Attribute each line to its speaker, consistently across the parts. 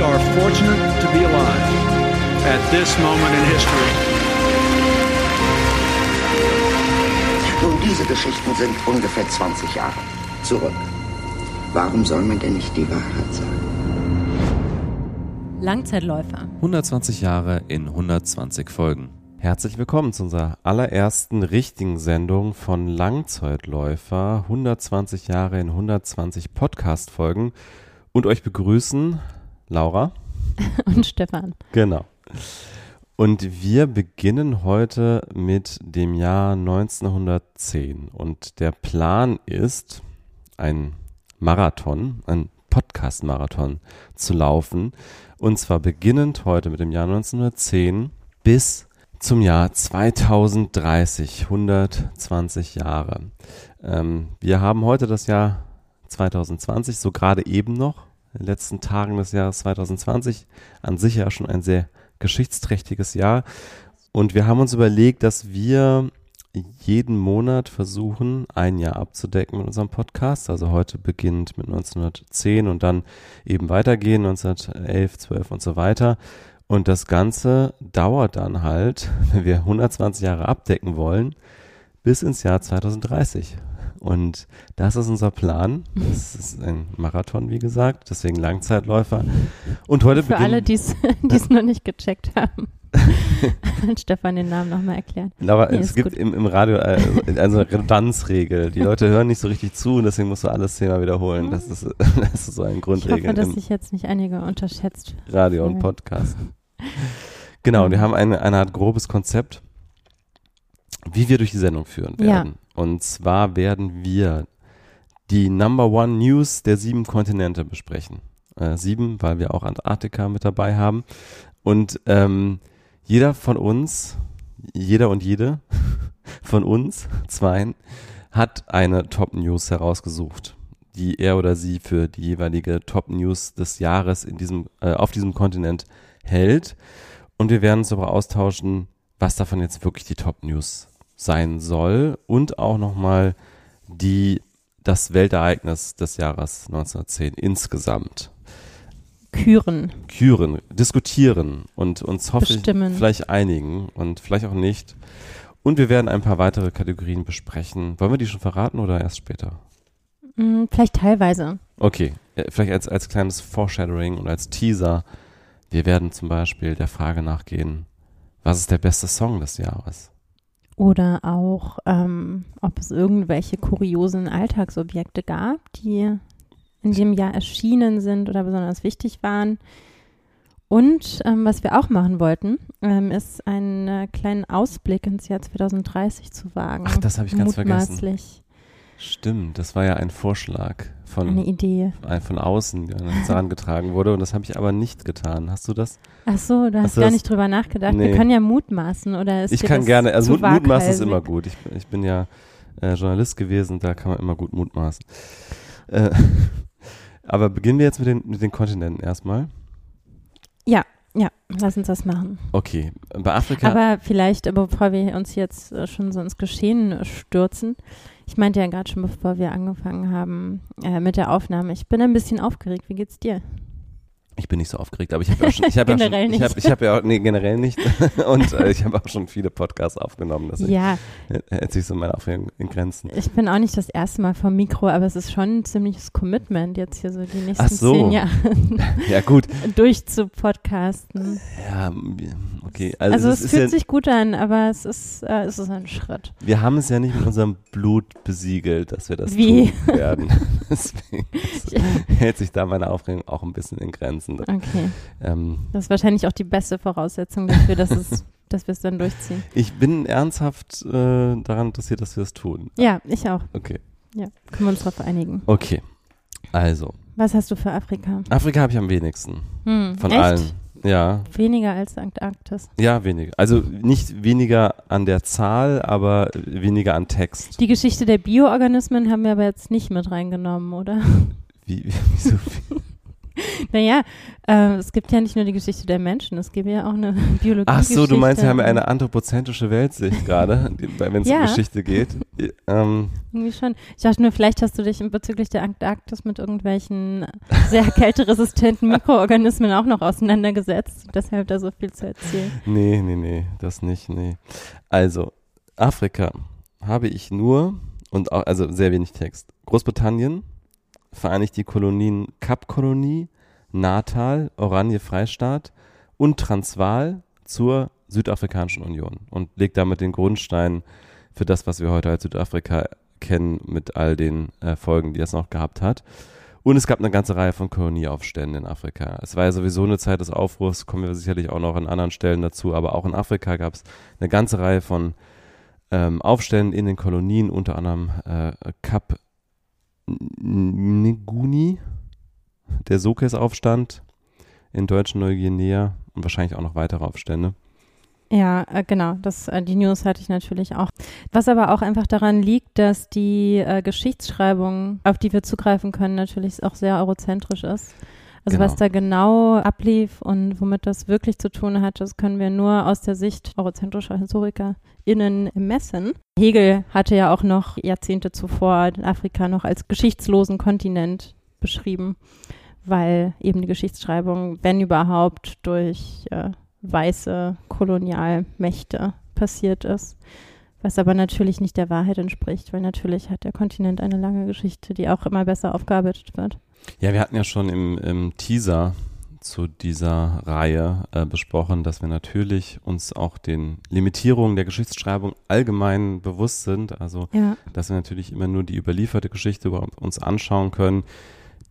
Speaker 1: We are fortunate to be alive at this moment in history.
Speaker 2: Nun, diese Geschichten sind ungefähr 20 Jahre zurück. Warum soll man denn nicht die Wahrheit sagen?
Speaker 3: Langzeitläufer.
Speaker 4: 120 Jahre in 120 Folgen. Herzlich willkommen zu unserer allerersten richtigen Sendung von Langzeitläufer. 120 Jahre in 120 Podcast-Folgen. Und euch begrüßen Laura.
Speaker 3: Und Stefan.
Speaker 4: Genau. Und wir beginnen heute mit dem Jahr 1910. Und der Plan ist, ein Marathon, ein Podcast-Marathon zu laufen. Und zwar beginnend heute mit dem Jahr 1910 bis zum Jahr 2030, 120 Jahre. Ähm, wir haben heute das Jahr 2020, so gerade eben noch den letzten Tagen des Jahres 2020. An sich ja schon ein sehr geschichtsträchtiges Jahr. Und wir haben uns überlegt, dass wir jeden Monat versuchen, ein Jahr abzudecken mit unserem Podcast. Also heute beginnt mit 1910 und dann eben weitergehen, 1911, 12 und so weiter. Und das Ganze dauert dann halt, wenn wir 120 Jahre abdecken wollen, bis ins Jahr 2030. Und das ist unser Plan. Das ist ein Marathon, wie gesagt, deswegen Langzeitläufer. Und heute
Speaker 3: Für alle, die es noch nicht gecheckt haben. Hat Stefan den Namen nochmal erklärt.
Speaker 4: Aber nee, es gibt im, im, Radio äh, eine Redundanzregel. Die Leute hören nicht so richtig zu und deswegen musst du alles Thema wiederholen. Das ist, das ist so ein Grundregel. Ich
Speaker 3: hoffe, dass sich jetzt nicht einige unterschätzt.
Speaker 4: Radio und Podcast. Genau, wir haben eine, eine Art grobes Konzept, wie wir durch die Sendung führen werden. Ja. Und zwar werden wir die Number One News der sieben Kontinente besprechen. Äh, sieben, weil wir auch Antarktika mit dabei haben. Und ähm, jeder von uns, jeder und jede von uns, zweien, hat eine Top News herausgesucht, die er oder sie für die jeweilige Top News des Jahres in diesem, äh, auf diesem Kontinent hält. Und wir werden uns darüber austauschen, was davon jetzt wirklich die Top News sein soll und auch nochmal die, das Weltereignis des Jahres 1910 insgesamt.
Speaker 3: Küren.
Speaker 4: Küren, diskutieren und uns hoffentlich vielleicht einigen und vielleicht auch nicht. Und wir werden ein paar weitere Kategorien besprechen. Wollen wir die schon verraten oder erst später?
Speaker 3: Mm, vielleicht teilweise.
Speaker 4: Okay, vielleicht als, als kleines Foreshadowing und als Teaser. Wir werden zum Beispiel der Frage nachgehen, was ist der beste Song des Jahres?
Speaker 3: Oder auch, ähm, ob es irgendwelche kuriosen Alltagsobjekte gab, die in dem Jahr erschienen sind oder besonders wichtig waren. Und ähm, was wir auch machen wollten, ähm, ist einen äh, kleinen Ausblick ins Jahr 2030 zu wagen.
Speaker 4: Ach, das habe ich ganz vergessen. Stimmt, das war ja ein Vorschlag von,
Speaker 3: eine Idee.
Speaker 4: von außen, der herangetragen wurde und das habe ich aber nicht getan. Hast du das?
Speaker 3: Ach so, du hast, hast gar das? nicht drüber nachgedacht. Nee. Wir können ja mutmaßen oder ist
Speaker 4: Ich kann gerne, also Mut, Mutmaßen ist immer gut. Ich, ich bin ja äh, Journalist gewesen, da kann man immer gut mutmaßen. Äh, aber beginnen wir jetzt mit den, mit den Kontinenten erstmal.
Speaker 3: Ja, ja, lass uns das machen.
Speaker 4: Okay, bei Afrika.
Speaker 3: Aber vielleicht, bevor wir uns jetzt äh, schon so ins Geschehen stürzen, ich meinte ja gerade schon, bevor wir angefangen haben äh, mit der Aufnahme, ich bin ein bisschen aufgeregt. Wie geht's dir?
Speaker 4: Ich bin nicht so aufgeregt, aber ich habe ja schon, ich habe ja schon, ich habe, ich habe ja auch, nee, generell nicht. Und äh, ich habe auch schon viele Podcasts aufgenommen. Dass
Speaker 3: ja.
Speaker 4: hält sich so meine Aufregung in Grenzen.
Speaker 3: Ich bin auch nicht das erste Mal vom Mikro, aber es ist schon ein ziemliches Commitment, jetzt hier so die nächsten so. zehn Jahre
Speaker 4: ja, gut.
Speaker 3: durchzupodcasten.
Speaker 4: Ja, okay.
Speaker 3: Also, also es, es fühlt ja, sich gut an, aber es ist, äh, es ist ein Schritt.
Speaker 4: Wir haben es ja nicht mit unserem Blut besiegelt, dass wir das
Speaker 3: Wie?
Speaker 4: tun werden. Deswegen hält sich da meine Aufregung auch ein bisschen in Grenzen.
Speaker 3: Okay. Ähm, das ist wahrscheinlich auch die beste Voraussetzung dafür, dass es dass wir es dann durchziehen.
Speaker 4: Ich bin ernsthaft äh, daran interessiert, dass wir es tun.
Speaker 3: Ja, ich auch.
Speaker 4: Okay.
Speaker 3: Ja, können wir uns darauf einigen.
Speaker 4: Okay. Also,
Speaker 3: Was hast du für Afrika?
Speaker 4: Afrika habe ich am wenigsten.
Speaker 3: Hm,
Speaker 4: Von
Speaker 3: echt?
Speaker 4: allen. Ja,
Speaker 3: Weniger als Antarktis.
Speaker 4: ja, weniger. Also nicht weniger an der Zahl, aber weniger an Text.
Speaker 3: Die Geschichte der Bioorganismen haben wir aber jetzt nicht mit reingenommen, oder?
Speaker 4: Wie, wie, wieso viel?
Speaker 3: Naja, äh, es gibt ja nicht nur die Geschichte der Menschen, es gibt ja auch eine Biologie.
Speaker 4: Ach so, du meinst, wir haben ja eine anthropozentrische Weltsicht gerade, wenn es
Speaker 3: Ja.
Speaker 4: um Geschichte geht. Ähm,
Speaker 3: Irgendwie schon. Ich dachte nur, vielleicht hast du dich bezüglich der Antarktis mit irgendwelchen sehr kälteresistenten Mikroorganismen auch noch auseinandergesetzt. Deshalb da so viel zu erzählen.
Speaker 4: nee, nee, nee, das nicht, nee. Also, Afrika habe ich nur und auch, also sehr wenig Text. Großbritannien, Vereinigte Kolonien Kapkolonie, Natal, Oranje Freistaat und Transvaal zur Südafrikanischen Union und legt damit den Grundstein für das, was wir heute als Südafrika kennen, mit all den äh, Folgen, die es noch gehabt hat. Und es gab eine ganze Reihe von Kolonieaufständen in Afrika. Es war ja sowieso eine Zeit des Aufruhrs, kommen wir sicherlich auch noch an anderen Stellen dazu, aber auch in Afrika gab es eine ganze Reihe von ähm, Aufständen in den Kolonien, unter anderem äh, Kap Nguni, der Sokes-Aufstand in deutschen Neuguinea und wahrscheinlich auch noch weitere Aufstände.
Speaker 3: Ja, äh, genau. Das, äh, die News hatte ich natürlich auch. Was aber auch einfach daran liegt, dass die äh, Geschichtsschreibung, auf die wir zugreifen können, natürlich auch sehr eurozentrisch ist. Also
Speaker 4: Genau.
Speaker 3: was da genau ablief und womit das wirklich zu tun hat, das können wir nur aus der Sicht eurozentrischer HistorikerInnen messen. Hegel hatte ja auch noch Jahrzehnte zuvor Afrika noch als geschichtslosen Kontinent beschrieben, weil eben die Geschichtsschreibung, wenn überhaupt, durch äh, weiße Kolonialmächte passiert ist. Was aber natürlich nicht der Wahrheit entspricht, weil natürlich hat der Kontinent eine lange Geschichte, die auch immer besser aufgearbeitet wird.
Speaker 4: Ja, wir hatten ja schon im, im Teaser zu dieser Reihe äh, besprochen, dass wir natürlich uns auch den Limitierungen der Geschichtsschreibung allgemein bewusst sind. Also,
Speaker 3: Ja.
Speaker 4: dass wir natürlich immer nur die überlieferte Geschichte über uns anschauen können,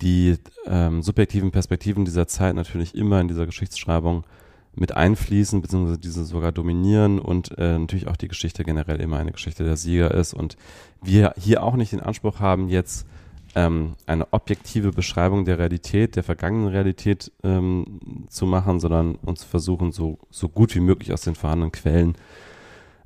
Speaker 4: die ähm, subjektiven Perspektiven dieser Zeit natürlich immer in dieser Geschichtsschreibung mit einfließen, beziehungsweise diese sogar dominieren und äh, natürlich auch die Geschichte generell immer eine Geschichte der Sieger ist und wir hier auch nicht den Anspruch haben, jetzt ähm, eine objektive Beschreibung der Realität, der vergangenen Realität ähm, zu machen, sondern uns versuchen, so, so gut wie möglich aus den vorhandenen Quellen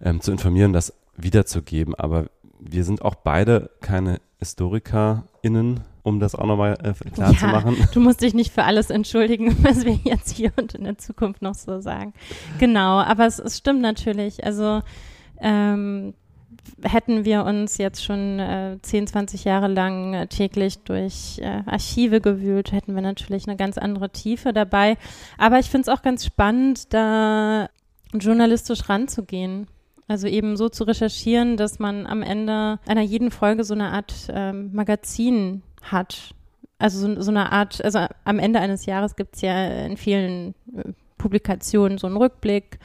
Speaker 4: ähm, zu informieren, das wiederzugeben. Aber wir sind auch beide keine HistorikerInnen, um das auch nochmal äh, klar zu
Speaker 3: Ja,
Speaker 4: machen.
Speaker 3: Du musst dich nicht für alles entschuldigen, was wir jetzt hier und in der Zukunft noch so sagen. Genau, aber es, es stimmt natürlich. Also ähm, hätten wir uns jetzt schon äh, 10, 20 Jahre lang äh, täglich durch äh, Archive gewühlt, hätten wir natürlich eine ganz andere Tiefe dabei. Aber ich finde es auch ganz spannend, da journalistisch ranzugehen. Also eben so zu recherchieren, dass man am Ende einer jeden Folge so eine Art ähm, Magazin hat. Also so, so eine Art, also am Ende eines Jahres gibt es ja in vielen äh, Publikationen so einen Rückblick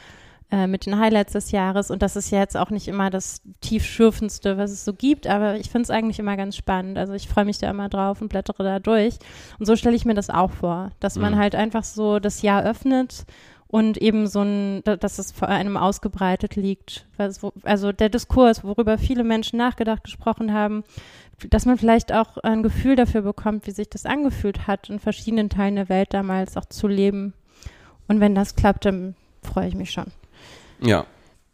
Speaker 3: äh, mit den Highlights des Jahres und das ist ja jetzt auch nicht immer das tiefschürfendste, was es so gibt, aber ich finde es eigentlich immer ganz spannend. Also ich freue mich da immer drauf und blättere da durch. Und so stelle ich mir das auch vor, dass man
Speaker 4: Mhm.
Speaker 3: halt einfach so das Jahr öffnet und eben so ein, da- dass es vor einem ausgebreitet liegt. Also der Diskurs, worüber viele Menschen nachgedacht, gesprochen haben, dass man vielleicht auch ein Gefühl dafür bekommt, wie sich das angefühlt hat, in verschiedenen Teilen der Welt damals auch zu leben. Und wenn das klappt, dann freue ich mich schon.
Speaker 4: Ja.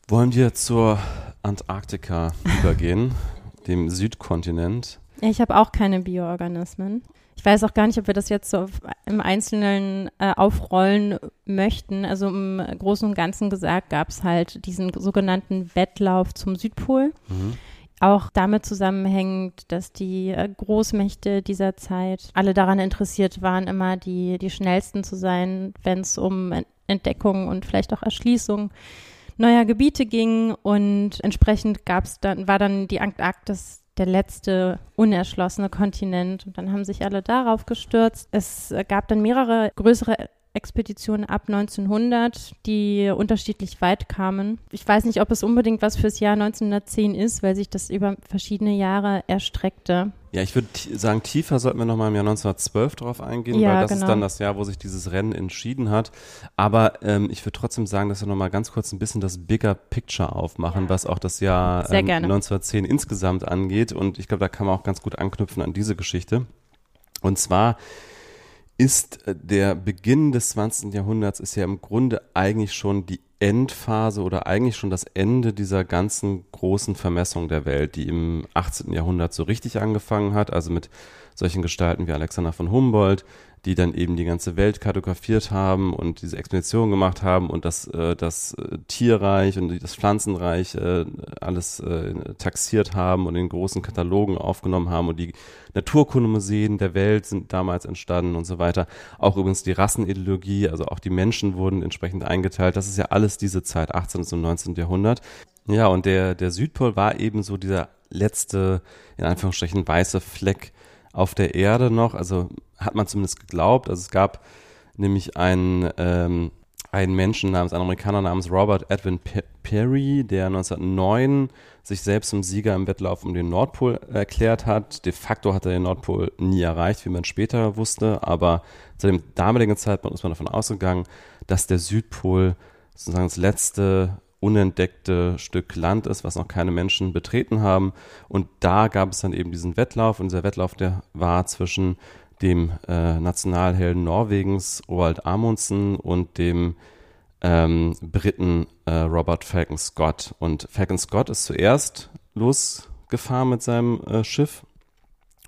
Speaker 4: Wollen wir zur Antarktika übergehen, dem Südkontinent?
Speaker 3: Ja, Ich habe auch keine Bioorganismen. Ich weiß auch gar nicht, ob wir das jetzt so im Einzelnen äh, aufrollen möchten. Also im Großen und Ganzen gesagt gab es halt diesen sogenannten Wettlauf zum Südpol.
Speaker 4: Mhm.
Speaker 3: Auch damit zusammenhängt, dass die äh, Großmächte dieser Zeit alle daran interessiert waren, immer die, die schnellsten zu sein, wenn es um Ent- Entdeckung und vielleicht auch Erschließung neuer Gebiete ging. Und entsprechend gab's dann, war dann die Antarktis der letzte unerschlossene Kontinent. Und dann haben sich alle darauf gestürzt. Es äh, gab dann mehrere größere Expeditionen ab 1900, die unterschiedlich weit kamen. Ich weiß nicht, ob es unbedingt was fürs Jahr 1910 ist, weil sich das über verschiedene Jahre erstreckte.
Speaker 4: Ja, ich würde sagen, tiefer sollten wir nochmal im Jahr 1912 drauf eingehen,
Speaker 3: Ja,
Speaker 4: weil das
Speaker 3: genau.
Speaker 4: ist dann das Jahr, wo sich dieses Rennen entschieden hat. Aber ähm, ich würde trotzdem sagen, dass wir nochmal ganz kurz ein bisschen das Bigger Picture aufmachen, was auch das Jahr ähm,
Speaker 3: gerne.
Speaker 4: 1910 insgesamt angeht. Und ich glaube, da kann man auch ganz gut anknüpfen an diese Geschichte. Und zwar ist äh, der Beginn des 20. Jahrhunderts ist ja im Grunde eigentlich schon die Endphase oder eigentlich schon das Ende dieser ganzen großen Vermessung der Welt, die im 18. Jahrhundert so richtig angefangen hat, also mit solchen Gestalten wie Alexander von Humboldt, die dann eben die ganze Welt kartografiert haben und diese Expedition gemacht haben und das, äh, das äh, Tierreich und das Pflanzenreich äh, alles äh, taxiert haben und in großen Katalogen aufgenommen haben und die Naturkundemuseen der Welt sind damals entstanden und so weiter. Auch übrigens die Rassenideologie, also auch die Menschen wurden entsprechend eingeteilt. Das ist ja alles diese Zeit, 18. und 19. Jahrhundert. Ja, und der, der Südpol war eben so dieser letzte, in Anführungsstrichen, weiße Fleck auf der Erde noch, also hat man zumindest geglaubt. Also es gab nämlich einen, ähm, einen Menschen namens, einen Amerikaner namens Robert Edwin Perry, der 1909 sich selbst zum Sieger im Wettlauf um den Nordpol erklärt hat. De facto hat er den Nordpol nie erreicht, wie man später wusste, aber zu dem damaligen Zeitpunkt ist man davon ausgegangen, dass der Südpol sozusagen das letzte unentdeckte Stück Land ist, was noch keine Menschen betreten haben. Und da gab es dann eben diesen Wettlauf und dieser Wettlauf, der war zwischen dem äh, Nationalhelden Norwegens Roald Amundsen und dem ähm, Briten äh, Robert Falcon Scott. Und Falcon Scott ist zuerst losgefahren mit seinem äh, Schiff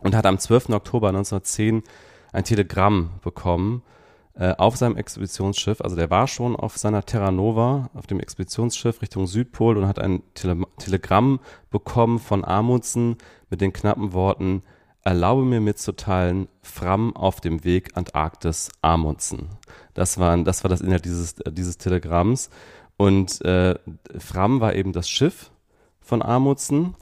Speaker 4: und hat am 12. Oktober 1910 ein Telegramm bekommen äh, auf seinem Expeditionsschiff. Also der war schon auf seiner Terra Nova, auf dem Expeditionsschiff Richtung Südpol und hat ein Tele Telegramm bekommen von Amundsen mit den knappen Worten, erlaube mir mitzuteilen, Fram auf dem Weg Antarktis Amundsen. Das, waren, das war das Inhalt dieses, dieses Telegramms. Und äh, Fram war eben das Schiff von Amundsen.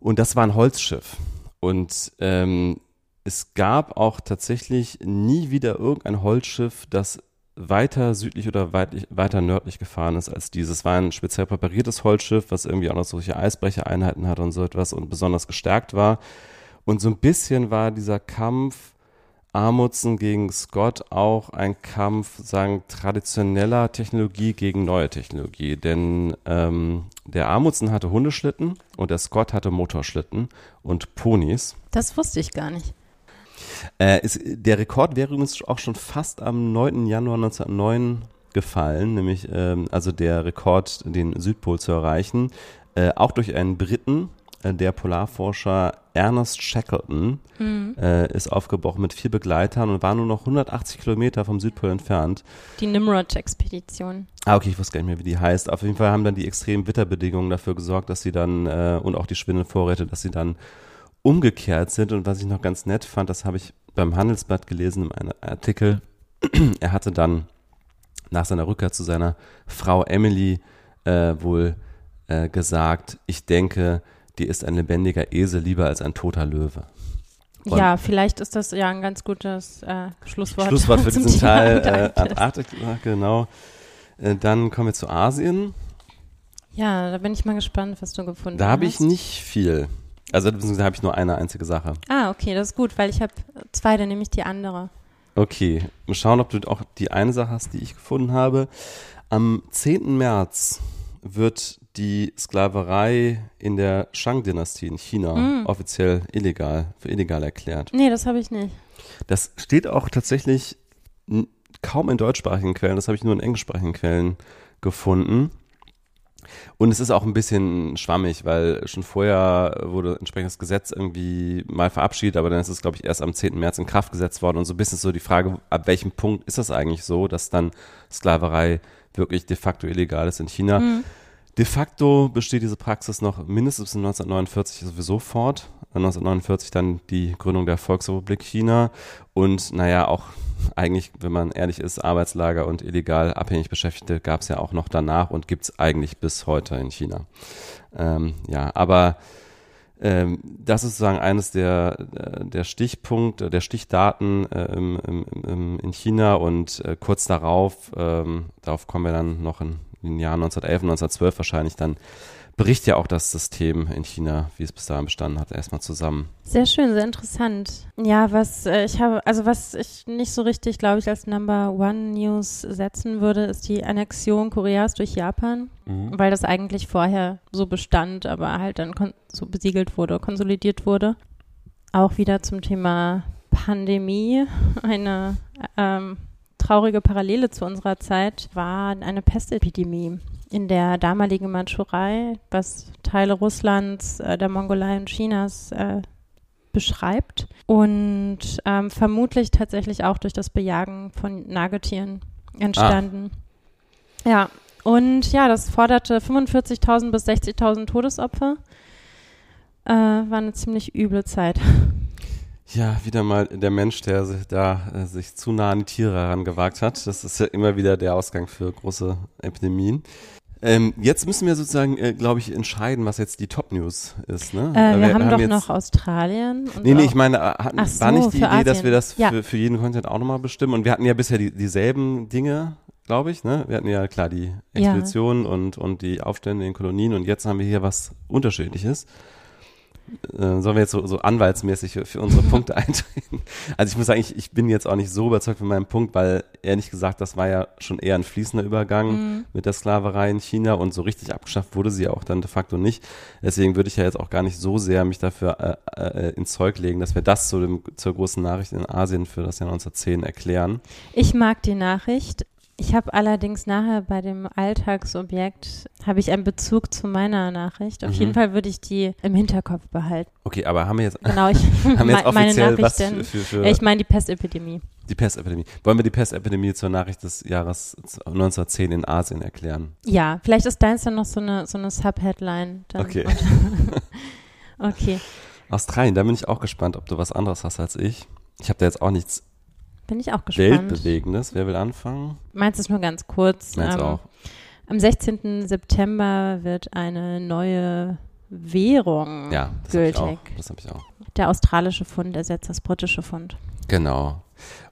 Speaker 4: Und das war ein Holzschiff. Und ähm, es gab auch tatsächlich nie wieder irgendein Holzschiff, das weiter südlich oder weit, weiter nördlich gefahren ist als dieses. Es war ein speziell präpariertes Holzschiff, was irgendwie auch noch solche Eisbrechereinheiten hat und so etwas und besonders gestärkt war. Und so ein bisschen war dieser Kampf Amundsen gegen Scott auch ein Kampf, sagen, traditioneller Technologie gegen neue Technologie. Denn ähm, der Amundsen hatte Hundeschlitten und der Scott hatte Motorschlitten und Ponys.
Speaker 3: Das wusste ich gar nicht.
Speaker 4: Äh, ist, der Rekord wäre übrigens auch schon fast am 9. Januar 1909 gefallen, nämlich ähm, also der Rekord, den Südpol zu erreichen, äh, auch durch einen Briten, der Polarforscher Ernest Shackleton, mhm. äh, ist aufgebrochen mit vier Begleitern und war nur noch 180 Kilometer vom Südpol entfernt.
Speaker 3: Die Nimrod-Expedition.
Speaker 4: Ah, okay, ich wusste gar nicht mehr, wie die heißt. Auf jeden Fall haben dann die extremen Witterbedingungen dafür gesorgt, dass sie dann, äh, und auch die Schwindelvorräte, dass sie dann umgekehrt sind. Und was ich noch ganz nett fand, das habe ich beim Handelsblatt gelesen in einem Artikel. er hatte dann nach seiner Rückkehr zu seiner Frau Emily äh, wohl äh, gesagt, ich denke, dir ist ein lebendiger Esel lieber als ein toter Löwe.
Speaker 3: Und ja, vielleicht ist das ja ein ganz gutes äh, Schlusswort.
Speaker 4: Schlusswort für diesen Teil. Äh, Antarktika, genau. Äh, dann kommen wir zu Asien.
Speaker 3: Ja, da bin ich mal gespannt, was du gefunden
Speaker 4: da
Speaker 3: hast.
Speaker 4: Da habe ich nicht viel. Also da habe ich nur eine einzige Sache.
Speaker 3: Ah, okay, das ist gut, weil ich habe zwei, dann nehme ich die andere.
Speaker 4: Okay, mal schauen, ob du auch die eine Sache hast, die ich gefunden habe. Am 10. März wird die Sklaverei in der Shang-Dynastie in China mm. offiziell illegal, für illegal erklärt.
Speaker 3: Nee, das habe ich nicht.
Speaker 4: Das steht auch tatsächlich kaum in deutschsprachigen Quellen, das habe ich nur in englischsprachigen Quellen gefunden. Und es ist auch ein bisschen schwammig, weil schon vorher wurde entsprechendes Gesetz irgendwie mal verabschiedet, aber dann ist es, glaube ich, erst am 10. März in Kraft gesetzt worden. Und so ein bisschen so die Frage, ab welchem Punkt ist das eigentlich so, dass dann Sklaverei wirklich de facto illegal ist in China. Mhm. De facto besteht diese Praxis noch mindestens bis 1949 sowieso fort. 1949 dann die Gründung der Volksrepublik China und naja, auch eigentlich, wenn man ehrlich ist, Arbeitslager und illegal abhängig Beschäftigte gab es ja auch noch danach und gibt es eigentlich bis heute in China. Ähm, ja, aber ähm, das ist sozusagen eines der, der Stichpunkte, der Stichdaten äh, im, im, im, in China und äh, kurz darauf, ähm, darauf kommen wir dann noch in, in den Jahren 1911, 1912 wahrscheinlich dann bricht ja auch das System in China, wie es bis dahin bestanden hat, erstmal zusammen.
Speaker 3: Sehr schön, sehr interessant. Ja, was äh, ich habe, also was ich nicht so richtig, glaube ich, als Number One News setzen würde, ist die Annexion Koreas durch Japan, mhm. weil das eigentlich vorher so bestand, aber halt dann so besiegelt wurde, konsolidiert wurde. Auch wieder zum Thema Pandemie, eine ähm, traurige Parallele zu unserer Zeit, war eine Pestepidemie in der damaligen Mandschurei, was Teile Russlands, äh, der Mongolei und Chinas äh, beschreibt und ähm, vermutlich tatsächlich auch durch das Bejagen von Nagetieren entstanden. Ah. Ja, und ja, das forderte 45.000 bis 60.000 Todesopfer. Äh, war eine ziemlich üble Zeit.
Speaker 4: Ja, wieder mal der Mensch, der sich da äh, sich zu nah an die Tiere herangewagt hat. Das ist ja immer wieder der Ausgang für große Epidemien. Ähm, jetzt müssen wir sozusagen, äh, glaube ich, entscheiden, was jetzt die Top News ist. Ne?
Speaker 3: Äh, wir, wir, haben, haben doch noch Australien.
Speaker 4: Und nee, nee, ich meine, äh, hatten, so, war nicht die Idee, Asien. dass wir das ja. für, für jeden Kontinent auch nochmal bestimmen? Und wir hatten ja bisher die, dieselben Dinge, glaube ich. Ne? Wir hatten ja klar die Expeditionen ja. und, und die Aufstände in Kolonien und jetzt haben wir hier was Unterschiedliches äh, sollen wir jetzt so, so anwaltsmäßig für, für unsere Punkte eintreten? Also ich muss sagen, ich, ich bin jetzt auch nicht so überzeugt von meinem Punkt, weil ehrlich gesagt, das war ja schon eher ein fließender Übergang mhm. mit der Sklaverei in China und so richtig abgeschafft wurde sie ja auch dann de facto nicht. Deswegen würde ich ja jetzt auch gar nicht so sehr mich dafür äh, äh, ins Zeug legen, dass wir das zu dem, zur großen Nachricht in Asien für das Jahr 1910 erklären.
Speaker 3: Ich mag die Nachricht. Ich habe allerdings nachher bei dem Alltagsobjekt, habe ich einen Bezug zu meiner Nachricht. Auf mhm. jeden Fall würde ich die im Hinterkopf behalten.
Speaker 4: Okay, aber haben wir jetzt,
Speaker 3: genau, ich,
Speaker 4: haben wir jetzt offiziell was
Speaker 3: für, für, für Ich meine die Pestepidemie.
Speaker 4: Die Pestepidemie. Wollen wir die Pestepidemie zur Nachricht des Jahres 1910 in Asien erklären?
Speaker 3: Ja, vielleicht ist deins dann noch so eine, so eine Subheadline.
Speaker 4: Okay.
Speaker 3: okay.
Speaker 4: Australien, da bin ich auch gespannt, ob du was anderes hast als ich. Ich habe da jetzt auch nichts
Speaker 3: bin ich auch gespannt.
Speaker 4: Weltbewegendes. Wer will anfangen?
Speaker 3: Meinst du es nur ganz kurz?
Speaker 4: Meins ähm, auch.
Speaker 3: Am 16. September wird eine neue Währung
Speaker 4: ja, das
Speaker 3: gültig.
Speaker 4: Hab das habe ich auch.
Speaker 3: Der australische Pfund ersetzt das britische Pfund.
Speaker 4: Genau.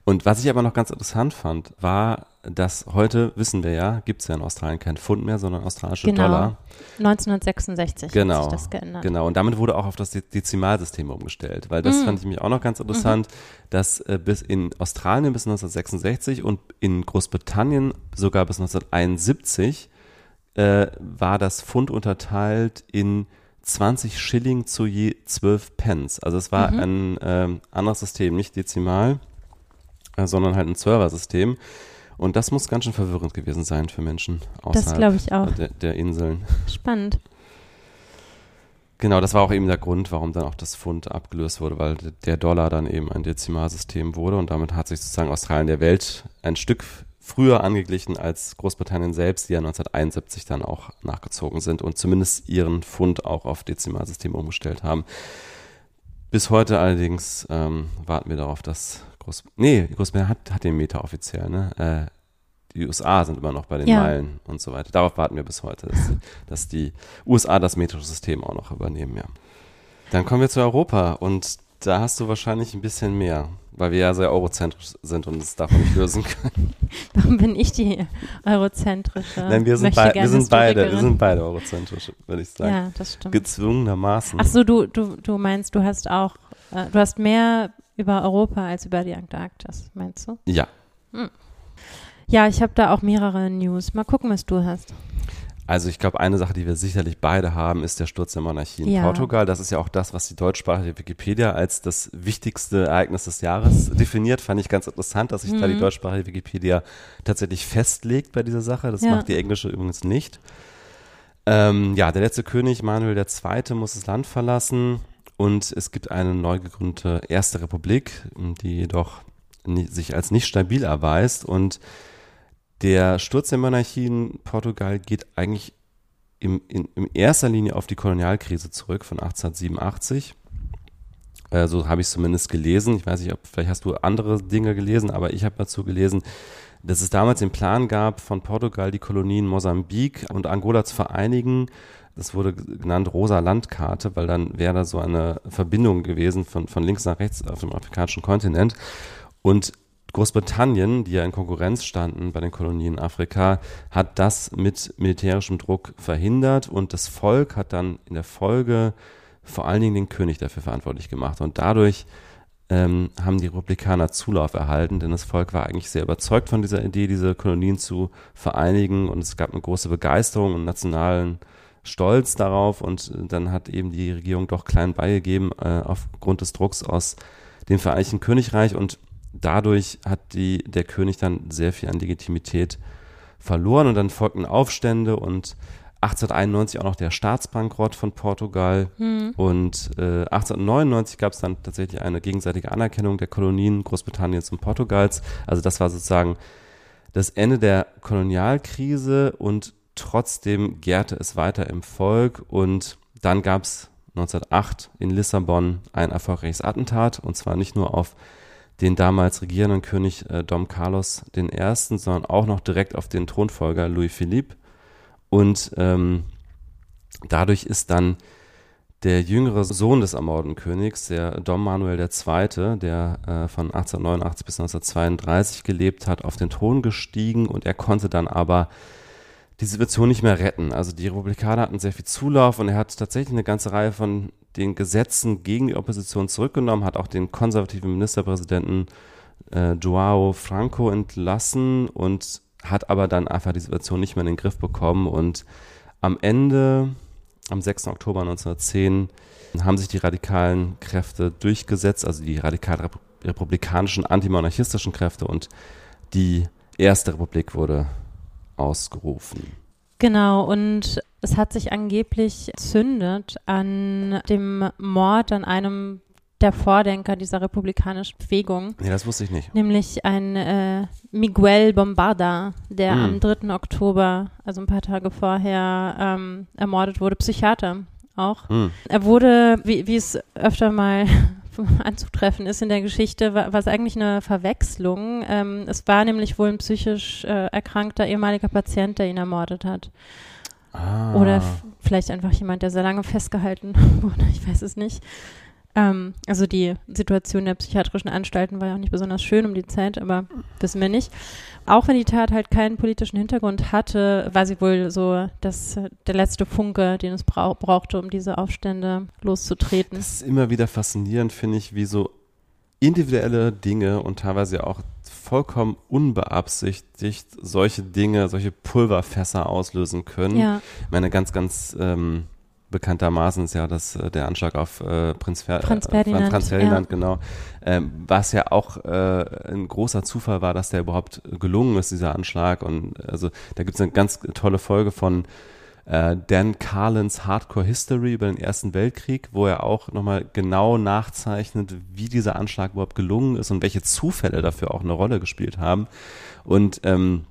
Speaker 4: Und was ich aber noch ganz interessant fand, war, dass heute, wissen wir ja, gibt es ja in Australien kein Pfund mehr, sondern australische
Speaker 3: genau.
Speaker 4: Dollar.
Speaker 3: 1966
Speaker 4: genau.
Speaker 3: hat sich das geändert.
Speaker 4: Genau, und damit wurde auch auf das Dezimalsystem umgestellt, weil das mm. fand ich mich auch noch ganz interessant, mhm. dass äh, bis in Australien bis 1966 und in Großbritannien sogar bis 1971 äh, war das Pfund unterteilt in 20 Schilling zu je 12 Pence. Also es war mhm. ein äh, anderes System, nicht dezimal, äh, sondern halt ein Server-System. Und das muss ganz schön verwirrend gewesen sein für Menschen außerhalb
Speaker 3: ich auch.
Speaker 4: Der, der Inseln.
Speaker 3: Spannend.
Speaker 4: Genau, das war auch eben der Grund, warum dann auch das Pfund abgelöst wurde, weil der Dollar dann eben ein Dezimalsystem wurde und damit hat sich sozusagen Australien der Welt ein Stück früher angeglichen als Großbritannien selbst, die ja 1971 dann auch nachgezogen sind und zumindest ihren Pfund auch auf Dezimalsystem umgestellt haben. Bis heute allerdings ähm, warten wir darauf, dass Groß nee, Großbritannien hat, hat den Meter offiziell, ne? Äh, die USA sind immer noch bei den ja. Meilen und so weiter. Darauf warten wir bis heute, dass, dass die USA das metrische System auch noch übernehmen, ja. Dann kommen wir zu Europa und da hast du wahrscheinlich ein bisschen mehr, weil wir ja sehr eurozentrisch sind und es davon nicht lösen können.
Speaker 3: Warum bin ich die eurozentrische?
Speaker 4: Nein, wir sind, bei, wir sind beide, wir sind beide eurozentrisch, würde ich sagen.
Speaker 3: Ja, das stimmt.
Speaker 4: Gezwungenermaßen.
Speaker 3: Ach so, du, du, du meinst, du hast auch, äh, du hast mehr über Europa als über die Antarktis, meinst du?
Speaker 4: Ja.
Speaker 3: Hm. Ja, ich habe da auch mehrere News. Mal gucken, was du hast.
Speaker 4: Also ich glaube, eine Sache, die wir sicherlich beide haben, ist der Sturz der Monarchie in ja. Portugal. Das ist ja auch das, was die deutschsprachige Wikipedia als das wichtigste Ereignis des Jahres definiert. Fand ich ganz interessant, dass sich mhm. da die mhm. deutschsprachige Wikipedia tatsächlich festlegt bei dieser Sache. Das ja. macht die englische übrigens nicht. Ähm, ja, der letzte König, Manuel II., muss das Land verlassen und es gibt eine neu gegründete Erste Republik, die jedoch sich als nicht stabil erweist und der Sturz der Monarchie in Portugal geht eigentlich im, in, in erster Linie auf die Kolonialkrise zurück von 1887. Äh, so habe ich es zumindest gelesen. Ich weiß nicht, ob vielleicht hast du andere Dinge gelesen, aber ich habe dazu gelesen, dass es damals den Plan gab, von Portugal die Kolonien Mosambik und Angola zu vereinigen. Das wurde genannt Rosa Landkarte, weil dann wäre da so eine Verbindung gewesen von, von links nach rechts auf dem afrikanischen Kontinent. Und Großbritannien, die ja in Konkurrenz standen bei den Kolonien in Afrika, hat das mit militärischem Druck verhindert und das Volk hat dann in der Folge vor allen Dingen den König dafür verantwortlich gemacht. Und dadurch ähm, haben die Republikaner Zulauf erhalten, denn das Volk war eigentlich sehr überzeugt von dieser Idee, diese Kolonien zu vereinigen und es gab eine große Begeisterung und nationalen Stolz darauf und dann hat eben die Regierung doch klein beigegeben äh, aufgrund des Drucks aus dem Vereinigten Königreich und dadurch hat die, der König dann sehr viel an Legitimität verloren und dann folgten Aufstände und 1891 auch noch der Staatsbankrott von Portugal
Speaker 3: Hm.
Speaker 4: und äh, 1899 gab es dann tatsächlich eine gegenseitige Anerkennung der Kolonien Großbritanniens und Portugals. Also das war sozusagen das Ende der Kolonialkrise und trotzdem gärte es weiter im Volk und dann gab es 1908 in Lissabon ein erfolgreiches Attentat und zwar nicht nur auf den damals regierenden König äh, Dom Carlos I., sondern auch noch direkt auf den Thronfolger Louis Philippe und ähm, dadurch ist dann der jüngere Sohn des ermordeten Königs, der Dom Manuel II., der äh, von 1889 bis 1932 gelebt hat, auf den Thron gestiegen und er konnte dann aber die Situation nicht mehr retten. Also die Republikaner hatten sehr viel Zulauf und er hat tatsächlich eine ganze Reihe von den Gesetzen gegen die Opposition zurückgenommen, hat auch den konservativen Ministerpräsidenten äh, Joao Franco entlassen und hat aber dann einfach die Situation nicht mehr in den Griff bekommen und am Ende, am 6. Oktober 1910, haben sich die radikalen Kräfte durchgesetzt, also die radikal republikanischen, antimonarchistischen Kräfte und die erste Republik wurde ausgerufen.
Speaker 3: Genau, und es hat sich angeblich zündet an dem Mord an einem der Vordenker dieser republikanischen Bewegung,
Speaker 4: Nee, das wusste ich nicht.
Speaker 3: nämlich ein äh, Miguel Bombarda, der
Speaker 4: Hm.
Speaker 3: am 3. Oktober, also ein paar Tage vorher, ähm, ermordet wurde, Psychiater auch.
Speaker 4: Hm.
Speaker 3: Er wurde, wie, wie es öfter mal anzutreffen ist in der Geschichte, war, es eigentlich eine Verwechslung. Ähm, es war nämlich wohl ein psychisch äh, erkrankter ehemaliger Patient, der ihn ermordet hat.
Speaker 4: Ah.
Speaker 3: Oder vielleicht einfach jemand, der sehr lange festgehalten wurde, ich weiß es nicht. Ähm, also die Situation der psychiatrischen Anstalten war ja auch nicht besonders schön um die Zeit, aber wissen wir nicht. Auch wenn die Tat halt keinen politischen Hintergrund hatte, war sie wohl so dass äh, der letzte Funke, den es brau brauchte, um diese Aufstände loszutreten.
Speaker 4: Das ist immer wieder faszinierend, finde ich, wie so individuelle Dinge und teilweise auch vollkommen unbeabsichtigt solche Dinge, solche Pulverfässer auslösen können.
Speaker 3: Ja,
Speaker 4: Ich meine, ganz, ganz ähm, bekanntermaßen ist ja das, äh, der Anschlag auf äh, Prinz, Fer
Speaker 3: Franz
Speaker 4: äh,
Speaker 3: Ferdinand,
Speaker 4: Franz Ferdinand, genau. Ähm, was ja auch äh, ein großer Zufall war, dass der überhaupt gelungen ist, dieser Anschlag. Und also da gibt es eine ganz tolle Folge von äh, Dan Carlins Hardcore History über den Ersten Weltkrieg, wo er auch nochmal genau nachzeichnet, wie dieser Anschlag überhaupt gelungen ist und welche Zufälle dafür auch eine Rolle gespielt haben. Und ähm,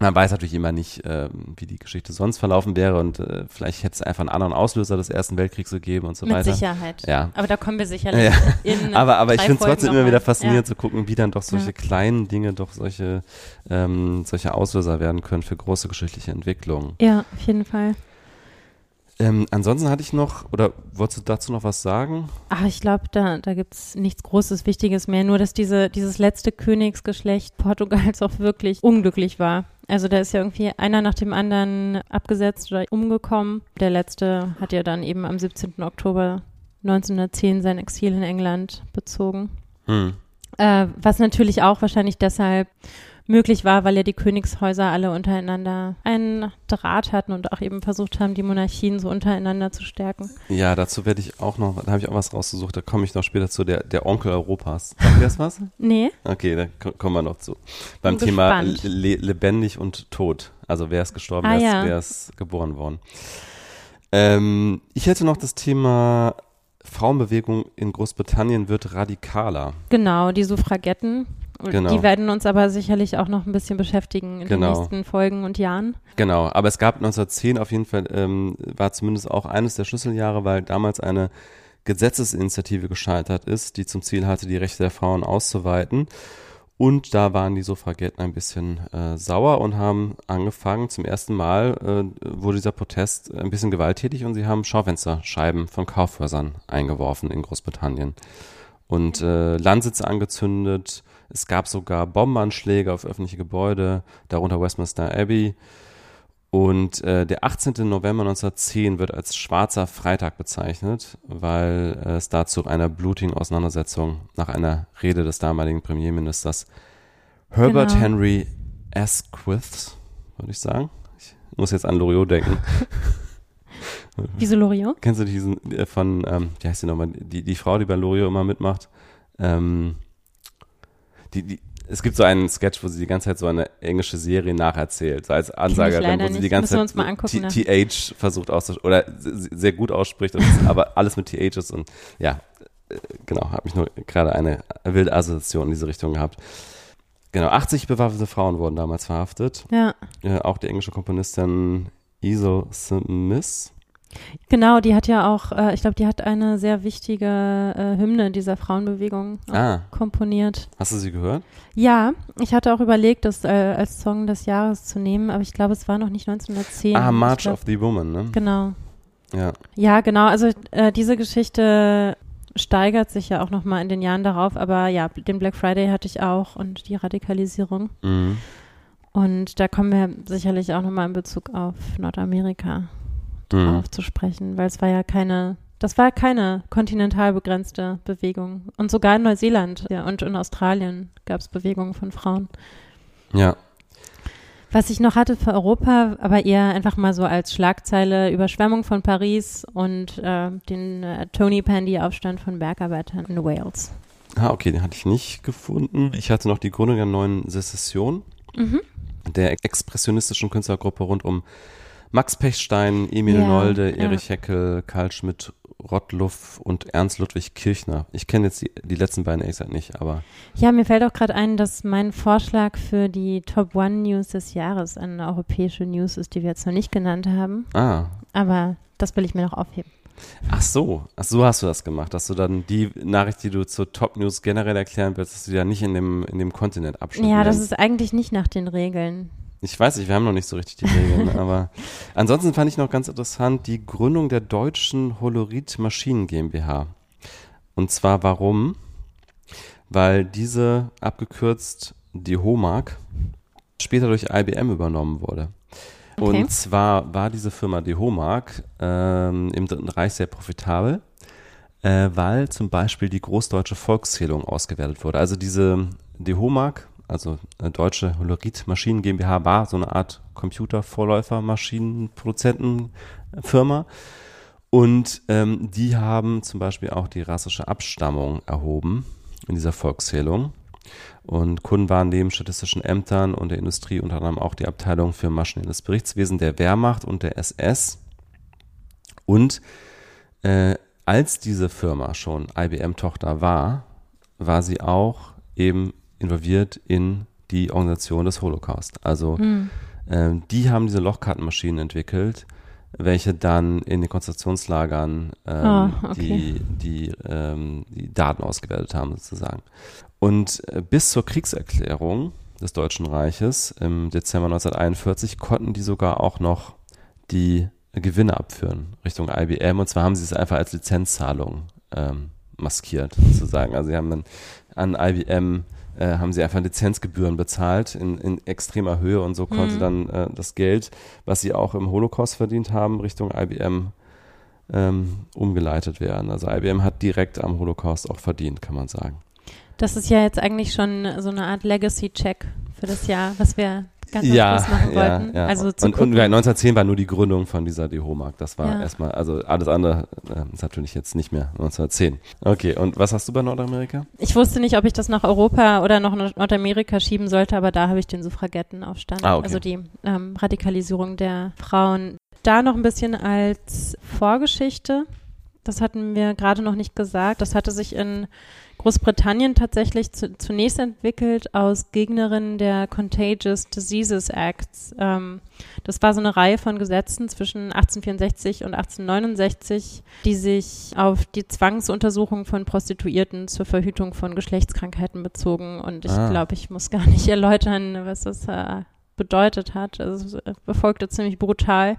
Speaker 4: man weiß natürlich immer nicht, ähm, wie die Geschichte sonst verlaufen wäre und äh, vielleicht hätte es einfach einen anderen Auslöser des Ersten Weltkriegs gegeben und so
Speaker 3: mit
Speaker 4: weiter.
Speaker 3: Sicherheit.
Speaker 4: Ja.
Speaker 3: Aber da kommen wir sicherlich
Speaker 4: Ja.
Speaker 3: in
Speaker 4: Aber, aber ich finde es trotzdem immer wieder faszinierend
Speaker 3: Ja.
Speaker 4: zu gucken, wie dann doch solche
Speaker 3: Ja.
Speaker 4: kleinen Dinge doch solche, ähm, solche Auslöser werden können für große geschichtliche Entwicklungen.
Speaker 3: Ja, auf jeden Fall.
Speaker 4: Ähm, ansonsten hatte ich noch, oder wolltest du dazu noch was sagen?
Speaker 3: Ach, ich glaube, da, da gibt es nichts Großes, Wichtiges mehr. Nur, dass diese, dieses letzte Königsgeschlecht Portugals auch wirklich unglücklich war. Also da ist ja irgendwie einer nach dem anderen abgesetzt oder umgekommen. Der letzte hat ja dann eben am 17. Oktober 1910 sein Exil in England bezogen.
Speaker 4: Hm.
Speaker 3: Äh, was natürlich auch wahrscheinlich deshalb möglich war, weil ja die Königshäuser alle untereinander einen Draht hatten und auch eben versucht haben, die Monarchien so untereinander zu stärken.
Speaker 4: Ja, dazu werde ich auch noch, da habe ich auch was rausgesucht, da komme ich noch später zu, der, der Onkel Europas. Sagt ihr das was?
Speaker 3: Nee,
Speaker 4: Okay, da ko- kommen wir noch zu. Beim
Speaker 3: Bin
Speaker 4: Thema le lebendig und tot. Also wer ist gestorben,
Speaker 3: Ah,
Speaker 4: wer, ist,
Speaker 3: ja.
Speaker 4: wer ist geboren worden. Ähm, ich hätte noch das Thema Frauenbewegung in Großbritannien wird radikaler.
Speaker 3: Genau, die Suffragetten.
Speaker 4: Genau.
Speaker 3: Die werden uns aber sicherlich auch noch ein bisschen beschäftigen in
Speaker 4: Genau.
Speaker 3: den nächsten Folgen und Jahren.
Speaker 4: Genau, aber es gab 1910 auf jeden Fall, ähm, war zumindest auch eines der Schlüsseljahre, weil damals eine Gesetzesinitiative gescheitert ist, die zum Ziel hatte, die Rechte der Frauen auszuweiten. Und da waren die Suffragetten ein bisschen äh, sauer und haben angefangen, zum ersten Mal äh, wurde dieser Protest ein bisschen gewalttätig und sie haben Schaufensterscheiben von Kaufhäusern eingeworfen in Großbritannien und äh, Landsitze angezündet. Es gab sogar Bombenanschläge auf öffentliche Gebäude, darunter Westminster Abbey. Und äh, der 18. November 1910 wird als Schwarzer Freitag bezeichnet, weil äh, es dazu einer blutigen Auseinandersetzung nach einer Rede des damaligen Premierministers Herbert
Speaker 3: Genau.
Speaker 4: Henry Asquith, würde ich sagen. Ich muss jetzt an Loriot denken.
Speaker 3: Wieso Loriot?
Speaker 4: Kennst du diesen äh, von, ähm, wie heißt die nochmal, die, die Frau, die bei Loriot immer mitmacht? ähm, die, die, es gibt so einen Sketch, wo sie die ganze Zeit so eine englische Serie nacherzählt, so als Ansagerin, wo sie die ganze Zeit TH versucht auszusprechen oder sehr gut ausspricht, aber alles mit TH ist und ja, äh, genau, habe mich nur gerade eine wilde Assoziation in diese Richtung gehabt. Genau, 80 bewaffnete Frauen wurden damals verhaftet.
Speaker 3: Ja,
Speaker 4: Äh, auch die englische Komponistin Isol Smith.
Speaker 3: Genau, die hat ja auch, äh, ich glaube, die hat eine sehr wichtige äh, Hymne dieser Frauenbewegung
Speaker 4: Ah.
Speaker 3: komponiert.
Speaker 4: Hast du sie gehört?
Speaker 3: Ja, ich hatte auch überlegt, das äh, als Song des Jahres zu nehmen, aber ich glaube, es war noch nicht 1910.
Speaker 4: Ah, March
Speaker 3: glaub,
Speaker 4: of the Woman, ne?
Speaker 3: Genau.
Speaker 4: Ja.
Speaker 3: Ja, genau. Also äh, diese Geschichte steigert sich ja auch noch mal in den Jahren darauf, aber ja, den Black Friday hatte ich auch und die Radikalisierung.
Speaker 4: Mhm.
Speaker 3: Und da kommen wir sicherlich auch noch mal in Bezug auf Nordamerika
Speaker 4: Mhm.
Speaker 3: drauf zu sprechen, weil es war ja keine, das war keine kontinental begrenzte Bewegung. Und sogar in Neuseeland ja, und in Australien gab es Bewegungen von Frauen.
Speaker 4: Ja.
Speaker 3: Was ich noch hatte für Europa, aber eher einfach mal so als Schlagzeile Überschwemmung von Paris und äh, den äh, Tony Pandy-Aufstand von Bergarbeitern in Wales.
Speaker 4: Ah, okay, den hatte ich nicht gefunden. Ich hatte noch die Gründung der neuen Sezession,
Speaker 3: Mhm.
Speaker 4: der expressionistischen Künstlergruppe rund um Max Pechstein, Emil
Speaker 3: Ja,
Speaker 4: Nolde,
Speaker 3: ja.
Speaker 4: Erich Heckel, Karl Schmidt, Rottluff und Ernst Ludwig Kirchner. Ich kenne jetzt die, die letzten beiden ehrlich gesagt nicht, aber
Speaker 3: Ja, mir fällt auch gerade ein, dass mein Vorschlag für die Top One News des Jahres eine europäische News ist, die wir jetzt noch nicht genannt haben.
Speaker 4: ah,
Speaker 3: Aber das will ich mir noch aufheben.
Speaker 4: ach so, ach so hast du das gemacht, dass du dann die Nachricht, die du zur Top News generell erklären willst, dass du die ja nicht in dem, in dem Kontinentabschnitt
Speaker 3: Ja, das ist eigentlich nicht nach den Regeln.
Speaker 4: Ich weiß nicht, wir haben noch nicht so richtig die Regeln, aber ansonsten fand ich noch ganz interessant die Gründung der deutschen Holorit Maschinen GmbH. Und zwar warum? Weil diese abgekürzt die HOMAG später durch IBM übernommen wurde.
Speaker 3: Okay.
Speaker 4: Und zwar war diese Firma die HOMAG ähm, im Dritten Reich sehr profitabel, äh, weil zum Beispiel die Großdeutsche Volkszählung ausgewertet wurde. Also diese die HOMAG, also äh, Deutsche Holorit Maschinen GmbH, war so eine Art Computervorläufer-Maschinenproduzentenfirma. Und ähm, die haben zum Beispiel auch die rassische Abstammung erhoben in dieser Volkszählung. Und Kunden waren neben statistischen Ämtern und der Industrie unter anderem auch die Abteilung für maschinelles Berichtswesen der Wehrmacht und der SS. Und äh, als diese Firma schon IBM-Tochter war, war sie auch eben involviert in die Organisation des Holocaust. Also ähm, die haben diese Lochkartenmaschinen entwickelt, welche dann in den Konzentrationslagern ähm,
Speaker 3: Ah, okay.
Speaker 4: die, die, ähm, die Daten ausgewertet haben, sozusagen. Und äh, bis zur Kriegserklärung des Deutschen Reiches im Dezember 1941 konnten die sogar auch noch die Gewinne abführen Richtung IBM. Und zwar haben sie es einfach als Lizenzzahlung ähm, maskiert, sozusagen. Also sie haben dann an IBM äh, haben sie einfach Lizenzgebühren bezahlt in, in extremer Höhe und so konnte dann äh, das Geld, was sie auch im Holocaust verdient haben, Richtung IBM ähm, umgeleitet werden. Also IBM hat direkt am Holocaust auch verdient, kann man sagen.
Speaker 3: Das ist ja jetzt eigentlich schon so eine Art Legacy-Check für das Jahr, was wir ganz Schluss machen wollten. Also zu
Speaker 4: und, und
Speaker 3: gucken.
Speaker 4: 1910 war nur die Gründung von dieser DHOMAG. Das war
Speaker 3: Ja.
Speaker 4: erstmal, also alles andere äh, ist natürlich jetzt nicht mehr 1910. Okay, und was hast du bei Nordamerika?
Speaker 3: Ich wusste nicht, ob ich das nach Europa oder nach Nord- Nordamerika schieben sollte, aber da habe ich den Suffragettenaufstand,
Speaker 4: Ah, okay.
Speaker 3: also die ähm, Radikalisierung der Frauen. Da noch ein bisschen als Vorgeschichte. Das hatten wir gerade noch nicht gesagt. Das hatte sich in Großbritannien tatsächlich zu, zunächst entwickelt aus Gegnerinnen der Contagious Diseases Acts. Ähm, das war so eine Reihe von Gesetzen zwischen 1864 und 1869, die sich auf die Zwangsuntersuchung von Prostituierten zur Verhütung von Geschlechtskrankheiten bezogen. Und ich
Speaker 4: Ah.
Speaker 3: glaube, ich muss gar nicht erläutern, was das äh, bedeutet hat. Also es befolgte ziemlich brutal.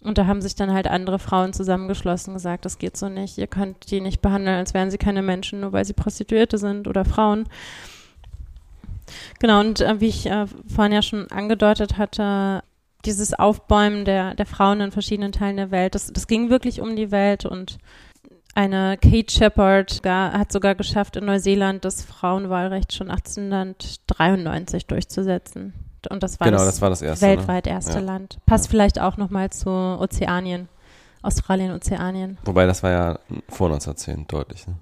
Speaker 3: Und da haben sich dann halt andere Frauen zusammengeschlossen, gesagt, das geht so nicht. Ihr könnt die nicht behandeln, als wären sie keine Menschen, nur weil sie Prostituierte sind oder Frauen. Genau, und äh, wie ich äh, vorhin ja schon angedeutet hatte, dieses Aufbäumen der, der Frauen in verschiedenen Teilen der Welt, das, das ging wirklich um die Welt und eine Kate Shepard gar, hat sogar geschafft, in Neuseeland das Frauenwahlrecht schon 1893 durchzusetzen. Und das war
Speaker 4: genau,
Speaker 3: das,
Speaker 4: das war das erste. ne?
Speaker 3: weltweit erste
Speaker 4: Ja.
Speaker 3: Land. Passt vielleicht auch nochmal zu Ozeanien, Australien, Ozeanien.
Speaker 4: Wobei das war ja vor 1910 deutlich. Ne?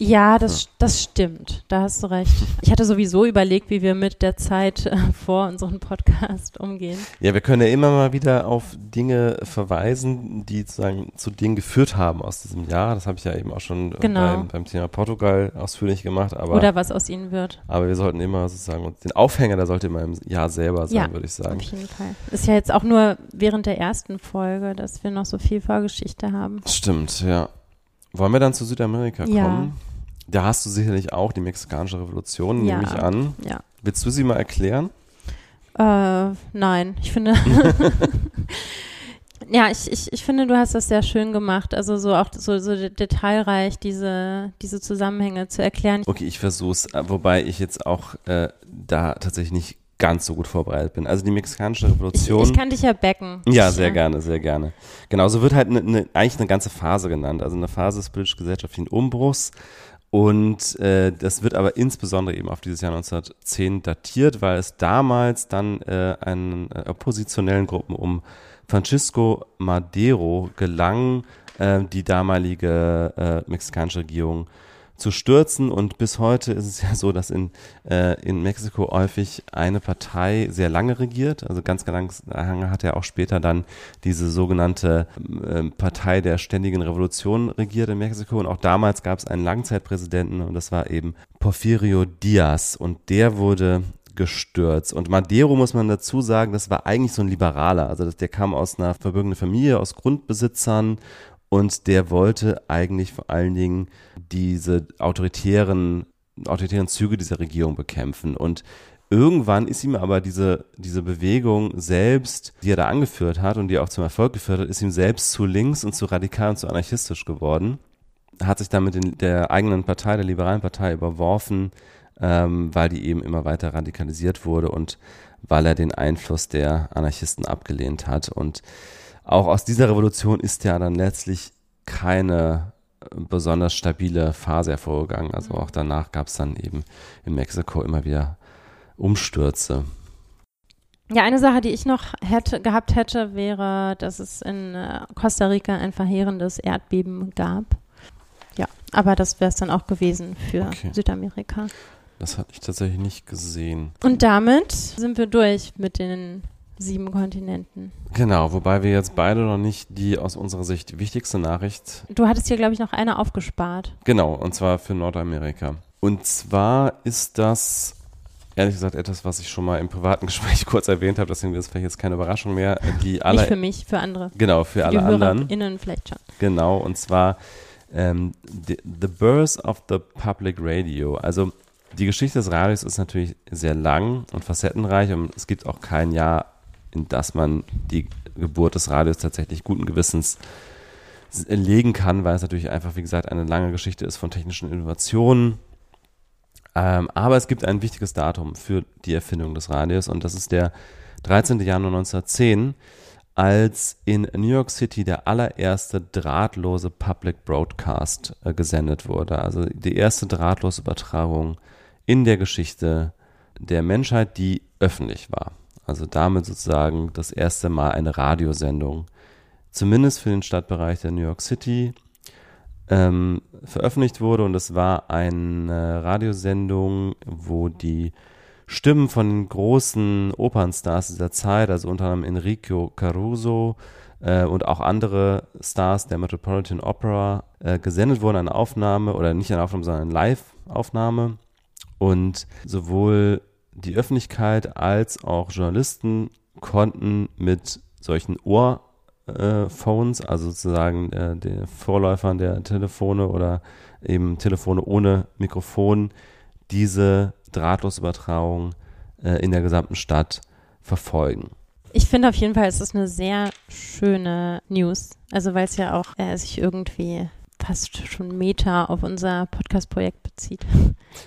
Speaker 3: Ja, das, das stimmt. Da hast du recht. Ich hatte sowieso überlegt, wie wir mit der Zeit äh, vor unserem Podcast umgehen.
Speaker 4: Ja, wir können ja immer mal wieder auf Dinge verweisen, die sozusagen zu Dingen geführt haben aus diesem Jahr. Das habe ich ja eben auch schon
Speaker 3: Genau.
Speaker 4: beim, beim Thema Portugal ausführlich gemacht. Aber,
Speaker 3: Oder was aus ihnen wird.
Speaker 4: aber wir sollten immer sozusagen, uns- den Aufhänger, der sollte immer im Jahr selber sein,
Speaker 3: Ja,
Speaker 4: würde ich sagen.
Speaker 3: Auf jeden Fall. Ist ja jetzt auch nur während der ersten Folge, dass wir noch so viel Vorgeschichte haben.
Speaker 4: Stimmt, ja. Wollen wir dann zu Südamerika
Speaker 3: Ja.
Speaker 4: Da hast du sicherlich auch die mexikanische Revolution,
Speaker 3: Ja.
Speaker 4: nehme ich an.
Speaker 3: Ja.
Speaker 4: Willst du sie mal erklären?
Speaker 3: Äh, nein, ich finde. ja, ich, ich, ich finde, du hast das sehr schön gemacht. Also so auch so, so detailreich diese, diese Zusammenhänge zu erklären.
Speaker 4: Okay, ich versuch's, äh, wobei ich jetzt auch äh, da tatsächlich nicht ganz so gut vorbereitet bin. Also die mexikanische
Speaker 3: Ich,
Speaker 4: Revolution.
Speaker 3: ich kann dich ja backen.
Speaker 4: ja,
Speaker 3: Ich,
Speaker 4: sehr
Speaker 3: äh,
Speaker 4: gerne, sehr gerne. Genau, so wird halt ne, ne, eigentlich eine ganze Phase genannt. Also eine Phase des politisch-gesellschaftlichen Umbruchs. Und äh, das wird aber insbesondere eben auf dieses Jahr 1910 datiert, weil es damals dann äh, einen äh, oppositionellen Gruppen um Francisco Madero gelang, äh, die damalige äh, mexikanische Regierung zu stürzen. Und bis heute ist es ja so, dass in, äh, in Mexiko häufig eine Partei sehr lange regiert. Also ganz lange hat er auch später dann diese sogenannte äh, Partei der ständigen Revolution regiert in Mexiko. Und auch damals gab es einen Langzeitpräsidenten und das war eben Porfirio Diaz. Und der wurde gestürzt. Und Madero muss man dazu sagen, das war eigentlich so ein Liberaler. Also der kam aus einer verbürgenden Familie, aus Grundbesitzern und der wollte eigentlich vor allen Dingen diese autoritären, autoritären Züge dieser Regierung bekämpfen. Und irgendwann ist ihm aber diese, diese Bewegung selbst, die er da angeführt hat und die auch zum Erfolg geführt hat, ist ihm selbst zu links und zu radikal und zu anarchistisch geworden. Hat sich damit in der eigenen Partei, der liberalen Partei, überworfen, ähm, weil die eben immer weiter radikalisiert wurde und weil er den Einfluss der Anarchisten abgelehnt hat. Und auch aus dieser Revolution ist ja dann letztlich keine äh, besonders stabile Phase hervorgegangen. Also auch danach gab es dann eben in Mexiko immer wieder Umstürze.
Speaker 3: Ja, eine Sache, die ich noch hätte, gehabt hätte, wäre, dass es in äh, Costa Rica ein verheerendes Erdbeben gab. Ja, aber das wäre es dann auch gewesen für
Speaker 4: Okay.
Speaker 3: Südamerika.
Speaker 4: Das hatte ich tatsächlich nicht gesehen.
Speaker 3: Und damit sind wir durch mit den sieben Kontinenten.
Speaker 4: Genau, wobei wir jetzt beide noch nicht die aus unserer Sicht wichtigste Nachricht
Speaker 3: Du hattest hier, glaube ich, noch eine aufgespart.
Speaker 4: Genau, und zwar für Nordamerika. Und zwar ist das, ehrlich gesagt, etwas, was ich schon mal im privaten Gespräch kurz erwähnt habe, deswegen ist es vielleicht jetzt keine Überraschung mehr. Die
Speaker 3: Nicht
Speaker 4: alle,
Speaker 3: für mich, für andere.
Speaker 4: genau, für
Speaker 3: Für
Speaker 4: alle
Speaker 3: die
Speaker 4: anderen.
Speaker 3: HörerInnen vielleicht schon.
Speaker 4: Genau, und zwar ähm, the, the Birth of the Public Radio. Also die Geschichte des Radios ist natürlich sehr lang und facettenreich und es gibt auch kein Jahr, in das man die Geburt des Radios tatsächlich guten Gewissens legen kann, weil es natürlich einfach, wie gesagt, eine lange Geschichte ist von technischen Innovationen. Ähm, aber es gibt ein wichtiges Datum für die Erfindung des Radios und das ist der 13. Januar 1910, als in New York City der allererste drahtlose Public Broadcast äh, gesendet wurde. Also die erste drahtlose Übertragung in der Geschichte der Menschheit, die öffentlich war. Also damit sozusagen das erste Mal eine Radiosendung, zumindest für den Stadtbereich der New York City, ähm, veröffentlicht wurde. Und es war eine Radiosendung, wo die Stimmen von den großen Opernstars dieser Zeit, also unter anderem Enrico Caruso äh, und auch andere Stars der Metropolitan Opera, äh, gesendet wurden, eine Aufnahme oder nicht eine Aufnahme, sondern eine Live-Aufnahme. Und sowohl die Öffentlichkeit als auch Journalisten konnten mit solchen Ohrphones, also sozusagen äh, den Vorläufern der Telefone oder eben Telefone ohne Mikrofon, diese Drahtlosübertragung äh, in der gesamten Stadt verfolgen.
Speaker 3: Ich finde auf jeden Fall, es ist eine sehr schöne News. Also weil es ja auch äh, sich irgendwie fast schon Meta auf unser Podcast-Projekt bezieht.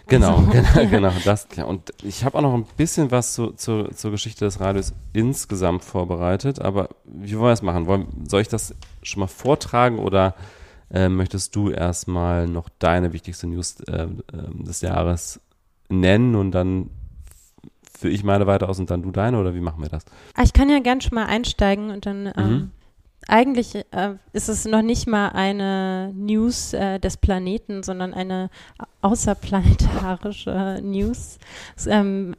Speaker 4: Genau,
Speaker 3: Also,
Speaker 4: genau,
Speaker 3: ja.
Speaker 4: genau. Das, ja. Und ich habe auch noch ein bisschen was zu, zu, zur Geschichte des Radios insgesamt vorbereitet, aber wie wollen wir das machen? Wollen, soll ich das schon mal vortragen oder äh, möchtest du erstmal noch deine wichtigste News äh, äh, des Jahres nennen und dann führe ich meine weiter aus und dann du deine oder wie machen wir das?
Speaker 3: Ah, ich kann ja gern schon mal einsteigen und dann ähm, eigentlich äh, ist es noch nicht mal eine News äh, des Planeten, sondern eine außerplanetarische News. Es ähm,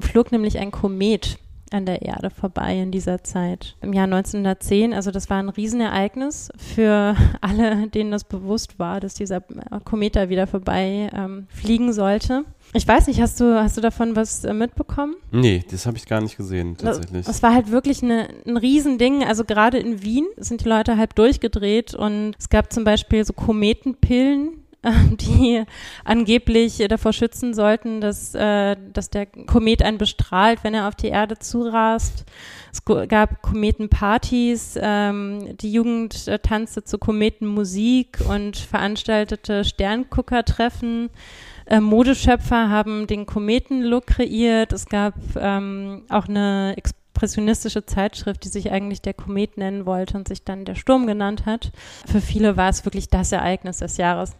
Speaker 3: flog nämlich ein Komet an der Erde vorbei in dieser Zeit. Im Jahr 1910, also das war ein Riesenereignis für alle, denen das bewusst war, dass dieser Komet da wieder vorbei ähm, fliegen sollte. Ich weiß nicht, hast du, hast du davon was äh, mitbekommen?
Speaker 4: Nee, das habe ich gar nicht gesehen, tatsächlich.
Speaker 3: Es war halt wirklich eine, ein Riesending. Also gerade in Wien sind die Leute halb durchgedreht und es gab zum Beispiel so Kometenpillen, die angeblich davor schützen sollten, dass, äh, dass der Komet einen bestrahlt, wenn er auf die Erde zurast. Es gab Kometenpartys, ähm, die Jugend tanzte zu Kometenmusik und veranstaltete Sternguckertreffen. Äh, Modeschöpfer haben den Kometenlook kreiert. Es gab ähm, auch eine expressionistische Zeitschrift, die sich eigentlich der Komet nennen wollte und sich dann der Sturm genannt hat. Für viele war es wirklich das Ereignis des Jahres.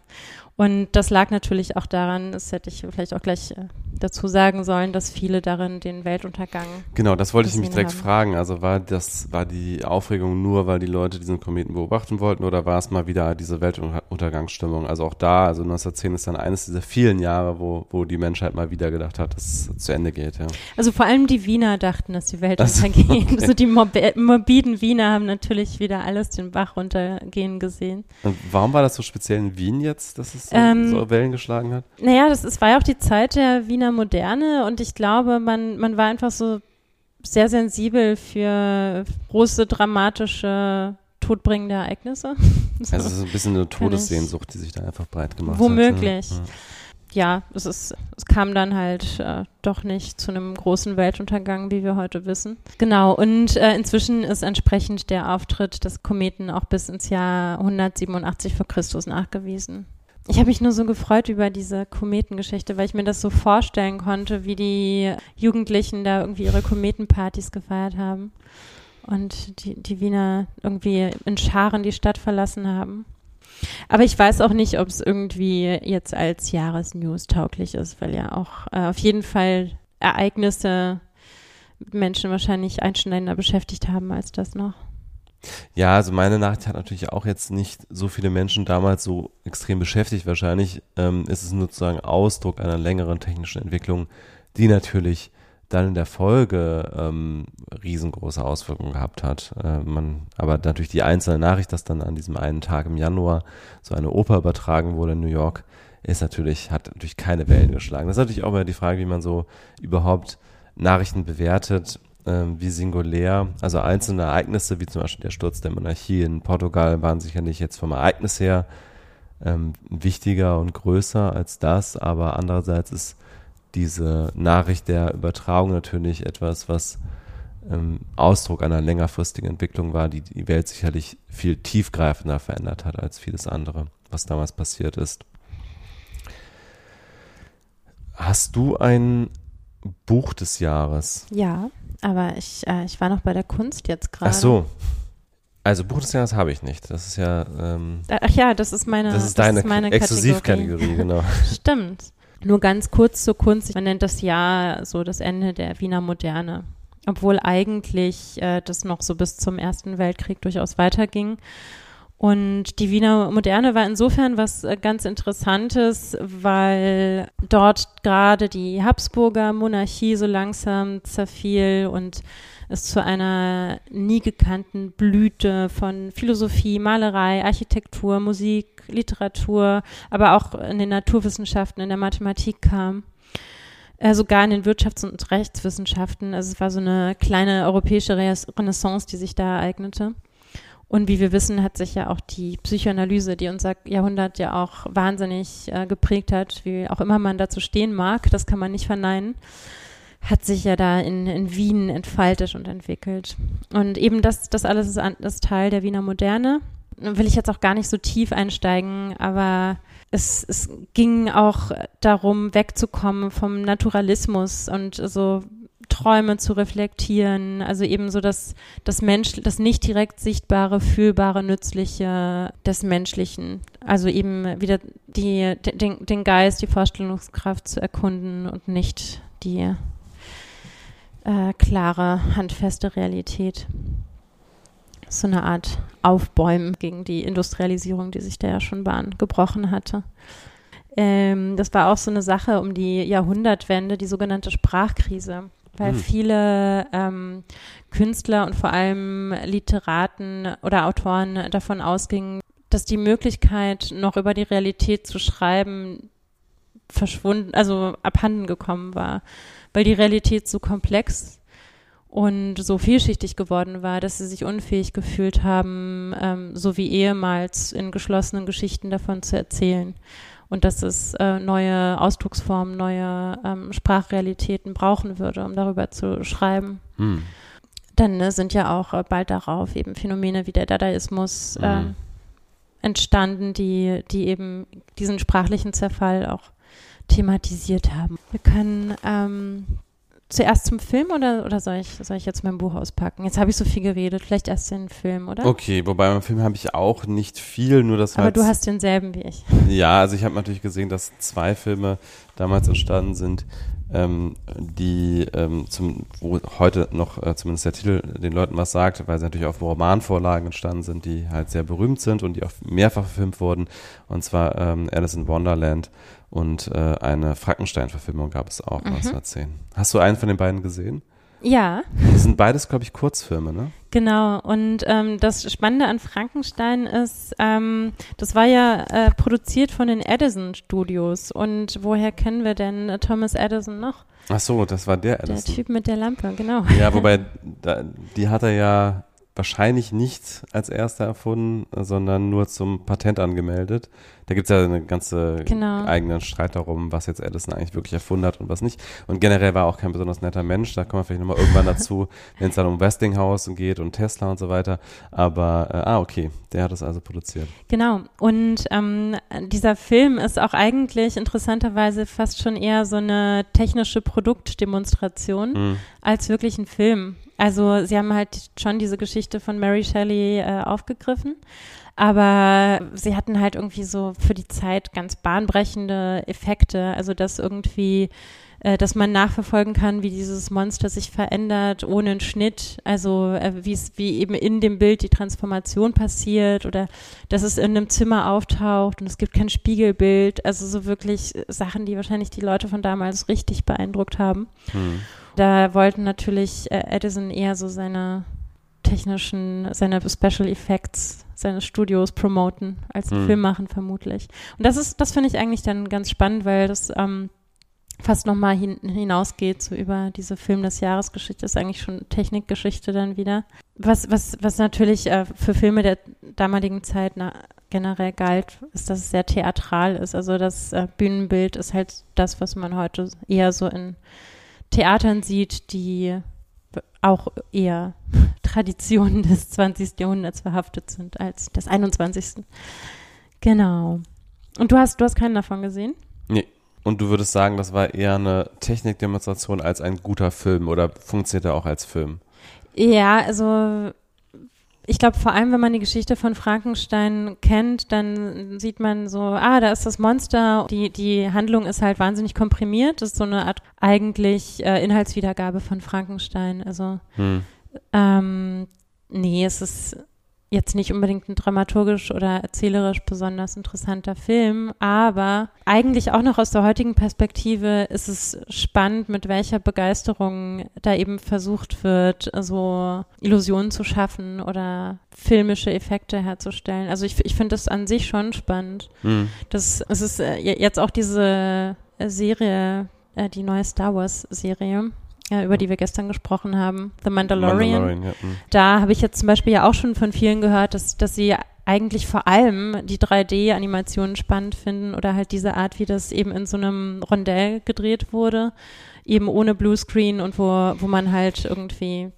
Speaker 3: Und das lag natürlich auch daran, das hätte ich vielleicht auch gleich äh, dazu sagen sollen, dass viele darin den Weltuntergang.
Speaker 4: Genau, das wollte ich nämlich direkt
Speaker 3: haben.
Speaker 4: fragen. Also war das, war die Aufregung nur, weil die Leute diesen Kometen beobachten wollten oder war es mal wieder diese Weltuntergangsstimmung? Also auch da, also 1910 ist dann eines dieser vielen Jahre, wo, wo die Menschheit mal wieder gedacht hat, dass es zu Ende geht, ja.
Speaker 3: Also vor allem die Wiener dachten, dass die Welt untergeht. Okay. Also die morbiden Wiener haben natürlich wieder alles den Bach runtergehen gesehen.
Speaker 4: Und warum war das so speziell in Wien jetzt, dass es so, ähm, so Wellen geschlagen hat?
Speaker 3: Naja, das ist, war ja auch die Zeit der Wiener Moderne und ich glaube, man, man war einfach so sehr sensibel für große, dramatische, todbringende Ereignisse.
Speaker 4: so. Also so ein bisschen eine Todessehnsucht, die sich da einfach breit gemacht
Speaker 3: Womöglich.
Speaker 4: hat.
Speaker 3: Womöglich. Ja. ja, es, ist, es kam dann halt äh, doch nicht zu einem großen Weltuntergang, wie wir heute wissen. Genau, und äh, inzwischen ist entsprechend der Auftritt des Kometen auch bis ins Jahr 187 vor Christus nachgewiesen. Ich habe mich nur so gefreut über diese Kometengeschichte, weil ich mir das so vorstellen konnte, wie die Jugendlichen da irgendwie ihre Kometenpartys gefeiert haben und die, die Wiener irgendwie in Scharen die Stadt verlassen haben. Aber ich weiß auch nicht, ob es irgendwie jetzt als Jahresnews tauglich ist, weil ja auch äh, auf jeden Fall Ereignisse Menschen wahrscheinlich einschneidender beschäftigt haben als das noch.
Speaker 4: Ja, also meine Nachricht hat natürlich auch jetzt nicht so viele Menschen damals so extrem beschäftigt. Wahrscheinlich ähm, ist es sozusagen Ausdruck einer längeren technischen Entwicklung, die natürlich dann in der Folge ähm, riesengroße Auswirkungen gehabt hat. Äh, man, aber natürlich die einzelne Nachricht, dass dann an diesem einen Tag im Januar so eine Oper übertragen wurde in New York, ist natürlich, hat natürlich keine Wellen geschlagen. Das ist natürlich auch immer die Frage, wie man so überhaupt Nachrichten bewertet ähm, wie singulär. Also einzelne Ereignisse, wie zum Beispiel der Sturz der Monarchie in Portugal, waren sicherlich jetzt vom Ereignis her ähm, wichtiger und größer als das, aber andererseits ist diese Nachricht der Übertragung natürlich etwas, was ähm, Ausdruck einer längerfristigen Entwicklung war, die die Welt sicherlich viel tiefgreifender verändert hat als vieles andere, was damals passiert ist. Hast du ein Buch des Jahres?
Speaker 3: Ja. Aber ich, äh, ich war noch bei der Kunst jetzt gerade.
Speaker 4: Ach so. Also Buch des Jahres habe ich nicht. Das ist ja. Ähm,
Speaker 3: Ach ja, das ist meine.
Speaker 4: Das ist deine das ist meine Exklusivkategorie, genau.
Speaker 3: Stimmt. Nur ganz kurz zur Kunst. Man nennt das Jahr so das Ende der Wiener Moderne. Obwohl eigentlich äh, das noch so bis zum Ersten Weltkrieg durchaus weiterging. Und die Wiener Moderne war insofern was äh, ganz Interessantes, weil dort gerade die Habsburger Monarchie so langsam zerfiel und es zu einer nie gekannten Blüte von Philosophie, Malerei, Architektur, Musik, Literatur, aber auch in den Naturwissenschaften, in der Mathematik kam. Äh, sogar in den Wirtschafts- und Rechtswissenschaften. Also es war so eine kleine europäische Renaissance, die sich da ereignete. Und wie wir wissen, hat sich ja auch die Psychoanalyse, die unser Jahrhundert ja auch wahnsinnig äh, geprägt hat, wie auch immer man dazu stehen mag, das kann man nicht verneinen, hat sich ja da in, in Wien entfaltet und entwickelt. Und eben das, das alles ist, an, ist Teil der Wiener Moderne. Will ich jetzt auch gar nicht so tief einsteigen, aber es, es ging auch darum, wegzukommen vom Naturalismus und so Träume zu reflektieren, also eben so das, das Mensch, das nicht direkt sichtbare, fühlbare, nützliche des Menschlichen. Also eben wieder die, den, den Geist, die Vorstellungskraft zu erkunden und nicht die äh, klare, handfeste Realität. so eine Art Aufbäumen gegen die Industrialisierung, die sich da ja schon Bahn gebrochen hatte. Ähm, das war auch so eine Sache um die Jahrhundertwende, die sogenannte Sprachkrise, weil
Speaker 4: Hm.
Speaker 3: viele ähm, Künstler und vor allem Literaten oder Autoren davon ausgingen, dass die Möglichkeit, noch über die Realität zu schreiben, verschwunden, also abhanden gekommen war, weil die Realität so komplex und so vielschichtig geworden war, dass sie sich unfähig gefühlt haben, ähm, so wie ehemals in geschlossenen Geschichten davon zu erzählen. Und dass es äh, neue Ausdrucksformen, neue ähm, Sprachrealitäten brauchen würde, um darüber zu schreiben.
Speaker 4: Hm.
Speaker 3: Dann ne, sind ja auch äh, bald darauf eben Phänomene wie der Dadaismus ähm, entstanden, die, die eben diesen sprachlichen Zerfall auch thematisiert haben. Wir können ähm, zuerst zum Film oder, oder soll, ich, soll ich jetzt mein Buch auspacken? Jetzt habe ich so viel geredet, vielleicht erst den Film, oder?
Speaker 4: Okay, wobei beim Film habe ich auch nicht viel, nur das
Speaker 3: Aber
Speaker 4: halt.
Speaker 3: du hast denselben wie ich.
Speaker 4: Ja, also ich habe natürlich gesehen, dass zwei Filme damals entstanden sind, ähm, die ähm, zum, wo heute noch äh, zumindest der Titel den Leuten was sagt, weil sie natürlich auf Romanvorlagen entstanden sind, die halt sehr berühmt sind und die auch mehrfach verfilmt wurden. Und zwar ähm, Alice in Wonderland und äh, eine Frankenstein-Verfilmung gab es auch
Speaker 3: Mhm.
Speaker 4: 1910. Hast du einen von den beiden gesehen?
Speaker 3: Ja,
Speaker 4: Das sind beides, glaube ich, Kurzfilme, ne?
Speaker 3: Genau, und ähm, das Spannende an Frankenstein ist, ähm, das war ja äh, produziert von den Edison Studios. Und woher kennen wir denn äh, Thomas Edison noch?
Speaker 4: Ach so, das war der
Speaker 3: Der
Speaker 4: Edison.
Speaker 3: Typ mit der Lampe, genau.
Speaker 4: Ja, wobei, da, die hat er ja wahrscheinlich nicht als erster erfunden, sondern nur zum Patent angemeldet. Da gibt's ja eine ganze
Speaker 3: Genau.
Speaker 4: eigenen Streit darum, was jetzt Edison eigentlich wirklich erfunden hat und was nicht. Und generell war er auch kein besonders netter Mensch. Da kommen wir vielleicht nochmal irgendwann dazu, wenn es dann um Westinghouse geht und Tesla und so weiter. Aber, äh, ah, okay, der hat es also produziert.
Speaker 3: Genau. Und ähm, dieser Film ist auch eigentlich interessanterweise fast schon eher so eine technische Produktdemonstration
Speaker 4: Hm.
Speaker 3: als wirklich ein Film. Also sie haben halt schon diese Geschichte von Mary Shelley äh, aufgegriffen, aber sie hatten halt irgendwie so für die Zeit ganz bahnbrechende Effekte. Also dass irgendwie äh, dass man nachverfolgen kann, wie dieses Monster sich verändert ohne einen Schnitt, also äh, wie eben in dem Bild die Transformation passiert oder dass es in einem Zimmer auftaucht und es gibt kein Spiegelbild, also so wirklich Sachen, die wahrscheinlich die Leute von damals richtig beeindruckt haben.
Speaker 4: Hm.
Speaker 3: Da wollten natürlich äh, Edison eher so seine technischen, seine Special Effects seines Studios promoten, als einen
Speaker 4: Hm.
Speaker 3: Film machen vermutlich. Und das ist, das finde ich eigentlich dann ganz spannend, weil das ähm, fast nochmal hin, hinausgeht, so über diese Film des Jahres Geschichte, ist eigentlich schon Technikgeschichte dann wieder. Was, was, was natürlich äh, für Filme der damaligen Zeit na, generell galt, ist, dass es sehr theatral ist. Also das äh, Bühnenbild ist halt das, was man heute eher so in Theatern sieht, die auch eher Traditionen des 20. Jahrhunderts verhaftet sind als des 21. Genau. Und du hast, du hast keinen davon gesehen?
Speaker 4: Nee. Und du würdest sagen, das war eher eine Technikdemonstration als ein guter Film oder funktioniert er auch als Film?
Speaker 3: Ja, also ich glaube vor allem, wenn man die Geschichte von Frankenstein kennt, dann sieht man so, ah, da ist das Monster. Die, die Handlung ist halt wahnsinnig komprimiert. Das ist so eine Art eigentlich äh, Inhaltswiedergabe von Frankenstein. Also
Speaker 4: Hm.
Speaker 3: ähm, nee, es ist jetzt nicht unbedingt ein dramaturgisch oder erzählerisch besonders interessanter Film, aber eigentlich auch noch aus der heutigen Perspektive ist es spannend, mit welcher Begeisterung da eben versucht wird, so Illusionen zu schaffen oder filmische Effekte herzustellen. Also ich, ich finde das an sich schon spannend.
Speaker 4: Hm.
Speaker 3: Das, es ist äh, jetzt auch diese Serie, äh, die neue Star Wars Serie, äh, über die wir gestern gesprochen haben, The Mandalorian.
Speaker 4: Mandalorian ja. hm.
Speaker 3: Da habe ich jetzt zum Beispiel ja auch schon von vielen gehört, dass, dass sie eigentlich vor allem die 3D-Animationen spannend finden oder halt diese Art, wie das eben in so einem Rondell gedreht wurde, eben ohne Bluescreen und wo, wo man halt irgendwie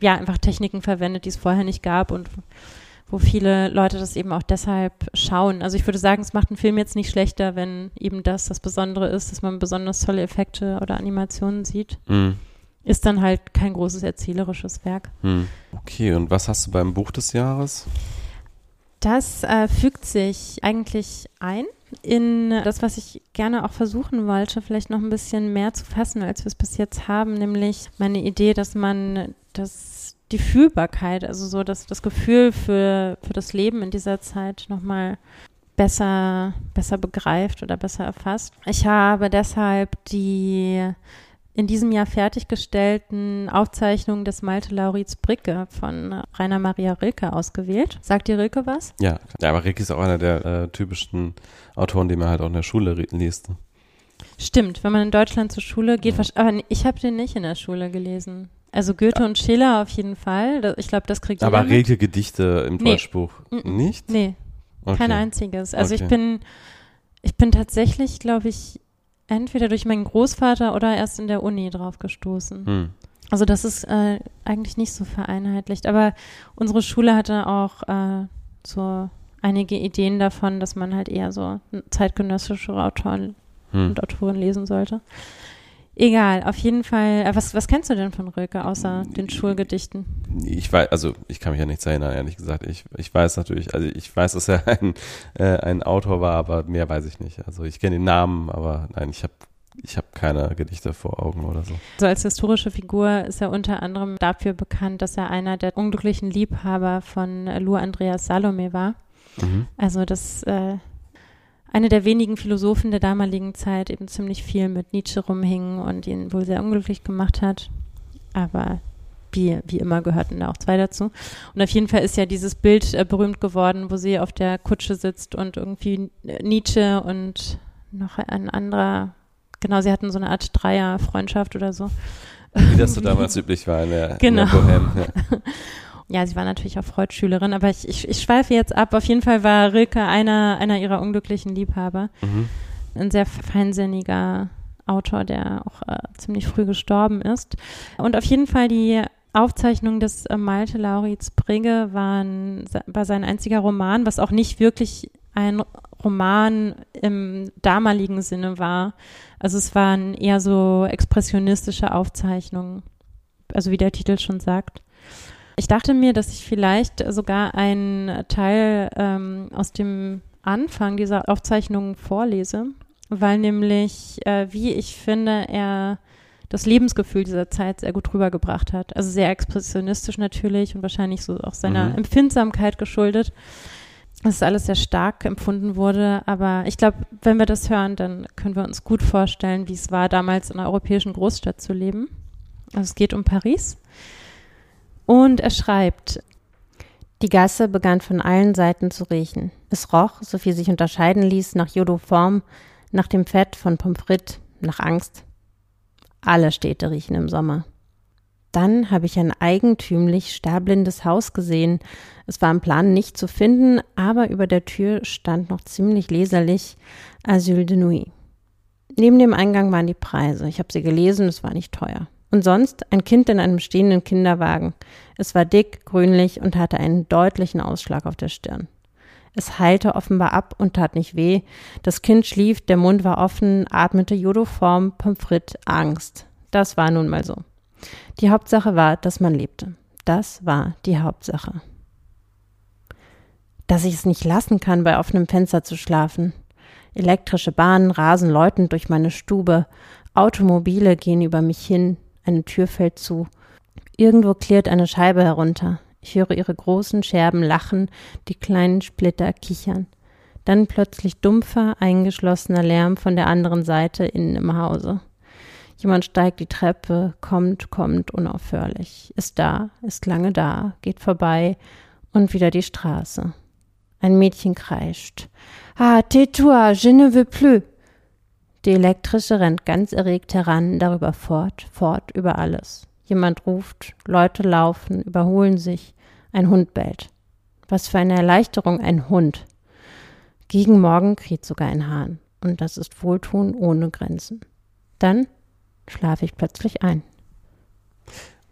Speaker 3: ja einfach Techniken verwendet, die es vorher nicht gab und wo viele Leute das eben auch deshalb schauen. Also ich würde sagen, es macht einen Film jetzt nicht schlechter, wenn eben das das Besondere ist, dass man besonders tolle Effekte oder Animationen sieht.
Speaker 4: Hm.
Speaker 3: Ist dann halt kein großes erzählerisches Werk.
Speaker 4: Hm. Okay, und was hast du beim Buch des Jahres?
Speaker 3: Das äh, fügt sich eigentlich ein in das, was ich gerne auch versuchen wollte, vielleicht noch ein bisschen mehr zu fassen, als wir es bis jetzt haben, nämlich meine Idee, dass man das die Fühlbarkeit, also so das, das Gefühl für, für das Leben in dieser Zeit nochmal besser, besser begreift oder besser erfasst. Ich habe deshalb die in diesem Jahr fertiggestellten Aufzeichnungen des Malte Lauritz Bricke von Rainer Maria Rilke ausgewählt. Sagt dir Rilke was?
Speaker 4: Ja, ja aber Rilke ist auch einer der äh, typischen Autoren, die man halt auch in der Schule liest.
Speaker 3: Stimmt, wenn man in Deutschland zur Schule geht, ja. aber ich habe den nicht in der Schule gelesen. Also Goethe ja. und Schiller auf jeden Fall. Ich glaube, das kriegt
Speaker 4: Aber Rilke Gedichte im nee. Deutschbuch nicht?
Speaker 3: Nee, okay. kein einziges. Also okay. ich bin, ich bin tatsächlich, glaube ich, entweder durch meinen Großvater oder erst in der Uni drauf gestoßen. Hm. Also das ist äh, eigentlich nicht so vereinheitlicht. Aber unsere Schule hatte auch äh, so einige Ideen davon, dass man halt eher so zeitgenössische Autoren hm. und Autoren lesen sollte. Egal, auf jeden Fall. Äh, was, was kennst du denn von Rilke außer den Schulgedichten?
Speaker 4: Ich weiß, also ich kann mich ja nichts erinnern, ehrlich gesagt. Ich, ich weiß natürlich, also ich weiß, dass er ein, äh, ein Autor war, aber mehr weiß ich nicht. Also ich kenne den Namen, aber nein, ich habe ich habe keine Gedichte vor Augen oder so.
Speaker 3: So als historische Figur ist er unter anderem dafür bekannt, dass er einer der unglücklichen Liebhaber von Lou Andreas Salome war. Mhm. Also das äh, eine der wenigen Philosophen der damaligen Zeit eben ziemlich viel mit Nietzsche rumhing und ihn wohl sehr unglücklich gemacht hat. Aber wie, wie immer gehörten da auch zwei dazu. Und auf jeden Fall ist ja dieses Bild äh, berühmt geworden, wo sie auf der Kutsche sitzt und irgendwie Nietzsche und noch ein anderer, genau, sie hatten so eine Art Dreier-Freundschaft oder so.
Speaker 4: Wie das so damals üblich war in der,
Speaker 3: genau.
Speaker 4: in
Speaker 3: der Bohème. Ja. ja, sie war natürlich auch Freud-Schülerin, aber ich, ich, ich schweife jetzt ab. Auf jeden Fall war Rilke einer, einer ihrer unglücklichen Liebhaber. Mhm. Ein sehr feinsinniger Autor, der auch äh, ziemlich früh gestorben ist. Und auf jeden Fall die Aufzeichnung des äh, Malte Lauritz Brigge waren, war sein einziger Roman, was auch nicht wirklich ein Roman im damaligen Sinne war. Also es waren eher so expressionistische Aufzeichnungen, also wie der Titel schon sagt. Ich dachte mir, dass ich vielleicht sogar einen Teil ähm, aus dem Anfang dieser Aufzeichnungen vorlese, weil nämlich, äh, wie ich finde, er das Lebensgefühl dieser Zeit sehr gut rübergebracht hat. Also sehr expressionistisch natürlich und wahrscheinlich so auch seiner mhm. Empfindsamkeit geschuldet, dass alles sehr stark empfunden wurde. Aber ich glaube, wenn wir das hören, dann können wir uns gut vorstellen, wie es war, damals in einer europäischen Großstadt zu leben. Also es geht um Paris. Und er schreibt, die Gasse begann von allen Seiten zu riechen. Es roch, so viel sich unterscheiden ließ, nach Jodoform, nach dem Fett von Pommes frites, nach Angst. Alle Städte riechen im Sommer. Dann habe ich ein eigentümlich starblindes Haus gesehen. Es war im Plan nicht zu finden, aber über der Tür stand noch ziemlich leserlich Asyl de Nuit. Neben dem Eingang waren die Preise. Ich habe sie gelesen, es war nicht teuer. Und sonst ein Kind in einem stehenden Kinderwagen. Es war dick, grünlich und hatte einen deutlichen Ausschlag auf der Stirn. Es heilte offenbar ab und tat nicht weh. Das Kind schlief, der Mund war offen, atmete jodoform, Pommes frites, Angst. Das war nun mal so. Die Hauptsache war, dass man lebte. Das war die Hauptsache. Dass ich es nicht lassen kann, bei offenem Fenster zu schlafen. Elektrische Bahnen rasen läutend durch meine Stube. Automobile gehen über mich hin. Eine Tür fällt zu. Irgendwo klirrt eine Scheibe herunter. Ich höre ihre großen Scherben lachen, die kleinen Splitter kichern. Dann plötzlich dumpfer, eingeschlossener Lärm von der anderen Seite innen im Hause. Jemand steigt die Treppe, kommt, kommt unaufhörlich, ist da, ist lange da, geht vorbei und wieder die Straße. Ein Mädchen kreischt. Ah, tais-toi, je ne veux plus. Die elektrische rennt ganz erregt heran, darüber fort, fort über alles. Jemand ruft, Leute laufen, überholen sich, ein Hund bellt. Was für eine Erleichterung, ein Hund. Gegen Morgen kräht sogar ein Hahn. Und das ist Wohltun ohne Grenzen. Dann schlafe ich plötzlich ein.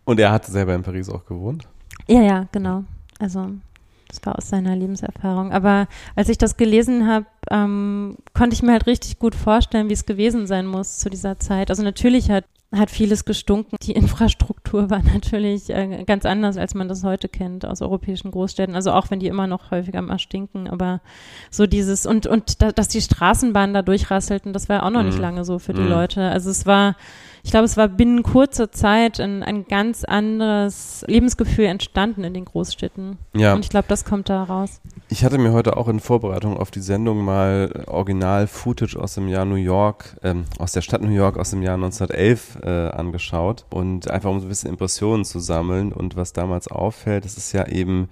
Speaker 4: Und er hat selber in Paris auch gewohnt?
Speaker 3: Ja, ja, genau. Also das war aus seiner Lebenserfahrung. Aber als ich das gelesen habe, ähm, konnte ich mir halt richtig gut vorstellen, wie es gewesen sein muss zu dieser Zeit. Also natürlich hat hat vieles gestunken. Die Infrastruktur war natürlich äh, ganz anders, als man das heute kennt aus europäischen Großstädten. Also auch wenn die immer noch häufiger mal stinken, aber so dieses und und da, dass die Straßenbahnen da durchrasselten, das war auch noch mm. nicht mhm. lange so für die mm. Leute. Also es war ich glaube, es war binnen kurzer Zeit ein, ein ganz anderes Lebensgefühl entstanden in den Großstädten.
Speaker 4: Ja.
Speaker 3: Und ich glaube, das kommt da raus.
Speaker 4: Ich hatte mir heute auch in Vorbereitung auf die Sendung mal Original-Footage aus dem Jahr New York, ähm, aus der Stadt New York aus dem Jahr 1911 äh, angeschaut und einfach um so ein bisschen Impressionen zu sammeln. Und was damals auffällt, das ist ja eben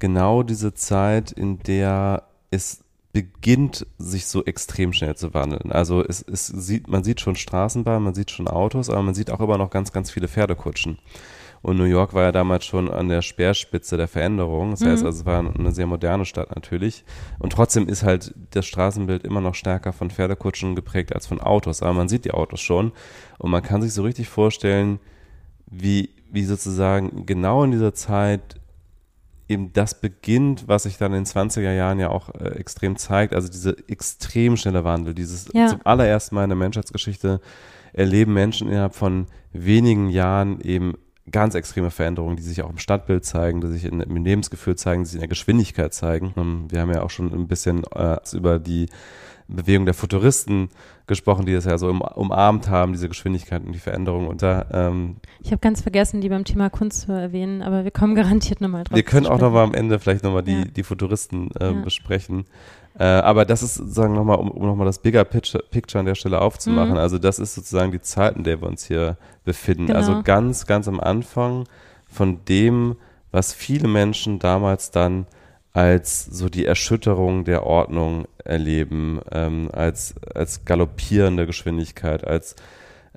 Speaker 4: genau diese Zeit, in der es beginnt, sich so extrem schnell zu wandeln. Also es, es sieht, man sieht schon Straßenbahnen, man sieht schon Autos, aber man sieht auch immer noch ganz, ganz viele Pferdekutschen. Und New York war ja damals schon an der Speerspitze der Veränderung. Das heißt,
Speaker 3: Mhm.
Speaker 4: also es war eine sehr moderne Stadt natürlich. Und trotzdem ist halt das Straßenbild immer noch stärker von Pferdekutschen geprägt als von Autos. Aber man sieht die Autos schon. Und man kann sich so richtig vorstellen, wie, wie sozusagen genau in dieser Zeit eben das beginnt, was sich dann in den 20er Jahren ja auch äh, extrem zeigt. Also diese extrem schnelle Wandel, dieses
Speaker 3: Ja.
Speaker 4: zum allerersten Mal in der Menschheitsgeschichte erleben Menschen innerhalb von wenigen Jahren eben ganz extreme Veränderungen, die sich auch im Stadtbild zeigen, die sich in, im Lebensgefühl zeigen, die sich in der Geschwindigkeit zeigen. Ähm, Wir haben ja auch schon ein bisschen äh, über die Bewegung der Futuristen gesprochen, die das ja so um, umarmt haben, diese Geschwindigkeit und die Veränderung. Und da ähm,
Speaker 3: Ich habe ganz vergessen, die beim Thema Kunst zu erwähnen, aber wir kommen garantiert nochmal drauf.
Speaker 4: wir können auch nochmal am Ende vielleicht nochmal die,
Speaker 3: Ja.
Speaker 4: die Futuristen äh,
Speaker 3: Ja.
Speaker 4: besprechen. Äh, aber das ist sozusagen nochmal, um, um nochmal das Bigger Picture, Picture an der Stelle aufzumachen.
Speaker 3: Mhm.
Speaker 4: Also das ist sozusagen die Zeit, in der wir uns hier befinden.
Speaker 3: Genau.
Speaker 4: Also ganz, ganz am Anfang von dem, was viele Menschen damals dann als so die Erschütterung der Ordnung erleben, ähm, als, als galoppierende Geschwindigkeit, als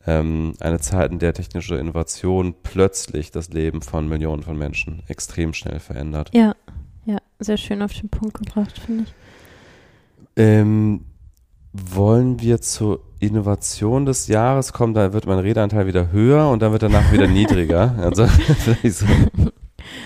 Speaker 4: ähm, eine Zeit, in der technische Innovation plötzlich das Leben von Millionen von Menschen extrem schnell verändert.
Speaker 3: Ja, ja, sehr schön auf den Punkt gebracht, finde ich.
Speaker 4: Ähm, wollen wir zur Innovation des Jahres kommen? Da wird mein Redeanteil wieder höher und dann wird danach wieder niedriger. Also so.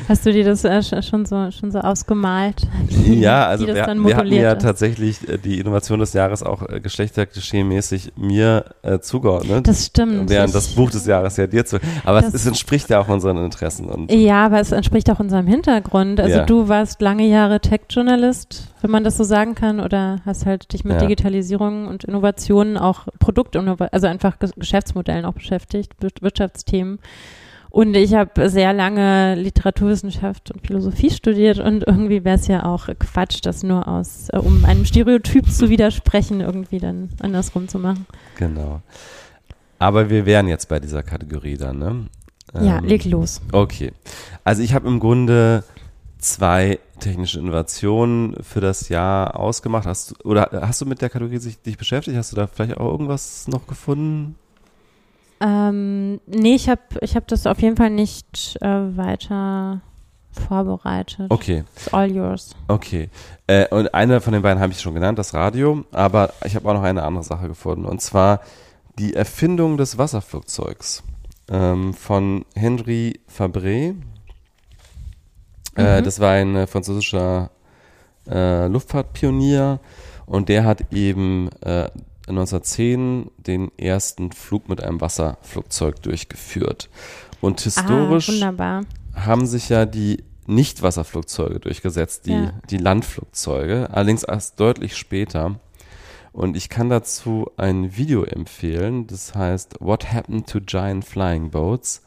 Speaker 3: Hast du dir das äh, sch- schon so schon so ausgemalt? wie-
Speaker 4: Ja, also wir,
Speaker 3: dann
Speaker 4: wir hatten ja
Speaker 3: ist?
Speaker 4: tatsächlich äh, die Innovation des Jahres auch äh, geschlechterklischee-mäßig mir äh, zugeordnet.
Speaker 3: Das stimmt.
Speaker 4: Während das Buch des Jahres ja dir zu. Aber es,
Speaker 3: Das-
Speaker 4: es entspricht ja auch unseren Interessen. Und
Speaker 3: Ja, aber es entspricht auch unserem Hintergrund. Also
Speaker 4: Ja.
Speaker 3: du warst lange Jahre Tech-Journalist, wenn man das so sagen kann, oder hast halt dich mit
Speaker 4: Ja.
Speaker 3: Digitalisierung und Innovationen, auch Produktinnovation, also einfach Ge- Geschäftsmodellen auch beschäftigt, Wir- Wirtschaftsthemen. Und ich habe sehr lange Literaturwissenschaft und Philosophie studiert und irgendwie wäre es ja auch Quatsch, das nur aus, äh, um einem Stereotyp zu widersprechen, irgendwie dann andersrum zu machen.
Speaker 4: Genau. Aber wir wären jetzt bei dieser Kategorie dann, ne?
Speaker 3: ja,
Speaker 4: Ähm,
Speaker 3: leg los.
Speaker 4: Okay. Also ich habe im Grunde zwei technische Innovationen für das Jahr ausgemacht. Hast du, oder hast du mit der Kategorie sich, dich beschäftigt? Hast du da vielleicht auch irgendwas noch gefunden?
Speaker 3: Ähm, nee, ich habe ich hab das auf jeden Fall nicht äh, weiter vorbereitet.
Speaker 4: Okay,
Speaker 3: It's all yours.
Speaker 4: okay. Äh, und eine von den beiden habe ich schon genannt, das Radio. Aber ich habe auch noch eine andere Sache gefunden. Und zwar die Erfindung des Wasserflugzeugs ähm, von Henry Fabre. Äh,
Speaker 3: Mhm.
Speaker 4: das war ein äh, französischer äh, Luftfahrtpionier und der hat eben äh, 1910 den ersten Flug mit einem Wasserflugzeug durchgeführt. Und historisch
Speaker 3: Ah,
Speaker 4: haben sich ja die Nicht-Wasserflugzeuge durchgesetzt, die,
Speaker 3: Ja.
Speaker 4: die Landflugzeuge, allerdings erst deutlich später. Und ich kann dazu ein Video empfehlen, das heißt What Happened to Giant Flying Boats?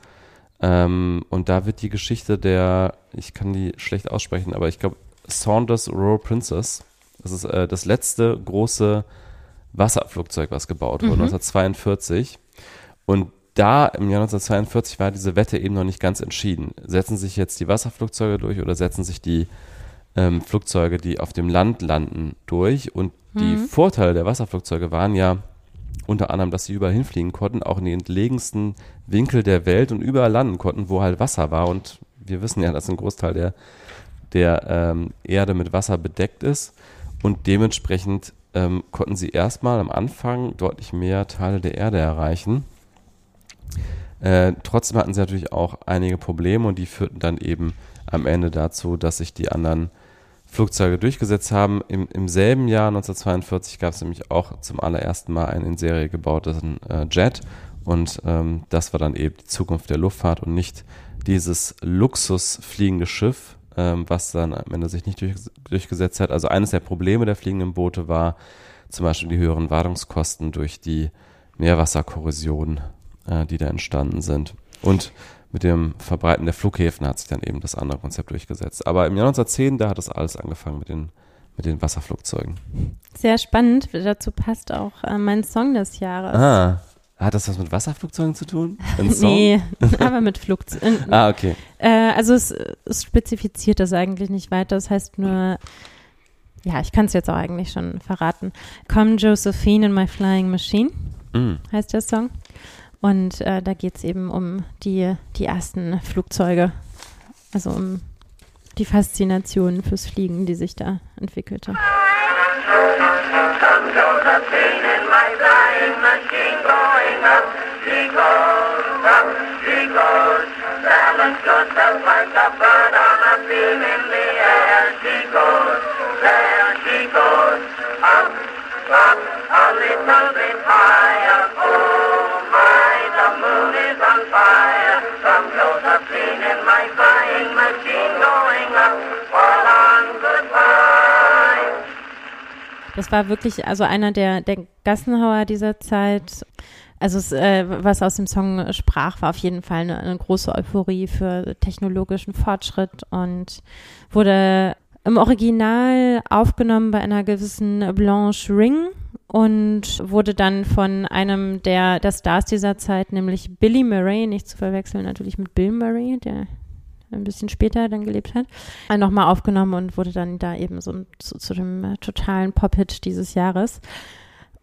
Speaker 4: Ähm, und da wird die Geschichte der, ich kann die schlecht aussprechen, aber ich glaube Saunders Royal Princess, das ist äh, das letzte große Wasserflugzeug, was gebaut wurde,
Speaker 3: Mhm.
Speaker 4: 1942. Und da im Jahr 1942 war diese Wette eben noch nicht ganz entschieden. Setzen sich jetzt die Wasserflugzeuge durch oder setzen sich die ähm, Flugzeuge, die auf dem Land landen, durch? Und die
Speaker 3: Mhm.
Speaker 4: Vorteile der Wasserflugzeuge waren ja unter anderem, dass sie überall hinfliegen konnten, auch in die entlegensten Winkel der Welt und überall landen konnten, wo halt Wasser war. Und wir wissen ja, dass ein Großteil der, der ähm, Erde mit Wasser bedeckt ist. Und dementsprechend ähm, konnten sie erstmal am Anfang deutlich mehr Teile der Erde erreichen. Äh, trotzdem hatten sie natürlich auch einige Probleme und die führten dann eben am Ende dazu, dass sich die anderen Flugzeuge durchgesetzt haben. Im, im selben Jahr 1942 gab es nämlich auch zum allerersten Mal einen in Serie gebauten äh, Jet und ähm, das war dann eben die Zukunft der Luftfahrt und nicht dieses Luxusfliegende Schiff, was dann am Ende sich nicht durch, durchgesetzt hat. Also eines der Probleme der fliegenden Boote war zum Beispiel die höheren Wartungskosten durch die Meerwasserkorrosion äh, die da entstanden sind. Und mit dem Verbreiten der Flughäfen hat sich dann eben das andere Konzept durchgesetzt. Aber im Jahr 1910, da hat das alles angefangen mit den, mit den Wasserflugzeugen.
Speaker 3: Sehr spannend. Dazu passt auch äh, mein Song des Jahres.
Speaker 4: Ah, hat das was mit Wasserflugzeugen zu tun?
Speaker 3: Nee, aber mit Flugzeugen.
Speaker 4: Ah, okay.
Speaker 3: Äh, also es, es spezifiziert das eigentlich nicht weiter. Das heißt nur, ja, ich kann es jetzt auch eigentlich schon verraten. Come Josephine in my flying machine
Speaker 4: Mm.
Speaker 3: heißt der Song. Und äh, da geht es eben um die, die ersten Flugzeuge. Also um die Faszination fürs Fliegen, die sich da entwickelte. Das war wirklich also einer der, der Gassenhauer dieser Zeit. Also es, äh, was aus dem Song sprach, war auf jeden Fall eine, eine große Euphorie für technologischen Fortschritt und wurde im Original aufgenommen bei einer gewissen Blanche Ring und wurde dann von einem der, der Stars dieser Zeit, nämlich Billy Murray, nicht zu verwechseln natürlich mit Bill Murray, der ein bisschen später dann gelebt hat, äh, nochmal aufgenommen und wurde dann da eben so zu, zu dem äh, totalen Pop-Hit dieses Jahres.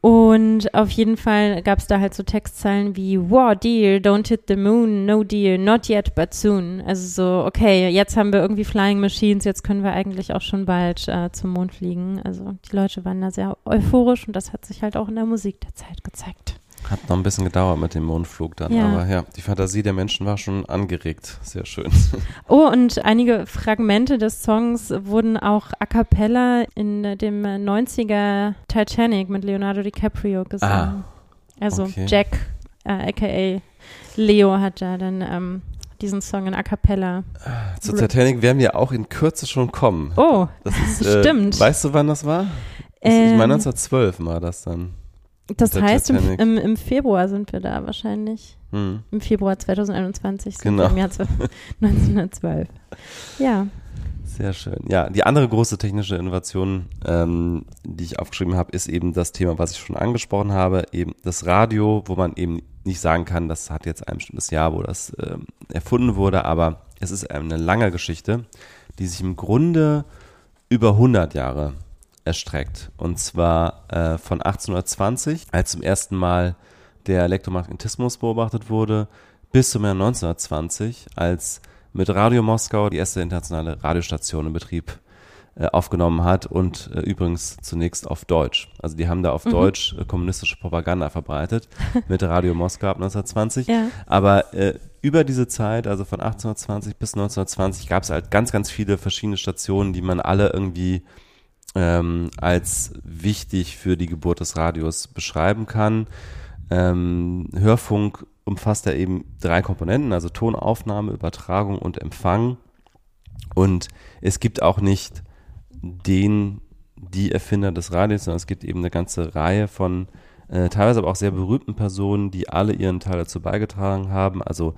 Speaker 3: Und auf jeden Fall gab es da halt so Textzeilen wie Wow, dear, don't hit the moon, no dear, not yet, but soon. Also so, okay, jetzt haben wir irgendwie Flying Machines, jetzt können wir eigentlich auch schon bald äh, zum Mond fliegen. Also die Leute waren da sehr euphorisch und das hat sich halt auch in der Musik der Zeit gezeigt.
Speaker 4: Hat noch ein bisschen gedauert mit dem Mondflug dann,
Speaker 3: Ja.
Speaker 4: aber ja, die Fantasie der Menschen war schon angeregt. Sehr schön.
Speaker 3: Oh, und einige Fragmente des Songs wurden auch a cappella in dem äh, 90er Titanic mit Leonardo DiCaprio gesungen. also
Speaker 4: okay.
Speaker 3: Jack, äh, aka Leo, hat da dann ähm, diesen Song in a cappella.
Speaker 4: Zur Titanic werden wir auch in Kürze schon kommen.
Speaker 3: Oh,
Speaker 4: Das ist, äh,
Speaker 3: stimmt.
Speaker 4: Weißt du, wann das war? Das, ich
Speaker 3: Ähm,
Speaker 4: meine 1912 war das dann.
Speaker 3: Das
Speaker 4: der
Speaker 3: heißt, im, im, im Februar sind wir da wahrscheinlich.
Speaker 4: Hm.
Speaker 3: Im Februar 2021 sind
Speaker 4: Genau.
Speaker 3: wir im Jahr 1912. Ja.
Speaker 4: Sehr schön. Ja, die andere große technische Innovation, ähm, die ich aufgeschrieben habe, ist eben das Thema, was ich schon angesprochen habe, eben das Radio, wo man eben nicht sagen kann, das hat jetzt ein bestimmtes Jahr, wo das ähm, erfunden wurde, aber es ist eine lange Geschichte, die sich im Grunde über 100 Jahre erstreckt. Und zwar äh, von 1820, als zum ersten Mal der Elektromagnetismus beobachtet wurde, bis zum Jahr 1920, als mit Radio Moskau die erste internationale Radiostation in Betrieb äh, aufgenommen hat und äh, übrigens zunächst auf Deutsch. Also die haben da auf Deutsch äh, kommunistische Propaganda verbreitet mit Radio Moskau ab 1920.
Speaker 3: Ja.
Speaker 4: Aber äh, über diese Zeit, also von 1820 bis 1920, gab es halt ganz, ganz viele verschiedene Stationen, die man alle irgendwie ähm, als wichtig für die Geburt des Radios beschreiben kann. Ähm, Hörfunk umfasst ja eben drei Komponenten, also Tonaufnahme, Übertragung und Empfang. Und es gibt auch nicht den, die Erfinder des Radios, sondern es gibt eben eine ganze Reihe von äh, teilweise aber auch sehr berühmten Personen, die alle ihren Teil dazu beigetragen haben. Also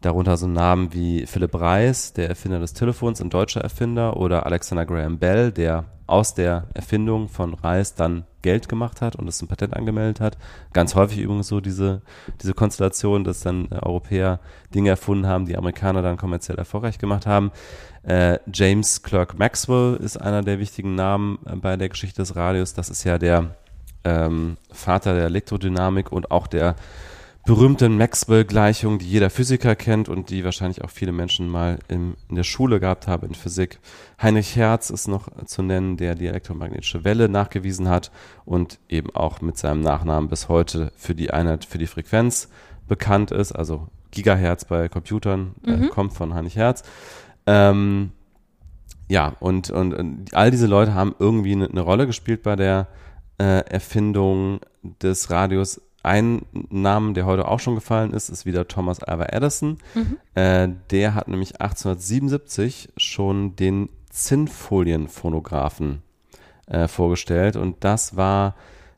Speaker 4: darunter so Namen wie Philipp Reis, der Erfinder des Telefons, ein deutscher Erfinder, oder Alexander Graham Bell, der aus der Erfindung von Reis dann Geld gemacht hat und es ein Patent angemeldet hat. Ganz häufig übrigens so diese, diese Konstellation, dass dann äh, Europäer Dinge erfunden haben, die Amerikaner dann kommerziell erfolgreich gemacht haben. Äh, James Clerk Maxwell ist einer der wichtigen Namen äh, bei der Geschichte des Radios. Das ist ja der ähm, Vater der Elektrodynamik und auch der berühmten Maxwell-Gleichung, die jeder Physiker kennt und die wahrscheinlich auch viele Menschen mal im, in der Schule gehabt haben in Physik. Heinrich Hertz ist noch zu nennen, der die elektromagnetische Welle nachgewiesen hat und eben auch mit seinem Nachnamen bis heute für die Einheit, für die Frequenz bekannt ist. Also Gigahertz bei Computern äh, kommt von Heinrich Hertz. Ähm, ja, und, und, und all diese Leute haben irgendwie eine, eine Rolle gespielt bei der äh, Erfindung des Radios. Ein Name, der heute auch schon gefallen ist, ist wieder Thomas Alva Edison. Äh, der hat nämlich 1877 schon den Zinnfolienphonographen äh, vorgestellt und das war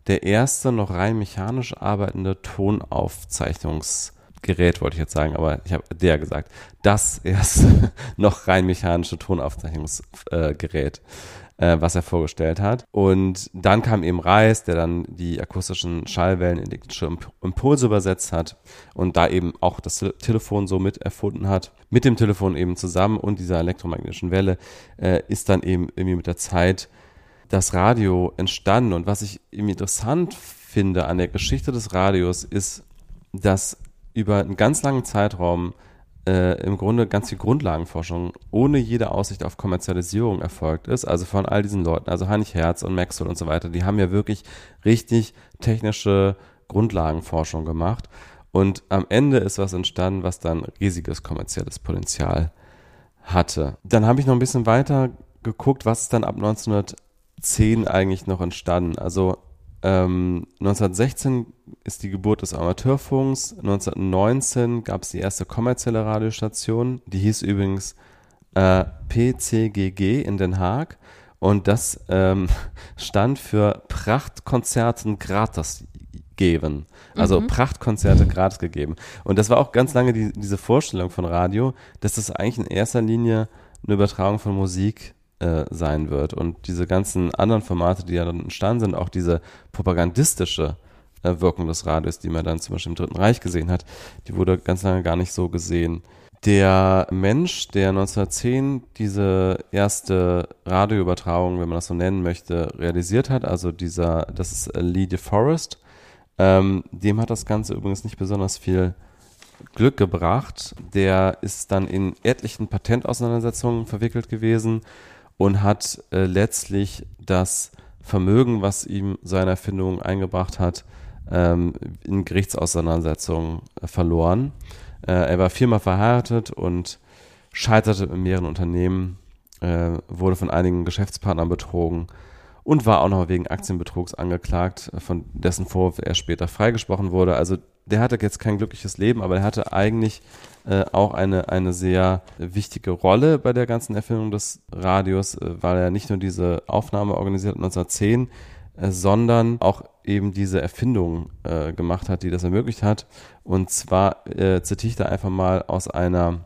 Speaker 4: der erste noch rein mechanisch arbeitende Tonaufzeichnungs Gerät wollte ich jetzt sagen, aber ich habe der gesagt. Das erste noch rein mechanische Tonaufzeichnungsgerät, äh, was er vorgestellt hat. Und dann kam eben Reis, der dann die akustischen Schallwellen in elektrische Impulse übersetzt hat und da eben auch das Telefon so mit erfunden hat. Mit dem Telefon eben zusammen und dieser elektromagnetischen Welle äh, ist dann eben irgendwie mit der Zeit das Radio entstanden. Und was ich irgendwie interessant finde an der Geschichte des Radios ist, dass über einen ganz langen Zeitraum äh, im Grunde ganz viel Grundlagenforschung ohne jede Aussicht auf Kommerzialisierung erfolgt ist. Also von all diesen Leuten, also Heinrich Herz und Maxwell und so weiter, die haben ja wirklich richtig technische Grundlagenforschung gemacht. Und am Ende ist was entstanden, was dann riesiges kommerzielles Potenzial hatte. Dann habe ich noch ein bisschen weiter geguckt, was ist dann ab 1910 eigentlich noch entstanden. Also ähm, 1916 ist die Geburt des Amateurfunks. 1919 gab es die erste kommerzielle Radiostation. Die hieß übrigens äh, PCGG in Den Haag. Und das ähm, stand für Prachtkonzerten gratis geben. Also mhm. Prachtkonzerte gratis gegeben. Und das war auch ganz lange die, diese Vorstellung von Radio, dass das eigentlich in erster Linie eine Übertragung von Musik äh, sein wird. Und diese ganzen anderen Formate, die ja dann entstanden sind, auch diese propagandistische äh, Wirkung des Radios, die man dann zum Beispiel im Dritten Reich gesehen hat, die wurde ganz lange gar nicht so gesehen. Der Mensch, der 1910 diese erste Radioübertragung, wenn man das so nennen möchte, realisiert hat, also dieser, das ist Lee DeForest, ähm, dem hat das Ganze übrigens nicht besonders viel Glück gebracht. Der ist dann in etlichen Patentauseinandersetzungen verwickelt gewesen und hat äh, letztlich das Vermögen, was ihm seine Erfindung eingebracht hat, ähm, in Gerichtsauseinandersetzungen äh, verloren. Äh, er war viermal verheiratet und scheiterte in mehreren Unternehmen, äh, wurde von einigen Geschäftspartnern betrogen und war auch noch wegen Aktienbetrugs angeklagt, von dessen Vorwurf er später freigesprochen wurde. Also der hatte jetzt kein glückliches Leben, aber er hatte eigentlich äh, auch eine, eine sehr wichtige Rolle bei der ganzen Erfindung des Radios, äh, weil er nicht nur diese Aufnahme organisiert 1910, äh, sondern auch eben diese Erfindung gemacht hat, die das ermöglicht hat. Und zwar zitiere ich da einfach mal aus einer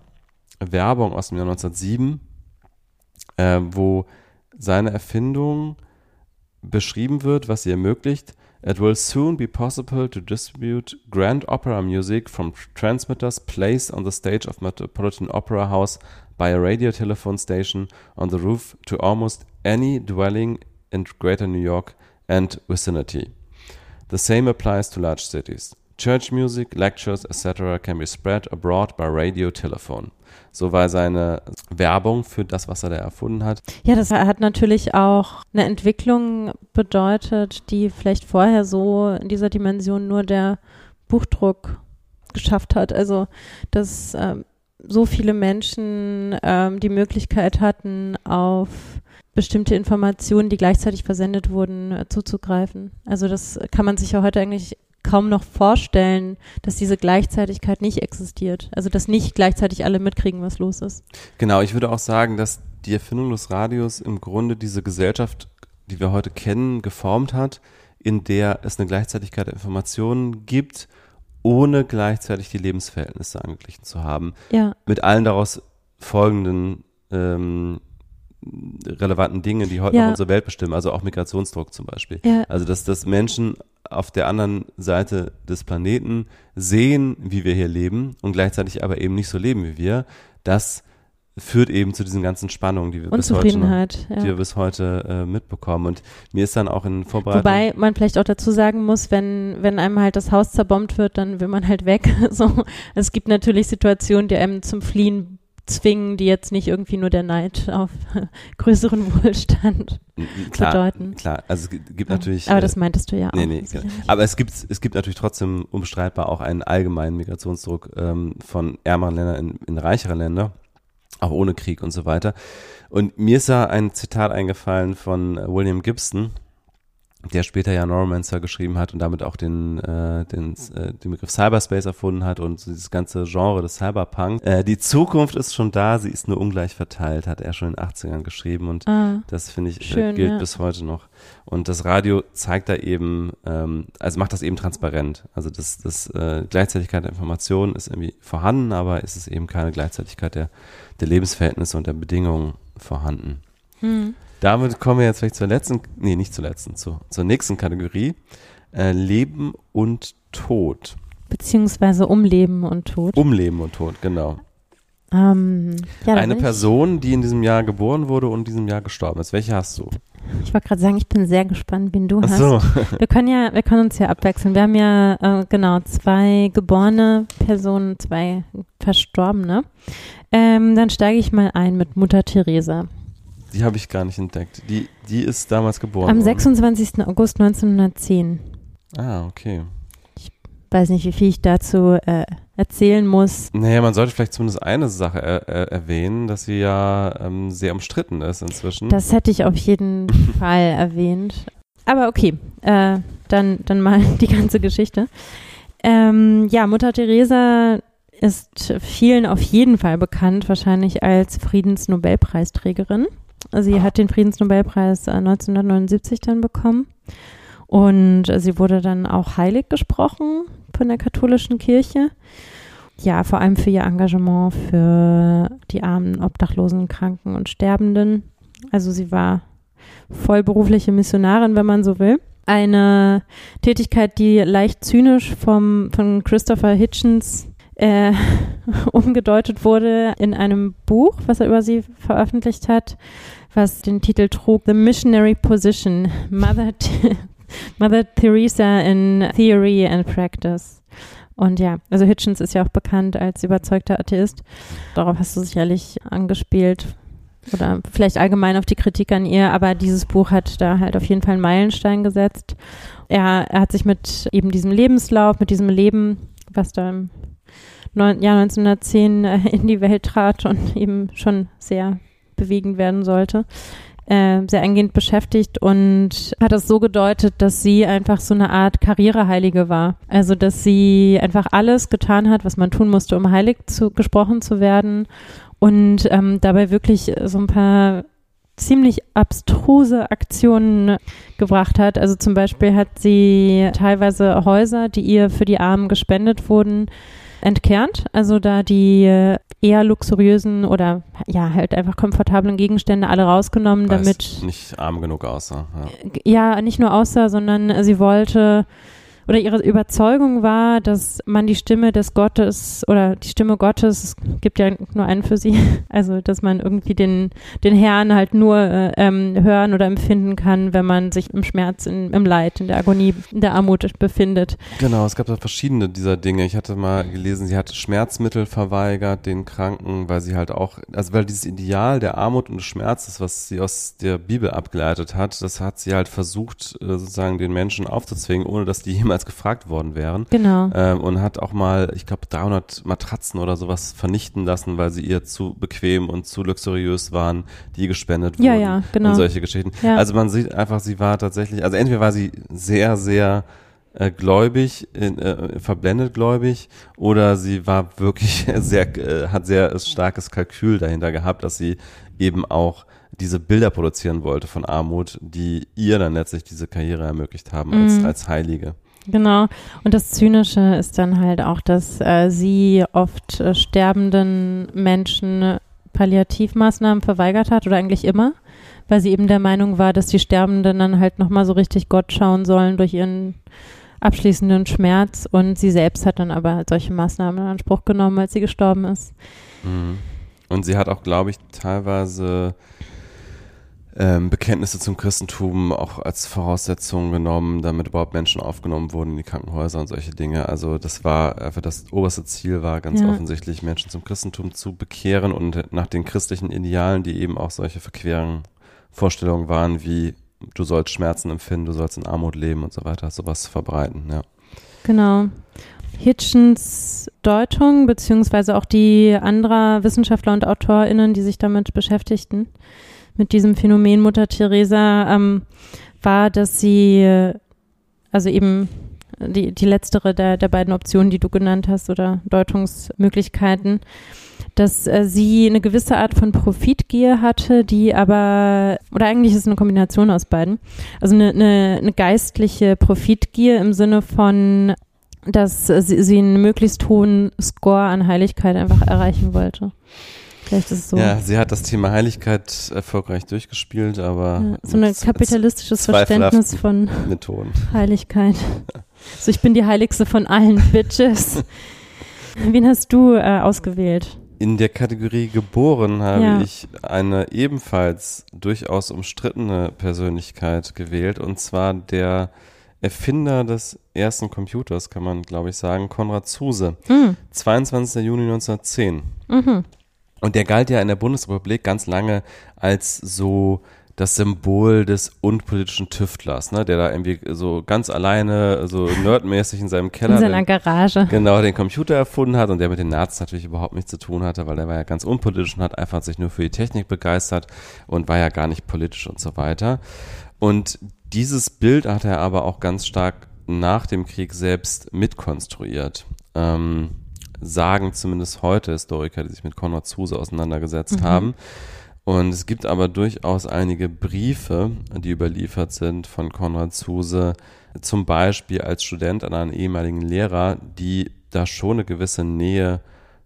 Speaker 4: Werbung aus dem Jahr 1907, äh, wo seine Erfindung beschrieben wird, was sie ermöglicht. It will soon be possible to distribute grand opera music from transmitters placed on the stage of Metropolitan Opera House by a radio telephone station on the roof to almost any dwelling in Greater New York and vicinity. The same applies to large cities. Church music, lectures, etc. can be spread abroad by radio telephone. So war seine Werbung für das, was er da erfunden hat.
Speaker 3: Ja, das hat natürlich auch eine Entwicklung bedeutet, die vielleicht vorher so in dieser Dimension nur der Buchdruck geschafft hat. Also, dass ähm, so viele Menschen ähm, die Möglichkeit hatten, auf bestimmte Informationen, die gleichzeitig versendet wurden, äh, zuzugreifen. Also das kann man sich ja heute eigentlich kaum noch vorstellen, dass diese Gleichzeitigkeit nicht existiert. Also dass nicht gleichzeitig alle mitkriegen, was los ist.
Speaker 4: Genau, ich würde auch sagen, dass die Erfindung des Radios im Grunde diese Gesellschaft, die wir heute kennen, geformt hat, in der es eine Gleichzeitigkeit der Informationen gibt, ohne gleichzeitig die Lebensverhältnisse angeglichen zu haben.
Speaker 3: Ja.
Speaker 4: Mit allen daraus folgenden ähm, relevanten Dinge, die heute ja. noch unsere Welt bestimmen, also auch Migrationsdruck zum Beispiel.
Speaker 3: Ja.
Speaker 4: Also dass, dass Menschen auf der anderen Seite des Planeten sehen, wie wir hier leben und gleichzeitig aber eben nicht so leben wie wir, das führt eben zu diesen ganzen Spannungen, die wir bis heute, noch, ja. die wir bis heute äh, mitbekommen. Und mir ist dann auch in Vorbereitung.
Speaker 3: Wobei man vielleicht auch dazu sagen muss, wenn, wenn einem halt das Haus zerbombt wird, dann will man halt weg. so. Es gibt natürlich Situationen, die einem zum Fliehen zwingen, die jetzt nicht irgendwie nur der Neid auf größeren Wohlstand
Speaker 4: klar,
Speaker 3: bedeuten.
Speaker 4: Klar, also es gibt natürlich.
Speaker 3: Aber das äh, meintest du ja
Speaker 4: nee, auch. Nee, genau. Aber es gibt, es gibt natürlich trotzdem unbestreitbar auch einen allgemeinen Migrationsdruck ähm, von ärmeren Ländern in, in reichere Länder, auch ohne Krieg und so weiter. Und mir ist da ein Zitat eingefallen von William Gibson, der später ja Neuromancer geschrieben hat und damit auch den, äh, den, äh, den Begriff Cyberspace erfunden hat und so dieses ganze Genre des Cyberpunk. Äh, die Zukunft ist schon da, sie ist nur ungleich verteilt, hat er schon in den 80ern geschrieben und
Speaker 3: Ah,
Speaker 4: das finde ich äh,
Speaker 3: schön,
Speaker 4: gilt
Speaker 3: ja.
Speaker 4: bis heute noch. Und das Radio zeigt da eben, ähm, also macht das eben transparent. Also das, das äh, Gleichzeitigkeit der Informationen ist irgendwie vorhanden, aber es ist eben keine Gleichzeitigkeit der, der Lebensverhältnisse und der Bedingungen vorhanden.
Speaker 3: Hm.
Speaker 4: Damit kommen wir jetzt vielleicht zur letzten, nee, nicht zur letzten, zur, zur nächsten Kategorie. Äh, Leben und Tod.
Speaker 3: Beziehungsweise um Leben und Tod.
Speaker 4: Um Leben und Tod, genau.
Speaker 3: Ähm, ja,
Speaker 4: Eine Person, die in diesem Jahr geboren wurde und in diesem Jahr gestorben ist. Welche hast du?
Speaker 3: Ich, wollte gerade sagen, ich bin sehr gespannt, wen du hast.
Speaker 4: so.
Speaker 3: Wir können ja, wir können uns ja abwechseln. Wir haben ja äh, genau zwei geborene Personen, zwei Verstorbene. Ähm, dann steige ich mal ein mit Mutter Teresa.
Speaker 4: Die habe ich gar nicht entdeckt. Die, die ist damals geboren.
Speaker 3: Am
Speaker 4: worden.
Speaker 3: 26. August 1910.
Speaker 4: Ah, okay.
Speaker 3: Weiß nicht, wie viel ich dazu äh, erzählen muss.
Speaker 4: Naja, man sollte vielleicht zumindest eine Sache er, er, erwähnen, dass sie ja ähm, sehr umstritten ist inzwischen.
Speaker 3: Das hätte ich auf jeden Fall erwähnt. Aber okay, äh, dann, dann mal die ganze Geschichte. Ähm, ja, Mutter Teresa ist vielen auf jeden Fall bekannt, wahrscheinlich als Friedensnobelpreisträgerin. Sie hat den Friedensnobelpreis äh, 1979 dann bekommen. Und äh, sie wurde dann auch heilig gesprochen von der katholischen Kirche. Ja, vor allem für ihr Engagement für die armen, obdachlosen, Kranken und Sterbenden. Also sie war vollberufliche Missionarin, wenn man so will. Eine Tätigkeit, die leicht zynisch vom, von Christopher Hitchens äh, umgedeutet wurde in einem Buch, was er über sie veröffentlicht hat, was den Titel trug The Missionary Position, Mother, Mother Teresa in Theory and Practice. Und ja, also Hitchens ist ja auch bekannt als überzeugter Atheist. Darauf hast du sicherlich angespielt oder vielleicht allgemein auf die Kritik an ihr, aber dieses Buch hat da halt auf jeden Fall einen Meilenstein gesetzt. Er, er hat sich mit eben diesem Lebenslauf, mit diesem Leben, was da im neun, Jahr 1910 äh, in die Welt trat und eben schon sehr bewegend werden sollte, äh, sehr eingehend beschäftigt und hat es so gedeutet, dass sie einfach so eine Art Karriereheilige war. Also, dass sie einfach alles getan hat, was man tun musste, um heilig zu, gesprochen zu werden und ähm, dabei wirklich so ein paar ziemlich abstruse Aktionen gebracht hat. Also zum Beispiel hat sie teilweise Häuser, die ihr für die Armen gespendet wurden, entkernt. Also da die eher luxuriösen oder ja halt einfach komfortablen Gegenstände alle rausgenommen,
Speaker 4: Weil
Speaker 3: damit
Speaker 4: nicht arm genug aussah. Ja.
Speaker 3: ja nicht nur aussah, sondern sie wollte oder ihre Überzeugung war, dass man die Stimme des Gottes oder die Stimme Gottes, es gibt ja nur einen für sie, also dass man irgendwie den, den Herrn halt nur äh, ähm, hören oder empfinden kann, wenn man sich im Schmerz, in, im Leid, in der Agonie, in der Armut befindet.
Speaker 4: Genau, es gab da verschiedene dieser Dinge. Ich hatte mal gelesen, sie hat Schmerzmittel verweigert den Kranken, weil sie halt auch, also weil dieses Ideal der Armut und des Schmerzes, was sie aus der Bibel abgeleitet hat, das hat sie halt versucht, äh, sozusagen den Menschen aufzuzwingen, ohne dass die jemals gefragt worden wären.
Speaker 3: Genau.
Speaker 4: Ähm, und hat auch mal, ich glaube, 300 Matratzen oder sowas vernichten lassen, weil sie ihr zu bequem und zu luxuriös waren, die gespendet wurden.
Speaker 3: Ja, ja, genau.
Speaker 4: Und solche Geschichten.
Speaker 3: Ja.
Speaker 4: Also man sieht einfach, sie war tatsächlich, also entweder war sie sehr, sehr äh, gläubig, in, äh, verblendet gläubig, oder sie war wirklich sehr, äh, hat sehr starkes Kalkül dahinter gehabt, dass sie eben auch diese Bilder produzieren wollte von Armut, die ihr dann letztlich diese Karriere ermöglicht haben als,
Speaker 3: Mhm.
Speaker 4: als Heilige.
Speaker 3: Genau. Und das Zynische ist dann halt auch, dass äh, sie oft äh, sterbenden Menschen Palliativmaßnahmen verweigert hat oder eigentlich immer, weil sie eben der Meinung war, dass die Sterbenden dann halt nochmal so richtig Gott schauen sollen durch ihren abschließenden Schmerz und sie selbst hat dann aber solche Maßnahmen in Anspruch genommen, als sie gestorben ist.
Speaker 4: Mhm. Und sie hat auch, glaube ich, teilweise ähm, Bekenntnisse zum Christentum auch als Voraussetzung genommen, damit überhaupt Menschen aufgenommen wurden in die Krankenhäuser und solche Dinge. Also das war einfach das oberste Ziel war ganz
Speaker 3: Ja.
Speaker 4: offensichtlich Menschen zum Christentum zu bekehren und nach den christlichen Idealen, die eben auch solche verqueren Vorstellungen waren, wie du sollst Schmerzen empfinden, du sollst in Armut leben und so weiter, sowas verbreiten, ja.
Speaker 3: Genau. Hitchens Deutung, beziehungsweise auch die anderer Wissenschaftler und AutorInnen, die sich damit beschäftigten, mit diesem Phänomen Mutter Teresa, ähm, war, dass sie, also eben die, die letztere der, der beiden Optionen, die du genannt hast oder Deutungsmöglichkeiten, dass äh, sie eine gewisse Art von Profitgier hatte, die aber, oder eigentlich ist es eine Kombination aus beiden, also eine, eine, eine geistliche Profitgier im Sinne von, dass sie, sie einen möglichst hohen Score an Heiligkeit einfach erreichen wollte. Vielleicht ist es so.
Speaker 4: Ja, sie hat das Thema Heiligkeit erfolgreich durchgespielt, aber.
Speaker 3: Ja, so ein kapitalistisches Verständnis von
Speaker 4: Methoden.
Speaker 3: Heiligkeit. So, ich bin die heiligste von allen Bitches. Wen hast du äh, ausgewählt?
Speaker 4: In der Kategorie geboren habe
Speaker 3: Ja.
Speaker 4: ich eine ebenfalls durchaus umstrittene Persönlichkeit gewählt, und zwar der Erfinder des ersten Computers, kann man glaube ich sagen, Konrad Zuse.
Speaker 3: Hm.
Speaker 4: 22. Juni 1910.
Speaker 3: Mhm.
Speaker 4: Und der galt ja in der Bundesrepublik ganz lange als so das Symbol des unpolitischen Tüftlers, ne, der da irgendwie so ganz alleine, so nerdmäßig in seinem Keller
Speaker 3: In seiner
Speaker 4: den,
Speaker 3: Garage.
Speaker 4: genau den Computer erfunden hat und der mit den Nazis natürlich überhaupt nichts zu tun hatte, weil der war ja ganz unpolitisch und hat einfach sich nur für die Technik begeistert und war ja gar nicht politisch und so weiter. Und dieses Bild hat er aber auch ganz stark nach dem Krieg selbst mitkonstruiert. Ähm, sagen zumindest heute Historiker, die sich mit Konrad Zuse auseinandergesetzt
Speaker 3: Mhm.
Speaker 4: haben. Und es gibt aber durchaus einige Briefe, die überliefert sind von Konrad Zuse, zum Beispiel als Student an einen ehemaligen Lehrer, die da schon eine gewisse Nähe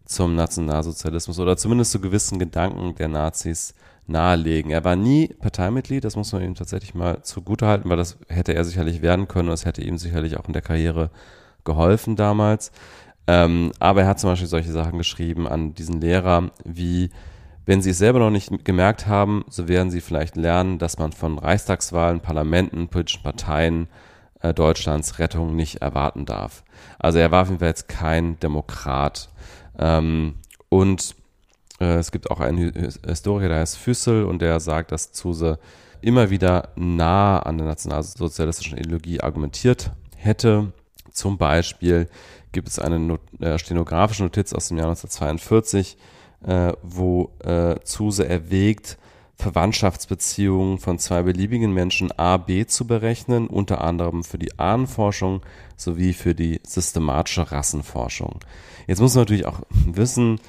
Speaker 4: zum Nationalsozialismus oder zumindest zu gewissen Gedanken der Nazis nahelegen. Er war nie Parteimitglied, das muss man ihm tatsächlich mal zugutehalten, weil das hätte er sicherlich werden können und das hätte ihm sicherlich auch in der Karriere geholfen damals. Ähm, aber er hat zum Beispiel solche Sachen geschrieben an diesen Lehrer wie, wenn Sie es selber noch nicht gemerkt haben, so werden Sie vielleicht lernen, dass man von Reichstagswahlen, Parlamenten, politischen Parteien äh, Deutschlands Rettung nicht erwarten darf. Also er war auf jeden Fall jetzt kein Demokrat. Ähm, und äh, es gibt auch einen Historiker, der heißt Füssel und der sagt, dass Zuse immer wieder nah an der nationalsozialistischen Ideologie argumentiert hätte. Zum Beispiel gibt es eine Not äh, stenografische Notiz aus dem Jahr 1942, äh, wo äh, Zuse erwägt, Verwandtschaftsbeziehungen von zwei beliebigen Menschen A, B zu berechnen, unter anderem für die Ahnenforschung sowie für die systematische Rassenforschung. Jetzt muss man natürlich auch wissen,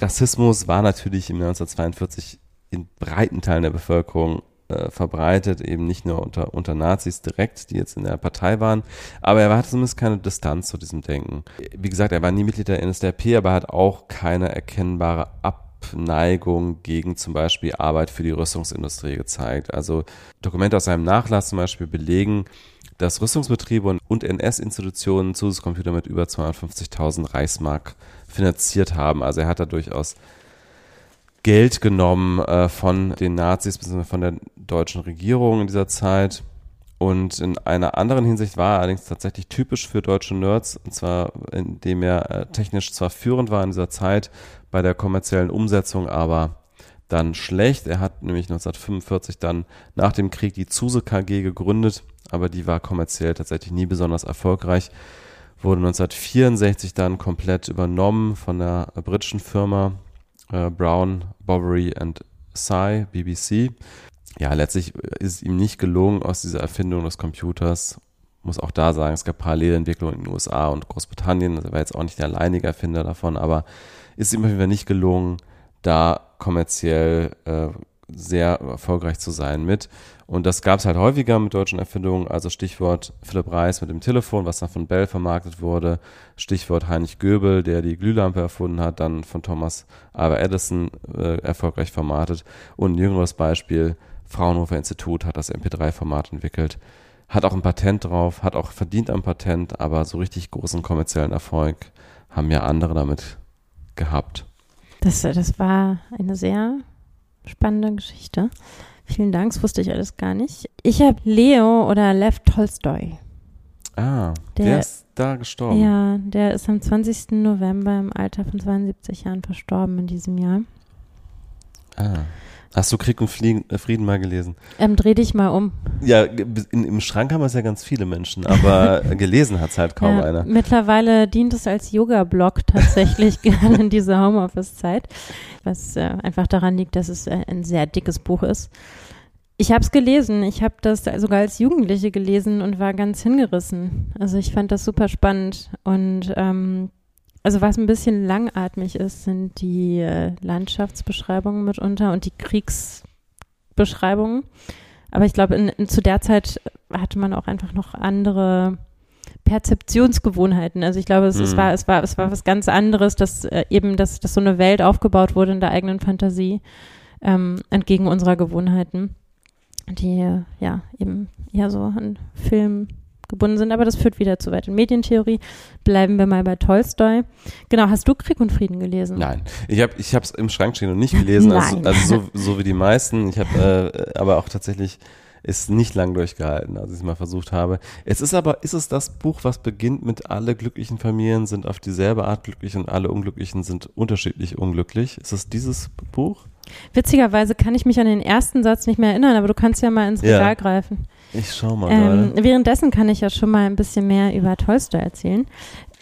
Speaker 4: Rassismus war natürlich im Jahr 1942 in breiten Teilen der Bevölkerung äh, verbreitet, eben nicht nur unter, unter Nazis direkt, die jetzt in der Partei waren, aber er hatte zumindest keine Distanz zu diesem Denken. Wie gesagt, er war nie Mitglied der NSDAP, aber hat auch keine erkennbare Abneigung gegen zum Beispiel Arbeit für die Rüstungsindustrie gezeigt. Also Dokumente aus seinem Nachlass zum Beispiel belegen, dass Rüstungsbetriebe und, und NS-Institutionen Zusatzcomputer mit über 250.000 Reichsmark finanziert haben. Also er hat da durchaus Geld genommen äh, von den Nazis bzw. von der deutschen Regierung in dieser Zeit. Und in einer anderen Hinsicht war er allerdings tatsächlich typisch für deutsche Nerds, und zwar indem er äh, technisch zwar führend war in dieser Zeit bei der kommerziellen Umsetzung, aber dann schlecht. Er hat nämlich 1945 dann nach dem Krieg die Zuse KG gegründet, aber die war kommerziell tatsächlich nie besonders erfolgreich. Wurde 1964 dann komplett übernommen von der britischen Firma äh, Brown, Bovary and Cy, BBC. Ja, letztlich ist es ihm nicht gelungen, aus dieser Erfindung des Computers, muss auch da sagen, es gab Parallelentwicklungen in den USA und Großbritannien, er war jetzt auch nicht der alleinige Erfinder davon, aber ist ihm auf jeden Fall nicht gelungen, da kommerziell äh, sehr erfolgreich zu sein mit. Und das gab es halt häufiger mit deutschen Erfindungen, also Stichwort Philipp Reis mit dem Telefon, was dann von Bell vermarktet wurde, Stichwort Heinrich Göbel, der die Glühlampe erfunden hat, dann von Thomas Alva Edison äh, erfolgreich vermarktet. Und ein jüngeres Beispiel, Fraunhofer Institut hat das MP3-Format entwickelt, hat auch ein Patent drauf, hat auch verdient am Patent, aber so richtig großen kommerziellen Erfolg haben ja andere damit gehabt.
Speaker 3: Das, das war eine sehr spannende Geschichte. Vielen Dank, das wusste ich alles gar nicht. Ich habe Leo oder Lev Tolstoy.
Speaker 4: Ah, der,
Speaker 3: Der-
Speaker 4: ist da gestorben.
Speaker 3: Ja, der ist am 20. November im Alter von 72 Jahren verstorben in diesem Jahr.
Speaker 4: Ah. Hast du Krieg und Fliegen, äh, Frieden mal gelesen?
Speaker 3: Ähm, dreh dich mal um.
Speaker 4: Ja, in, im Schrank haben es ja ganz viele Menschen, aber gelesen hat es halt kaum
Speaker 3: ja,
Speaker 4: einer.
Speaker 3: Mittlerweile dient es als Yoga-Blog tatsächlich gerade in dieser Homeoffice-Zeit, was äh, einfach daran liegt, dass es äh, ein sehr dickes Buch ist. Ich habe es gelesen. Ich habe das sogar als Jugendliche gelesen und war ganz hingerissen. Also ich fand das super spannend. Und ähm, also was ein bisschen langatmig ist, sind die äh, Landschaftsbeschreibungen mitunter und die Kriegsbeschreibungen. Aber ich glaube, zu der Zeit hatte man auch einfach noch andere Perzeptionsgewohnheiten. Also ich glaube, es, mhm. es, war, es, war, es war was ganz anderes, dass äh, eben, dass, dass so eine Welt aufgebaut wurde in der eigenen Fantasie, ähm, entgegen unserer Gewohnheiten, die ja eben eher so an Film gebunden sind. Aber das führt wieder zu weit in Medientheorie. Bleiben wir mal bei Tolstoi. Genau, hast du Krieg und Frieden gelesen?
Speaker 4: Nein, ich habe ich es im Schrank stehen und nicht gelesen, also, also so, so wie die meisten. Ich habe äh, aber auch tatsächlich ist nicht lang durchgehalten, als ich es mal versucht habe. Es ist aber, ist es das Buch, was beginnt mit alle glücklichen Familien sind auf dieselbe Art glücklich und alle Unglücklichen sind unterschiedlich unglücklich? Ist es dieses Buch?
Speaker 3: Witzigerweise kann ich mich an den ersten Satz nicht mehr erinnern, aber du kannst ja mal ins Regal ja. greifen.
Speaker 4: Ich schau mal ähm,
Speaker 3: Währenddessen kann ich ja schon mal ein bisschen mehr über Tolstoi erzählen.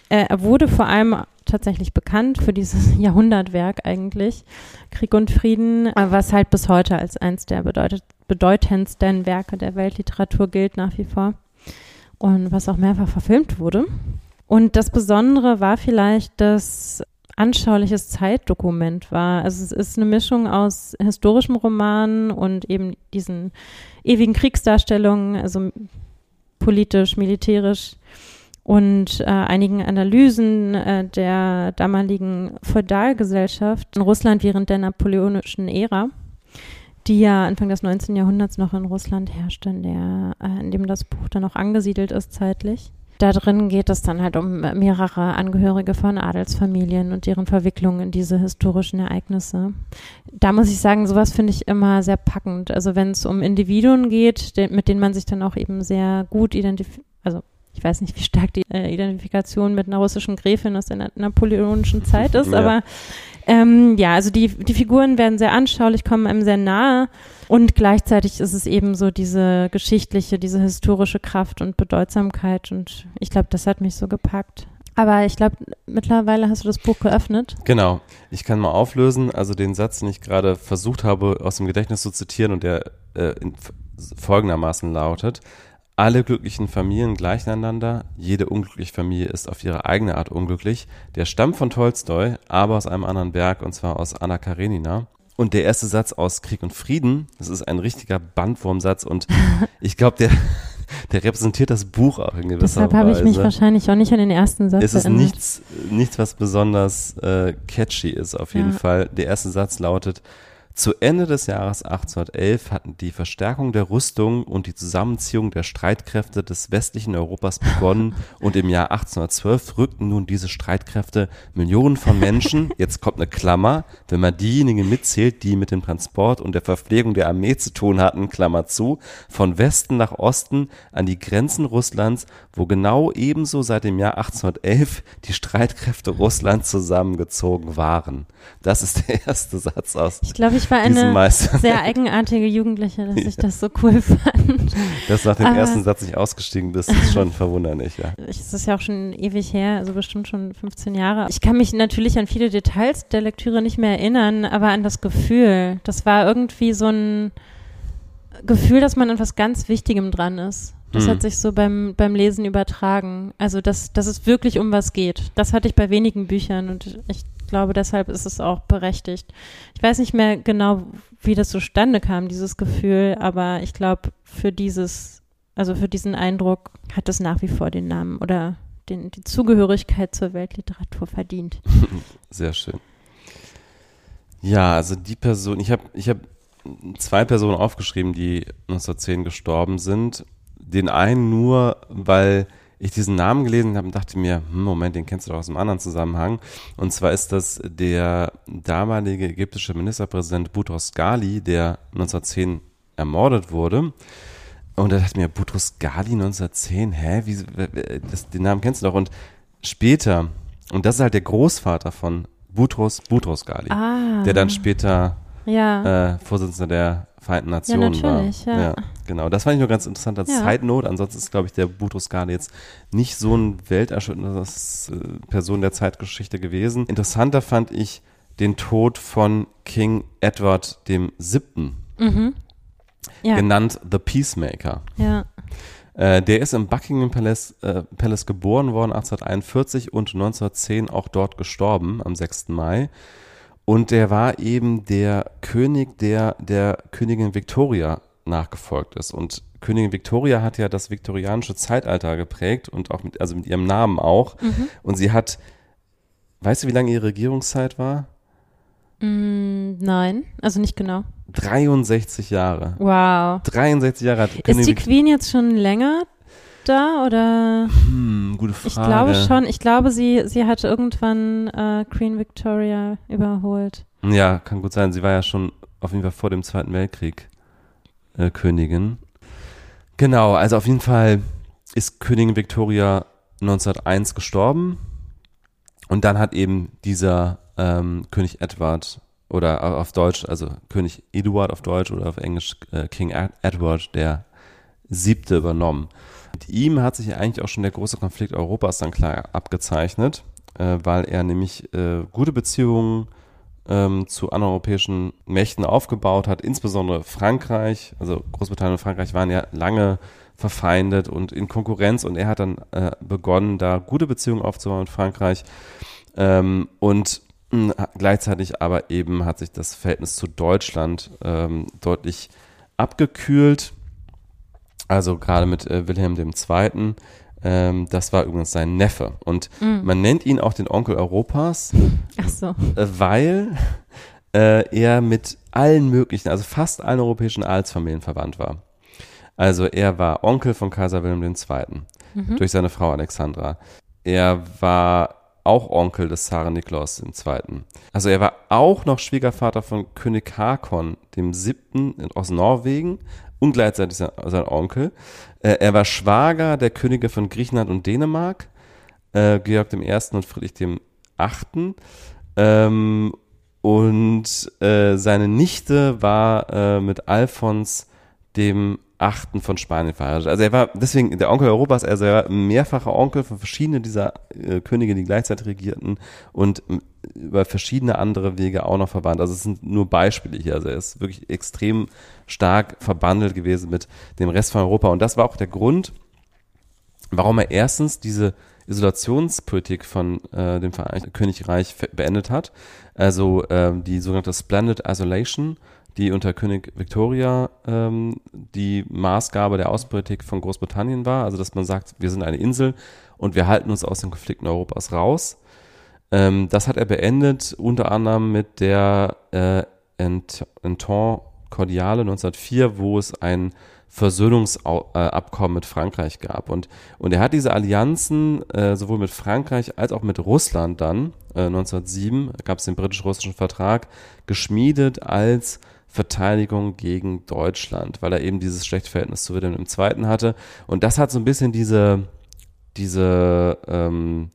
Speaker 3: Äh, er wurde vor allem tatsächlich bekannt für dieses Jahrhundertwerk eigentlich, Krieg und Frieden, was halt bis heute als eins der bedeutet, bedeutendsten Werke der Weltliteratur gilt nach wie vor und was auch mehrfach verfilmt wurde. Und das Besondere war vielleicht, dass anschauliches Zeitdokument war. Also es ist eine Mischung aus historischem Roman und eben diesen ewigen Kriegsdarstellungen, also politisch, militärisch und äh, einigen Analysen äh, der damaligen Feudalgesellschaft in Russland während der napoleonischen Ära, die ja Anfang des 19. Jahrhunderts noch in Russland herrschte, in, der, äh, in dem das Buch dann auch angesiedelt ist zeitlich. Da drin geht es dann halt um mehrere Angehörige von Adelsfamilien und deren Verwicklung in diese historischen Ereignisse. Da muss ich sagen, sowas finde ich immer sehr packend. Also wenn es um Individuen geht, mit denen man sich dann auch eben sehr gut identifiziert, also ich weiß nicht, wie stark die äh, Identifikation mit einer russischen Gräfin aus der napoleonischen Zeit ist, ja. aber ähm, ja, also die, die Figuren werden sehr anschaulich, kommen einem sehr nahe und gleichzeitig ist es eben so diese geschichtliche, diese historische Kraft und Bedeutsamkeit und ich glaube, das hat mich so gepackt. Aber ich glaube, mittlerweile hast du das Buch geöffnet.
Speaker 4: Genau. Ich kann mal auflösen. Also den Satz, den ich gerade versucht habe, aus dem Gedächtnis zu zitieren und der äh, folgendermaßen lautet. Alle glücklichen Familien gleichen einander, jede unglückliche Familie ist auf ihre eigene Art unglücklich. Der stammt von Tolstoi, aber aus einem anderen Werk, und zwar aus Anna Karenina. Und der erste Satz aus Krieg und Frieden, das ist ein richtiger Bandwurmsatz und ich glaube, der, der repräsentiert das Buch auch in gewisser
Speaker 3: Deshalb habe ich mich wahrscheinlich auch nicht an den ersten Satz
Speaker 4: Es ist erinnert. nichts, nichts, was besonders äh, catchy ist, auf jeden ja. Fall. Der erste Satz lautet, zu Ende des Jahres 1811 hatten die Verstärkung der Rüstung und die Zusammenziehung der Streitkräfte des westlichen Europas begonnen und im Jahr 1812 rückten nun diese Streitkräfte Millionen von Menschen, jetzt kommt eine Klammer, wenn man diejenigen mitzählt, die mit dem Transport und der Verpflegung der Armee zu tun hatten, Klammer zu, von Westen nach Osten an die Grenzen Russlands, wo genau ebenso seit dem Jahr 1811 die Streitkräfte Russlands zusammengezogen waren. Das ist der erste Satz aus.
Speaker 3: Ich glaube, ich ich war eine sehr eigenartige Jugendliche, dass ja. ich das so cool fand.
Speaker 4: Dass du nach dem Aber ersten Satz nicht ausgestiegen bist, ist schon verwunderlich, ja.
Speaker 3: Es ist ja auch schon ewig her, also bestimmt schon 15 Jahre. Ich kann mich natürlich an viele Details der Lektüre nicht mehr erinnern, aber an das Gefühl. Das war irgendwie so ein Gefühl, dass man an was ganz Wichtigem dran ist. Das hm. hat sich so beim, beim Lesen übertragen. Also, dass, dass es wirklich um was geht. Das hatte ich bei wenigen Büchern und ich glaube, deshalb ist es auch berechtigt. Ich weiß nicht mehr genau, wie das zustande kam, dieses Gefühl, aber ich glaube, für dieses, also für diesen Eindruck hat es nach wie vor den Namen oder den, die Zugehörigkeit zur Weltliteratur verdient.
Speaker 4: Sehr schön. Ja, also die Person, ich habe ich hab zwei Personen aufgeschrieben, die 1910 gestorben sind. Den einen nur, weil ich diesen Namen gelesen habe und dachte mir, hm, Moment, den kennst du doch aus einem anderen Zusammenhang. Und zwar ist das der damalige ägyptische Ministerpräsident Boutros Ghali, der 1910 ermordet wurde. Und da dachte ich mir, Boutros Ghali 1910, hä, wie, das, den Namen kennst du doch. Und später, und das ist halt der Großvater von Boutros, Boutros Ghali, ah. der dann später ja. äh, Vorsitzender der Vereinten Nationen ja, natürlich, war. Ja. ja, genau. Das fand ich nur ganz interessant als ja. Side Note. Ansonsten ist, glaube ich, der Boutros Ghali jetzt nicht so ein welterschütternder äh, Person der Zeitgeschichte gewesen. Interessanter fand ich den Tod von King Edward dem Siebten. Mhm.
Speaker 3: Ja.
Speaker 4: genannt The Peacemaker.
Speaker 3: Ja.
Speaker 4: Äh, der ist im Buckingham Palace, äh, Palace geboren worden 1841 und 1910 auch dort gestorben am 6. Mai. Und der war eben der König, der der Königin Victoria nachgefolgt ist. Und Königin Victoria hat ja das viktorianische Zeitalter geprägt und auch mit, also mit ihrem Namen auch. Und sie hat, weißt du, wie lange ihre Regierungszeit war?
Speaker 3: Mm, nein, also nicht genau.
Speaker 4: 63 Jahre.
Speaker 3: Wow.
Speaker 4: 63 Jahre hat
Speaker 3: Ist
Speaker 4: Königin
Speaker 3: die
Speaker 4: Vic-
Speaker 3: Queen jetzt schon länger da oder?
Speaker 4: Hm, gute Frage.
Speaker 3: Ich glaube schon. Ich glaube, sie, sie hat irgendwann äh, Queen Victoria überholt.
Speaker 4: Ja, kann gut sein. Sie war ja schon auf jeden Fall vor dem Zweiten Weltkrieg äh, Königin. Genau, also auf jeden Fall ist Königin Victoria 1901 gestorben und dann hat eben dieser ähm, König Edward oder au- auf Deutsch, also König Eduard auf Deutsch oder auf Englisch äh, King Ed- Edward der siebte übernommen. Mit ihm hat sich eigentlich auch schon der große Konflikt Europas dann klar abgezeichnet, äh, weil er nämlich äh, gute Beziehungen ähm, zu anderen europäischen Mächten aufgebaut hat, insbesondere Frankreich, also Großbritannien und Frankreich waren ja lange verfeindet und in Konkurrenz und er hat dann äh, begonnen, da gute Beziehungen aufzubauen mit Frankreich ähm, und mh, gleichzeitig aber eben hat sich das Verhältnis zu Deutschland ähm, deutlich abgekühlt, also gerade mit äh, Wilhelm II., ähm, das war übrigens sein Neffe und man nennt ihn auch den Onkel Europas,
Speaker 3: so.
Speaker 4: äh, weil äh, er mit allen möglichen, also fast allen europäischen Adelsfamilien verwandt war. Also er war Onkel von Kaiser Wilhelm II. durch seine Frau Alexandra. Er war auch Onkel des Zaren Nikolaus II. Also er war auch noch Schwiegervater von König Hakon dem Siebten in- aus Norwegen und gleichzeitig sein, sein Onkel. Äh, er war Schwager der Könige von Griechenland und Dänemark, äh, Georg I. und Friedrich VIII. Ähm, und äh, seine Nichte war äh, mit Alfons dem Achten von Spanien verheiratet. Also er war deswegen der Onkel Europas, also er war mehrfacher Onkel von verschiedenen dieser äh, Könige, die gleichzeitig regierten und über verschiedene andere Wege auch noch verbannt. Also es sind nur Beispiele hier. Also er ist wirklich extrem stark verbandelt gewesen mit dem Rest von Europa. Und das war auch der Grund, warum er erstens diese Isolationspolitik von äh, dem Vereinigten Königreich beendet hat. Also ähm, die sogenannte Splendid Isolation, die unter König Victoria ähm, die Maßgabe der Außenpolitik von Großbritannien war. Also dass man sagt, wir sind eine Insel und wir halten uns aus den Konflikten Europas raus. Ähm, das hat er beendet, unter anderem mit der äh, Ent- Entente Cordiale 1904, wo es ein Versöhnungsabkommen mit Frankreich gab. Und, und er hat diese Allianzen äh, sowohl mit Frankreich als auch mit Russland dann, äh, 1907 gab es den britisch-russischen Vertrag, geschmiedet als Verteidigung gegen Deutschland, weil er eben dieses schlechte Verhältnis zu Wilhelm II. hatte. Und das hat so ein bisschen diese, diese ähm,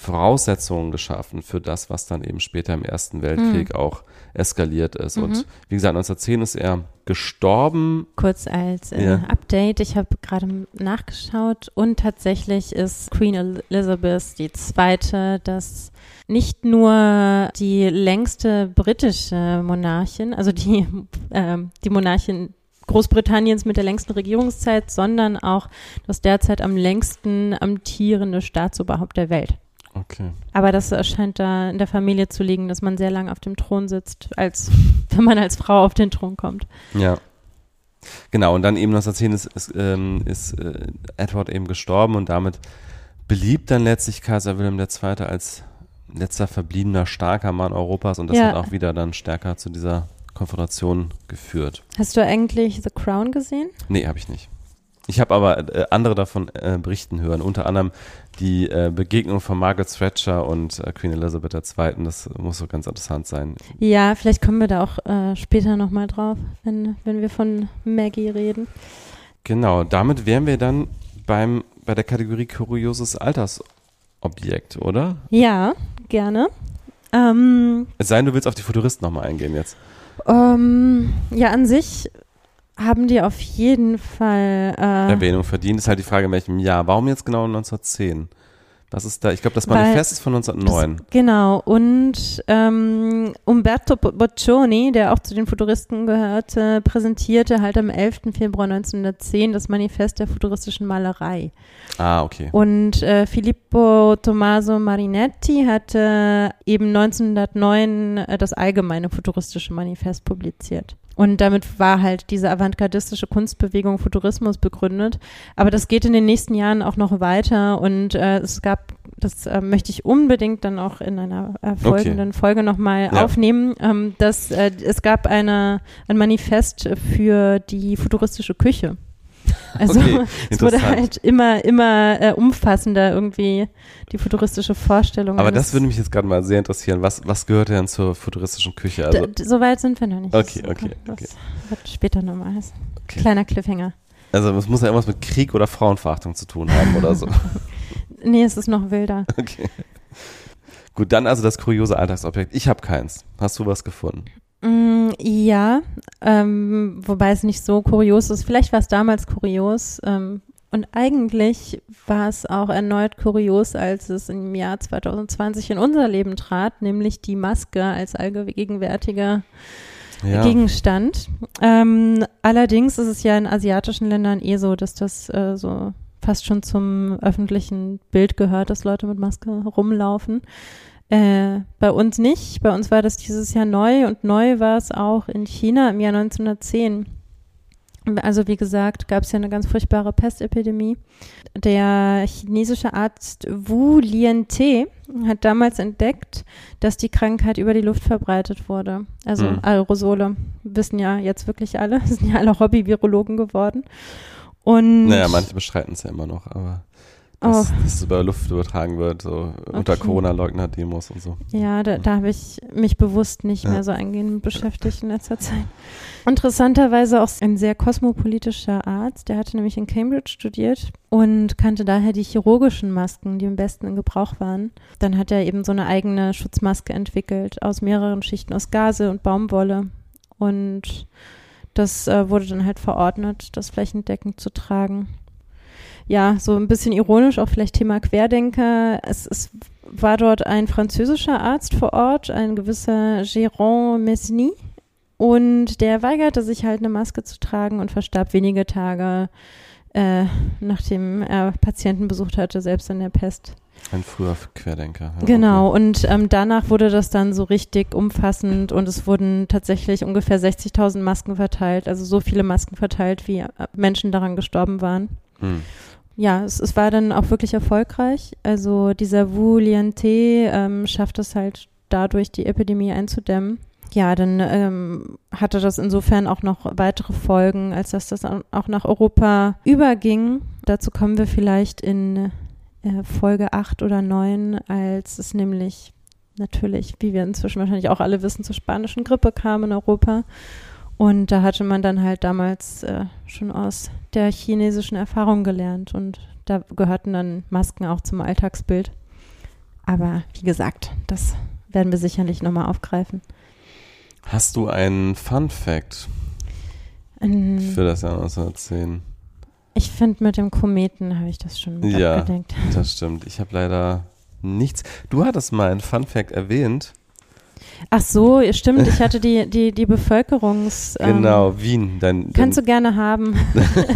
Speaker 4: Voraussetzungen geschaffen für das, was dann eben später im Ersten Weltkrieg auch eskaliert ist. Und wie gesagt, 1910 ist er gestorben.
Speaker 3: Kurz als äh,
Speaker 4: Ja.
Speaker 3: Update, ich habe gerade nachgeschaut und tatsächlich ist Queen Elizabeth die zweite, das nicht nur die längste britische Monarchin, also die, ähm, die Monarchin Großbritanniens mit der längsten Regierungszeit, sondern auch das derzeit am längsten amtierende Staatsoberhaupt der Welt.
Speaker 4: Okay.
Speaker 3: Aber das scheint da in der Familie zu liegen, dass man sehr lange auf dem Thron sitzt, als wenn man als Frau auf den Thron kommt.
Speaker 4: Ja. Genau, und dann eben 1910 ist, ist, ähm, ist äh, Edward eben gestorben und damit beliebt dann letztlich Kaiser Wilhelm II. als letzter verbliebener starker Mann Europas und das
Speaker 3: Ja.
Speaker 4: hat auch wieder dann stärker zu dieser Konfrontation geführt.
Speaker 3: Hast du eigentlich The Crown gesehen?
Speaker 4: Nee, habe ich nicht. Ich habe aber äh, andere davon äh, berichten hören, unter anderem die äh, Begegnung von Margaret Thatcher und äh, Queen Elizabeth II. Das muss so ganz interessant sein.
Speaker 3: Ja, vielleicht kommen wir da auch äh, später nochmal drauf, wenn, wenn wir von Maggie reden.
Speaker 4: Genau, damit wären wir dann beim, bei der Kategorie kurioses Altersobjekt, oder?
Speaker 3: Ja, gerne. Ähm,
Speaker 4: Es sei denn, du willst auf die Futuristen nochmal eingehen jetzt.
Speaker 3: ähm, ja, an sich haben die auf jeden Fall äh,
Speaker 4: Erwähnung verdient. Ist halt die Frage, in welchem Jahr. Warum jetzt genau 1910? Was ist da? Ich glaube, das Manifest ist von 1909.
Speaker 3: Das, genau. Und ähm, Umberto Bo- Boccioni, der auch zu den Futuristen gehörte, präsentierte halt am 11. Februar 1910 das Manifest der futuristischen Malerei.
Speaker 4: ah, okay.
Speaker 3: Und äh, Filippo Tommaso Marinetti hatte eben 1909 äh, das allgemeine futuristische Manifest publiziert. Und damit war halt diese avantgardistische Kunstbewegung Futurismus begründet. Aber das geht in den nächsten Jahren auch noch weiter und äh, es gab, das äh, möchte ich unbedingt dann auch in einer äh, folgenden Folge nochmal
Speaker 4: Ja.
Speaker 3: aufnehmen, ähm, dass äh, es gab eine, ein Manifest für die futuristische Küche. Also
Speaker 4: Okay,
Speaker 3: es wurde halt immer, immer äh, umfassender irgendwie die futuristische Vorstellung.
Speaker 4: Aber das würde mich jetzt gerade mal sehr interessieren. Was, was gehört denn zur futuristischen Küche? Also,
Speaker 3: D- d- so weit sind wir noch nicht.
Speaker 4: Okay,
Speaker 3: Das-
Speaker 4: okay,
Speaker 3: Das
Speaker 4: okay.
Speaker 3: wird später nochmal heißen.
Speaker 4: Okay.
Speaker 3: Kleiner Cliffhanger.
Speaker 4: also es muss ja irgendwas mit Krieg oder Frauenverachtung zu tun haben oder so.
Speaker 3: Nee, es ist noch wilder.
Speaker 4: Okay. Gut, dann also das kuriose Alltagsobjekt. Ich habe keins. Hast du was gefunden?
Speaker 3: Mm, ja, ähm, wobei es nicht so kurios ist. Vielleicht war es damals kurios. Ähm, und eigentlich war es auch erneut kurios, als es im Jahr 2020 in unser Leben trat, nämlich die Maske als allgegenwärtiger
Speaker 4: Ja.
Speaker 3: Gegenstand. Ähm, allerdings ist es ja in asiatischen Ländern eh so, dass das äh, so fast schon zum öffentlichen Bild gehört, dass Leute mit Maske rumlaufen. Äh, bei uns nicht. Bei uns war das dieses Jahr neu und neu war es auch in China im Jahr 1910. Also wie gesagt, gab es ja eine ganz furchtbare Pestepidemie. Der chinesische Arzt Wu Liente hat damals entdeckt, dass die Krankheit über die Luft verbreitet wurde. Also
Speaker 4: Hm.
Speaker 3: Aerosole wissen ja jetzt wirklich alle, sind ja alle Hobby-Virologen geworden. Und
Speaker 4: Naja, manche bestreiten es ja immer noch, aber dass, dass es über Luft übertragen wird, so unter
Speaker 3: Oh. Okay.
Speaker 4: Corona-Leugner-Demos und so.
Speaker 3: Ja, da, da habe ich mich bewusst nicht
Speaker 4: Ja.
Speaker 3: mehr so eingehend beschäftigt in letzter Zeit. Interessanterweise auch ein sehr kosmopolitischer Arzt, der hatte nämlich in Cambridge studiert und kannte daher die chirurgischen Masken, die am besten in Gebrauch waren. Dann hat er eben so eine eigene Schutzmaske entwickelt aus mehreren Schichten aus Gase und Baumwolle und das äh, wurde dann halt verordnet, das flächendeckend zu tragen. Ja, so ein bisschen ironisch auch vielleicht Thema Querdenker. Es, es war dort ein französischer Arzt vor Ort, ein gewisser Jérôme Mesny. Und der weigerte sich halt eine Maske zu tragen und verstarb wenige Tage, äh, nachdem er Patienten besucht hatte, selbst an der Pest.
Speaker 4: Ein früher Querdenker. Ja,
Speaker 3: Genau,
Speaker 4: Okay.
Speaker 3: und ähm, danach wurde das dann so richtig umfassend und es wurden tatsächlich ungefähr 60.000 Masken verteilt, also so viele Masken verteilt, wie äh, Menschen daran gestorben waren.
Speaker 4: Hm.
Speaker 3: Ja, es, es war dann auch wirklich erfolgreich. Also dieser Wu Liante ähm, schafft es halt dadurch, die Epidemie einzudämmen. Ja, dann ähm, hatte das insofern auch noch weitere Folgen, als dass das au- auch nach Europa überging. Dazu kommen wir vielleicht in äh, Folge 8 oder 9, als es nämlich natürlich, wie wir inzwischen wahrscheinlich auch alle wissen, zur spanischen Grippe kam in Europa. Und da hatte man dann halt damals äh, schon aus der chinesischen Erfahrung gelernt und da gehörten dann Masken auch zum Alltagsbild. Aber wie gesagt, das werden wir sicherlich nochmal aufgreifen.
Speaker 4: Hast du einen Fun Fact
Speaker 3: Ähm,
Speaker 4: für das Jahr 1910?
Speaker 3: ich finde, mit dem Kometen habe ich das schon mit
Speaker 4: Ja.
Speaker 3: abgedenkt.
Speaker 4: Das stimmt. Ich habe leider nichts. Du hattest mal einen Fun Fact erwähnt.
Speaker 3: Ach so, stimmt, ich hatte die, die, die Bevölkerungs... ähm,
Speaker 4: genau, Wien. Dein, dein,
Speaker 3: Kannst du gerne haben.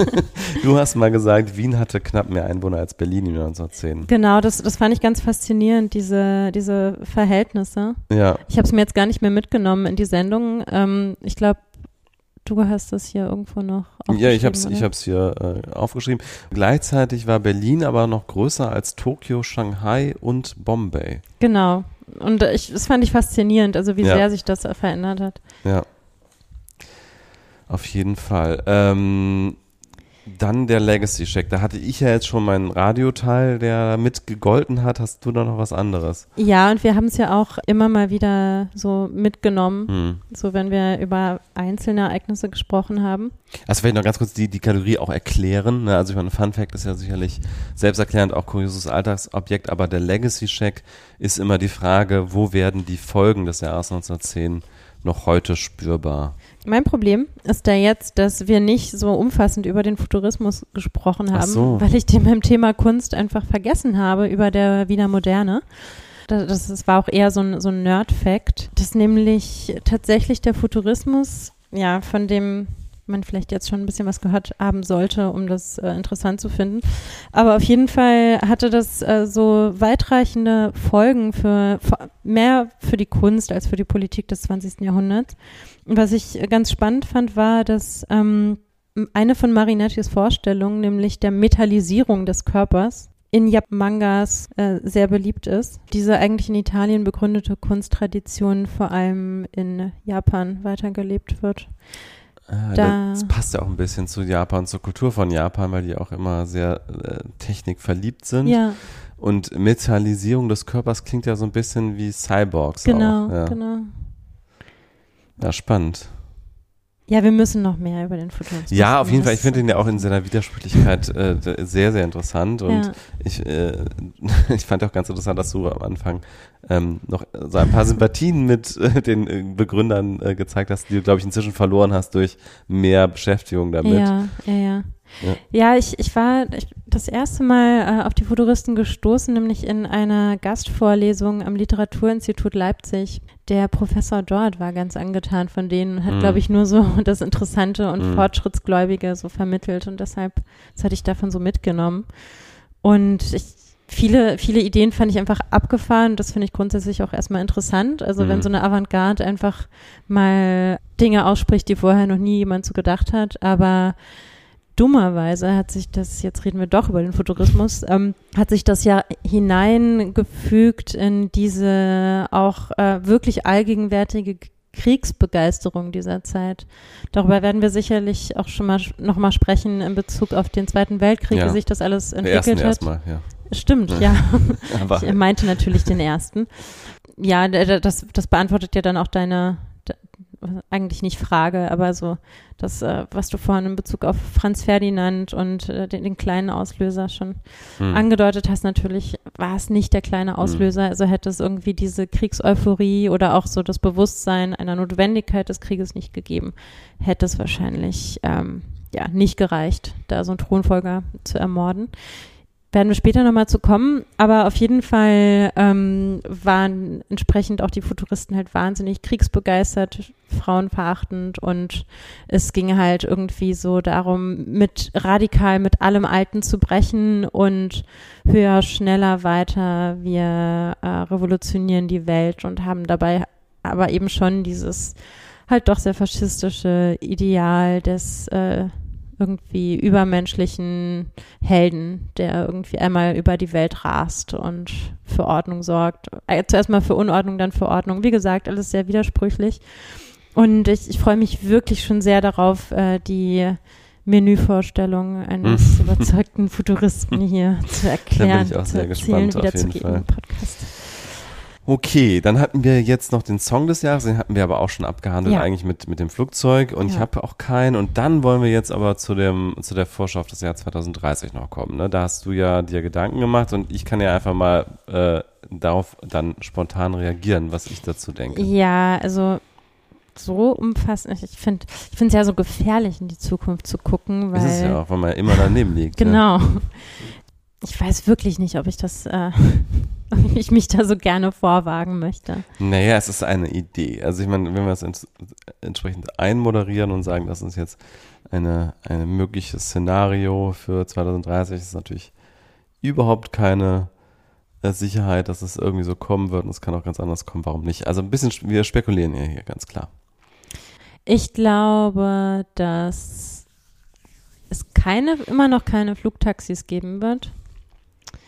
Speaker 4: du hast mal gesagt, Wien hatte knapp mehr Einwohner als Berlin Jahr 1910.
Speaker 3: Genau, das, das fand ich ganz faszinierend, diese, diese Verhältnisse.
Speaker 4: Ja,
Speaker 3: Ich habe es mir jetzt gar nicht mehr mitgenommen in die Sendung. Ähm, ich glaube, du hast das hier irgendwo noch.
Speaker 4: ja ich habe es
Speaker 3: aufgeschrieben,
Speaker 4: ich hab's hier äh, aufgeschrieben. Gleichzeitig war Berlin aber noch größer als Tokio, Shanghai und Bombay.
Speaker 3: Genau. Und ich, das fand ich faszinierend, also wie
Speaker 4: Ja.
Speaker 3: sehr sich das verändert hat.
Speaker 4: Ja. Auf jeden Fall. Ähm, dann der Legacy-Check. Da hatte ich ja jetzt schon meinen Radioteil, der mit gegolten hat. Hast du da noch was anderes?
Speaker 3: Ja, und wir haben es ja auch immer mal wieder so mitgenommen,
Speaker 4: Hm.
Speaker 3: so wenn wir über einzelne Ereignisse gesprochen haben.
Speaker 4: Also vielleicht noch ganz kurz die, die Kategorie auch erklären. Ne? Also ich meine, Fun Fact ist ja sicherlich selbsterklärend auch kurioses Alltagsobjekt, aber der Legacy-Check ist immer die Frage, wo werden die Folgen des Jahres 1910 noch heute spürbar?
Speaker 3: Mein Problem ist da jetzt, dass wir nicht so umfassend über den Futurismus gesprochen haben,
Speaker 4: so.
Speaker 3: weil ich den beim Thema Kunst einfach vergessen habe über der Wiener Moderne. Das, das, das war auch eher so ein, so ein Nerd-Fact, dass nämlich tatsächlich der Futurismus, ja, von dem man vielleicht jetzt schon ein bisschen was gehört haben sollte, um das äh, interessant zu finden. Aber auf jeden Fall hatte das äh, so weitreichende Folgen für, für mehr für die Kunst als für die Politik des 20. Jahrhunderts. Was ich ganz spannend fand, war, dass ähm, eine von Marinettis Vorstellungen, nämlich der Metallisierung des Körpers, in Jap-Mangas äh, sehr beliebt ist. Diese eigentlich in Italien begründete Kunsttradition vor allem in Japan weitergelebt wird.
Speaker 4: Ah,
Speaker 3: Da-
Speaker 4: das passt ja auch ein bisschen zu Japan, zur Kultur von Japan, weil die auch immer sehr äh, technikverliebt sind.
Speaker 3: Ja,
Speaker 4: Und Metallisierung des Körpers klingt ja so ein bisschen wie Cyborgs
Speaker 3: genau,
Speaker 4: auch. Ja.
Speaker 3: genau.
Speaker 4: Ja, spannend.
Speaker 3: Ja, wir müssen noch mehr über den Futurismus.
Speaker 4: Ja, auf jeden Fall. Ich finde ihn ja auch in seiner Widersprüchlichkeit äh, sehr, sehr interessant. Und
Speaker 3: Ja.
Speaker 4: ich, äh, ich fand auch ganz interessant, dass du am Anfang ähm, noch so ein paar Sympathien mit äh, den äh, Begründern äh, gezeigt hast, die du, glaube ich, inzwischen verloren hast durch mehr Beschäftigung damit.
Speaker 3: Ja, ja, ja.
Speaker 4: Ja.
Speaker 3: Ja, ich, ich war ich, das erste Mal äh, auf die Futuristen gestoßen, nämlich in einer Gastvorlesung am Literaturinstitut Leipzig. Der Professor dort war ganz angetan von denen und hat,
Speaker 4: Mhm.
Speaker 3: glaube ich, nur so das Interessante und
Speaker 4: Mhm.
Speaker 3: Fortschrittsgläubige so vermittelt und deshalb, das hatte ich davon so mitgenommen. Und ich, viele, viele Ideen fand ich einfach abgefahren. Das finde ich grundsätzlich auch erstmal interessant. Also wenn
Speaker 4: Mhm.
Speaker 3: so eine Avantgarde einfach mal Dinge ausspricht, die vorher noch nie jemand so gedacht hat. Aber dummerweise hat sich das, jetzt reden wir doch über den Futurismus, ähm, hat sich das ja hineingefügt in diese auch äh, wirklich allgegenwärtige Kriegsbegeisterung dieser Zeit. Darüber werden wir sicherlich auch schon mal noch mal sprechen in Bezug auf den Zweiten Weltkrieg,
Speaker 4: Ja.
Speaker 3: wie sich das alles entwickelt hat.
Speaker 4: erstmal, ja.
Speaker 3: Stimmt, ja.
Speaker 4: Aber
Speaker 3: Ich meinte natürlich den ersten. Ja, das, das beantwortet ja dann auch deine, eigentlich nicht Frage, aber so das, äh, was du vorhin in Bezug auf Franz Ferdinand und äh, den, den kleinen Auslöser schon
Speaker 4: hm.
Speaker 3: angedeutet hast, natürlich war es nicht der kleine Auslöser, also hätte es irgendwie diese Kriegseuphorie oder auch so das Bewusstsein einer Notwendigkeit des Krieges nicht gegeben, hätte es wahrscheinlich ähm, ja nicht gereicht, da so einen Thronfolger zu ermorden. Werden wir später nochmal zu kommen, aber auf jeden Fall ähm, waren entsprechend auch die Futuristen halt wahnsinnig kriegsbegeistert, frauenverachtend und es ging halt irgendwie so darum, mit radikal mit allem Alten zu brechen und höher, schneller, weiter. Wir äh, revolutionieren die Welt und haben dabei aber eben schon dieses halt doch sehr faschistische Ideal des äh, irgendwie übermenschlichen Helden, der irgendwie einmal über die Welt rast und für Ordnung sorgt. Äh, zuerst mal für Unordnung, dann für Ordnung. Wie gesagt, alles sehr widersprüchlich. Und ich, ich freue mich wirklich schon sehr darauf, äh, die Menüvorstellung eines überzeugten Futuristen hier zu erklären,
Speaker 4: ich auch
Speaker 3: zu
Speaker 4: sehr
Speaker 3: erzählen,
Speaker 4: gespannt, auf jeden
Speaker 3: wiederzugeben
Speaker 4: Fall.
Speaker 3: Podcast.
Speaker 4: Okay, dann hatten wir jetzt noch den Song des Jahres, den hatten wir aber auch schon abgehandelt
Speaker 3: Ja.
Speaker 4: eigentlich mit, mit dem Flugzeug und ich
Speaker 3: Ja.
Speaker 4: habe auch keinen. Und dann wollen wir jetzt aber zu dem zu der Vorschau auf das Jahr 2030 noch kommen. Ne? Da hast du ja dir Gedanken gemacht und ich kann ja einfach mal äh, darauf dann spontan reagieren, was ich dazu denke.
Speaker 3: Ja, also so umfassend. Ich finde ich finde es ja so gefährlich, in die Zukunft zu gucken, weil
Speaker 4: Ist es ja auch, weil man ja immer daneben liegt. Ne?
Speaker 3: Genau. Ich weiß wirklich nicht, ob ich das, äh, ob ich mich da so gerne vorwagen möchte.
Speaker 4: Naja, es ist eine Idee. Also ich meine, wenn wir es ents entsprechend einmoderieren und sagen, das ist jetzt eine, ein mögliches Szenario für 2030, ist natürlich überhaupt keine äh, Sicherheit, dass es irgendwie so kommen wird und es kann auch ganz anders kommen. Warum nicht? Also ein bisschen, wir spekulieren ja hier, ganz klar.
Speaker 3: Ich glaube, dass es keine, immer noch keine Flugtaxis geben wird.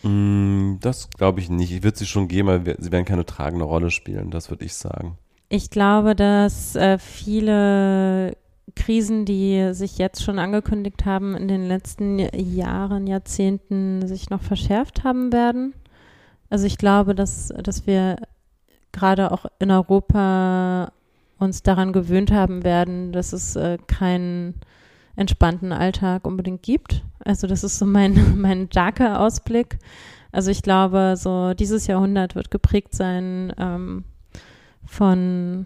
Speaker 4: Mm, das glaube ich nicht. Ich würde sie schon geben, aber sie werden keine tragende Rolle spielen, das würde ich sagen.
Speaker 3: Ich glaube, dass äh, viele Krisen, die sich jetzt schon angekündigt haben, in den letzten Jahren, Jahrzehnten sich noch verschärft haben werden. Also ich glaube, dass, dass wir gerade auch in Europa uns daran gewöhnt haben werden, dass es äh, keinen entspannten Alltag unbedingt gibt. Also das ist so mein, mein darker Ausblick. Also ich glaube, so dieses Jahrhundert wird geprägt sein ähm, von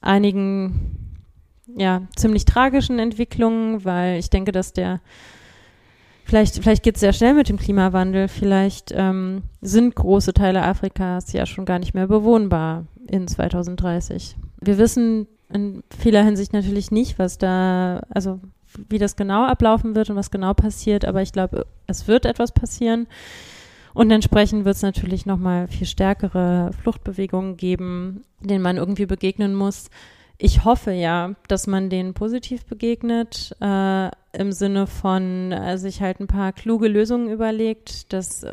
Speaker 3: einigen ja, ziemlich tragischen Entwicklungen, weil ich denke, dass der Vielleicht, vielleicht geht es sehr schnell mit dem Klimawandel. Vielleicht ähm, sind große Teile Afrikas ja schon gar nicht mehr bewohnbar in 2030. Wir wissen in vieler Hinsicht natürlich nicht, was da, also wie das genau ablaufen wird und was genau passiert, aber ich glaube, es wird etwas passieren. Und entsprechend wird es natürlich nochmal viel stärkere Fluchtbewegungen geben, denen man irgendwie begegnen muss. Ich hoffe ja, dass man denen positiv begegnet, äh, im Sinne von äh, sich halt ein paar kluge Lösungen überlegt, dass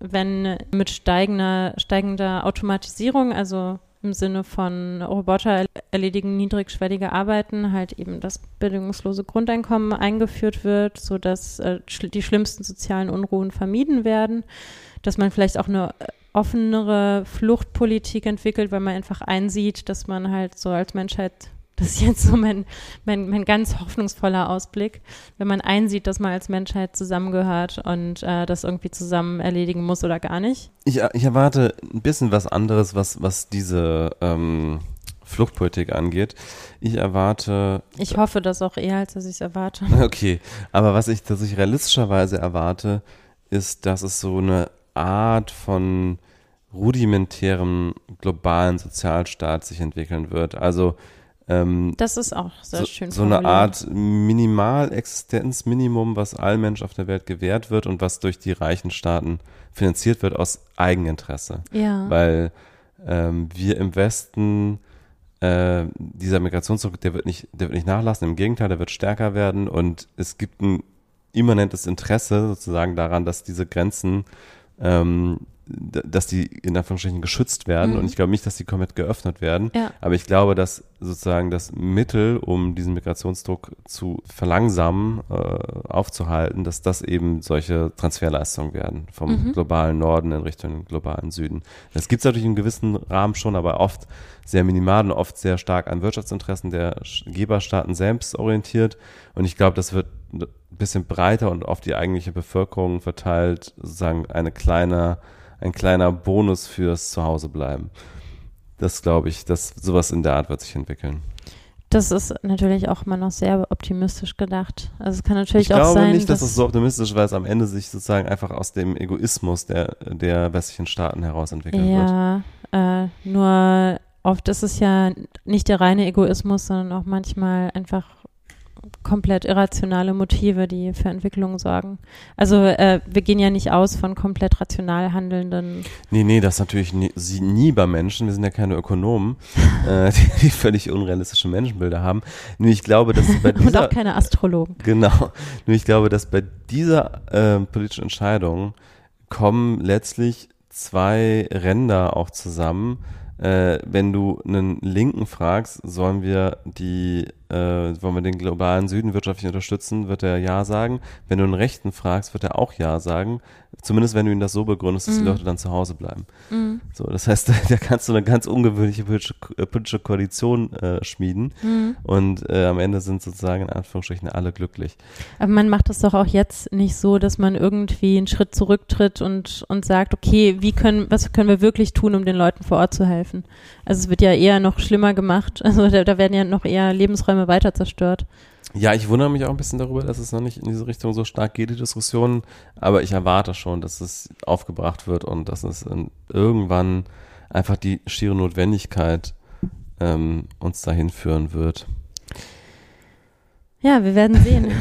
Speaker 3: wenn mit steigender, steigender Automatisierung, also im Sinne von Roboter erledigen niedrigschwellige Arbeiten, halt eben das bedingungslose Grundeinkommen eingeführt wird, sodass äh, die schlimmsten sozialen Unruhen vermieden werden, dass man vielleicht auch eine offenere Fluchtpolitik entwickelt, weil man einfach einsieht, dass man halt so als Menschheit, das ist jetzt so mein, mein, mein ganz hoffnungsvoller Ausblick, wenn man einsieht, dass man als Menschheit zusammengehört und äh, das irgendwie zusammen erledigen muss oder gar nicht.
Speaker 4: Ich, ich erwarte ein bisschen was anderes, was, was diese ähm, Fluchtpolitik angeht. Ich erwarte.
Speaker 3: Ich hoffe das auch eher, als dass ich es erwarte.
Speaker 4: Okay, aber was ich, dass ich realistischerweise erwarte, ist, dass es so eine Art von rudimentärem globalen Sozialstaat sich entwickeln wird. Also ähm,
Speaker 3: das ist auch sehr
Speaker 4: so,
Speaker 3: schön.
Speaker 4: So eine Art Minimalexistenzminimum, was allen Menschen auf der Welt gewährt wird und was durch die reichen Staaten finanziert wird aus Eigeninteresse.
Speaker 3: Ja.
Speaker 4: Weil ähm, wir im Westen äh, dieser Migrationsdruck, der wird nicht, der wird nicht nachlassen. Im Gegenteil, der wird stärker werden und es gibt ein immanentes Interesse sozusagen daran, dass diese Grenzen ähm, dass die in Anführungsstrichen geschützt werden mhm. und ich glaube nicht, dass die komplett geöffnet werden.
Speaker 3: Ja.
Speaker 4: Aber ich glaube, dass sozusagen das Mittel, um diesen Migrationsdruck zu verlangsamen, äh, aufzuhalten, dass das eben solche Transferleistungen werden vom mhm. globalen Norden in Richtung globalen Süden. Das gibt es natürlich in gewissen Rahmen schon, aber oft sehr minimal und oft sehr stark an Wirtschaftsinteressen der Geberstaaten selbst orientiert. Und ich glaube, das wird ein bisschen breiter und auf die eigentliche Bevölkerung verteilt, sozusagen eine kleine ein kleiner Bonus fürs Zuhausebleiben. Das glaube ich, dass sowas in der Art wird sich entwickeln.
Speaker 3: Das ist natürlich auch immer noch sehr optimistisch gedacht. Also es kann natürlich
Speaker 4: ich
Speaker 3: auch sein.
Speaker 4: Ich glaube
Speaker 3: nicht,
Speaker 4: dass, dass es so optimistisch, weil es am Ende sich sozusagen einfach aus dem Egoismus der, der westlichen Staaten heraus entwickeln
Speaker 3: ja, wird. Ja, äh, nur oft ist es ja nicht der reine Egoismus, sondern auch manchmal einfach komplett irrationale Motive, die für Entwicklung sorgen. Also äh, wir gehen ja nicht aus von komplett rational handelnden.
Speaker 4: Nee, nee, das natürlich nie, sie nie bei Menschen. Wir sind ja keine Ökonomen, äh, die, die, völlig unrealistische Menschenbilder haben. Nur ich glaube, dass bei dieser,
Speaker 3: Und auch keine Astrologen.
Speaker 4: Genau. Nur ich glaube, dass bei dieser äh, politischen Entscheidung kommen letztlich zwei Ränder auch zusammen, äh, wenn du einen Linken fragst, sollen wir die, äh, wollen wir den globalen Süden wirtschaftlich unterstützen, wird er Ja sagen. Wenn du einen Rechten fragst, wird er auch Ja sagen. Zumindest wenn du ihn das so begründest, dass mhm. die Leute dann zu Hause bleiben. Mhm. So, das heißt, da kannst du eine ganz ungewöhnliche politische, äh, politische Koalition äh, schmieden mhm. und äh, am Ende sind sozusagen in Anführungsstrichen alle glücklich.
Speaker 3: Aber man macht das doch auch jetzt nicht so, dass man irgendwie einen Schritt zurücktritt und, und sagt, okay, wie können, was können wir wirklich tun, um den Leuten vor Ort zu helfen? Also es wird ja eher noch schlimmer gemacht. Also da, da werden ja noch eher Lebensräume weiter zerstört.
Speaker 4: Ja, ich wundere mich auch ein bisschen darüber, dass es noch nicht in diese Richtung so stark geht, die Diskussion. Aber ich erwarte schon, dass es aufgebracht wird und dass es irgendwann einfach die schiere Notwendigkeit ähm, uns dahin führen wird.
Speaker 3: Ja, wir werden sehen.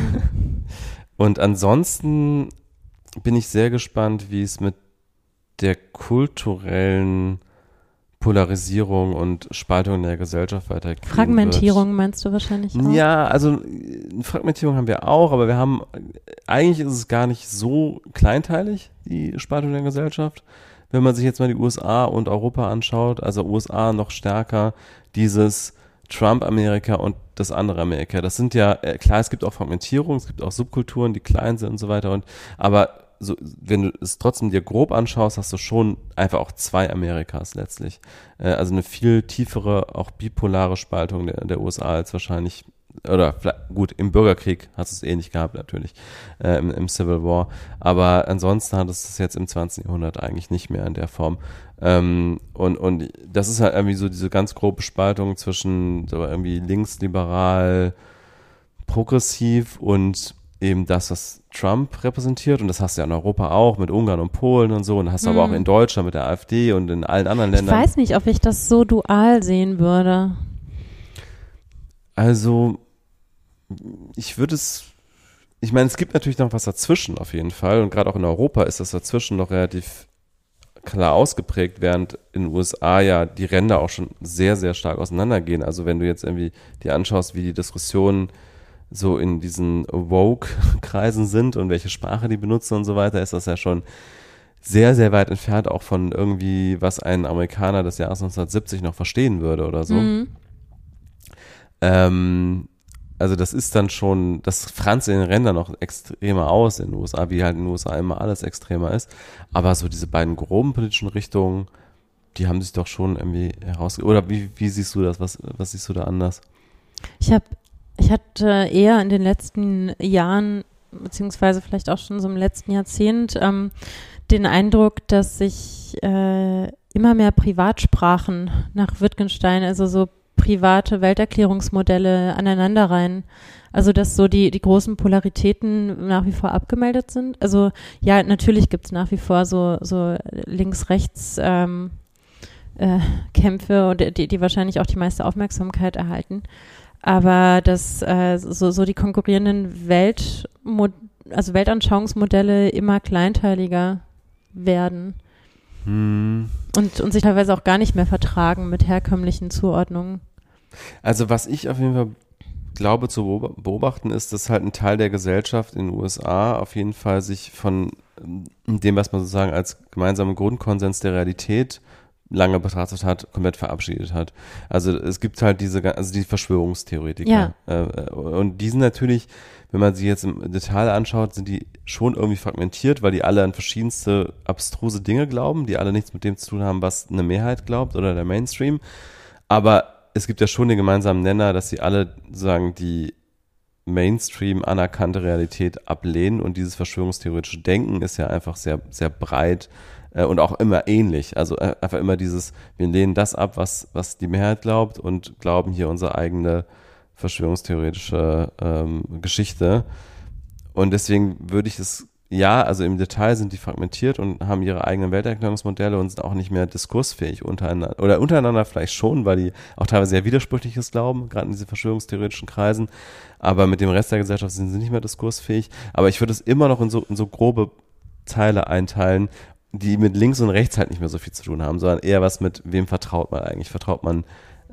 Speaker 4: und ansonsten bin ich sehr gespannt, wie es mit der kulturellen Polarisierung und Spaltung in der Gesellschaft weitergehen
Speaker 3: Fragmentierung wird. meinst du wahrscheinlich auch?
Speaker 4: Ja, also Fragmentierung haben wir auch, aber wir haben, eigentlich ist es gar nicht so kleinteilig, die Spaltung der Gesellschaft. Wenn man sich jetzt mal die USA und Europa anschaut, also USA noch stärker, dieses Trump-Amerika und das andere Amerika. Das sind ja, äh, klar, es gibt auch Fragmentierung, es gibt auch Subkulturen, die klein sind und so weiter und, aber so, wenn du es trotzdem dir grob anschaust, hast du schon einfach auch zwei Amerikas letztlich. Äh, also eine viel tiefere, auch bipolare Spaltung der, der USA als wahrscheinlich oder gut, im Bürgerkrieg hat es ähnlich gehabt natürlich, äh, im, im, Civil War, aber ansonsten hat es das jetzt im 20. Jahrhundert eigentlich nicht mehr in der Form. Ähm, und, und das ist halt irgendwie so diese ganz grobe Spaltung zwischen so irgendwie linksliberal, progressiv und eben das, was Trump repräsentiert und das hast du ja in Europa auch mit Ungarn und Polen und so und hast du aber auch in Deutschland mit der AfD und in allen anderen Ländern.
Speaker 3: Ich weiß nicht, ob ich das so dual sehen würde.
Speaker 4: Also ich würde es, ich meine, es gibt natürlich noch was dazwischen auf jeden Fall und gerade auch in Europa ist das dazwischen noch relativ klar ausgeprägt, während in den USA ja die Ränder auch schon sehr, sehr stark auseinandergehen. Also wenn du jetzt irgendwie dir anschaust, wie die Diskussionen so in diesen Woke-Kreisen sind und welche Sprache die benutzen und so weiter, ist das ja schon sehr, sehr weit entfernt auch von irgendwie, was ein Amerikaner des Jahres 1970 noch verstehen würde oder so. Mhm. Ähm, also das ist dann schon, das franzt in den Rändern noch extremer aus in den USA, wie halt in den USA immer alles extremer ist. Aber so diese beiden groben politischen Richtungen, die haben sich doch schon irgendwie heraus. Oder wie, wie siehst du das? Was, was siehst du da anders?
Speaker 3: Ich habe, ich hatte eher in den letzten Jahren, beziehungsweise vielleicht auch schon so im letzten Jahrzehnt, ähm, den Eindruck, dass sich äh, immer mehr Privatsprachen nach Wittgenstein, also so private Welterklärungsmodelle aneinanderreihen. Also dass so die, die großen Polaritäten nach wie vor abgemeldet sind. Also ja, natürlich gibt es nach wie vor so, so links-rechts ähm, äh, Kämpfe die, die wahrscheinlich auch die meiste Aufmerksamkeit erhalten. Aber dass äh, so, so die konkurrierenden Welt, also Weltanschauungsmodelle immer kleinteiliger werden. Hm. Und, und sich teilweise auch gar nicht mehr vertragen mit herkömmlichen Zuordnungen.
Speaker 4: Also was ich auf jeden Fall glaube zu beobachten, ist, dass halt ein Teil der Gesellschaft in den USA auf jeden Fall sich von ähm, dem, was man sozusagen als gemeinsamen Grundkonsens der Realität lange betrachtet hat, komplett verabschiedet hat. Also es gibt halt diese, also die Verschwörungstheoretiker. Ja. Äh, und die sind natürlich, wenn man sie jetzt im Detail anschaut, sind die schon irgendwie fragmentiert, weil die alle an verschiedenste abstruse Dinge glauben, die alle nichts mit dem zu tun haben, was eine Mehrheit glaubt oder der Mainstream. Aber es gibt ja schon den gemeinsamen Nenner, dass sie alle sagen, die Mainstream anerkannte Realität ablehnen und dieses verschwörungstheoretische Denken ist ja einfach sehr, sehr breit äh, und auch immer ähnlich. Also äh, einfach immer dieses, wir lehnen das ab, was, was die Mehrheit glaubt und glauben hier unsere eigene verschwörungstheoretische ähm, Geschichte. Und deswegen würde ich es ja, also im Detail sind die fragmentiert und haben ihre eigenen Welterklärungsmodelle und sind auch nicht mehr diskursfähig untereinander. Oder untereinander vielleicht schon, weil die auch teilweise sehr widersprüchliches glauben, gerade in diesen verschwörungstheoretischen Kreisen. Aber mit dem Rest der Gesellschaft sind sie nicht mehr diskursfähig. Aber ich würde es immer noch in so, in so grobe Teile einteilen, die mit links und rechts halt nicht mehr so viel zu tun haben, sondern eher was mit, wem vertraut man eigentlich? Vertraut man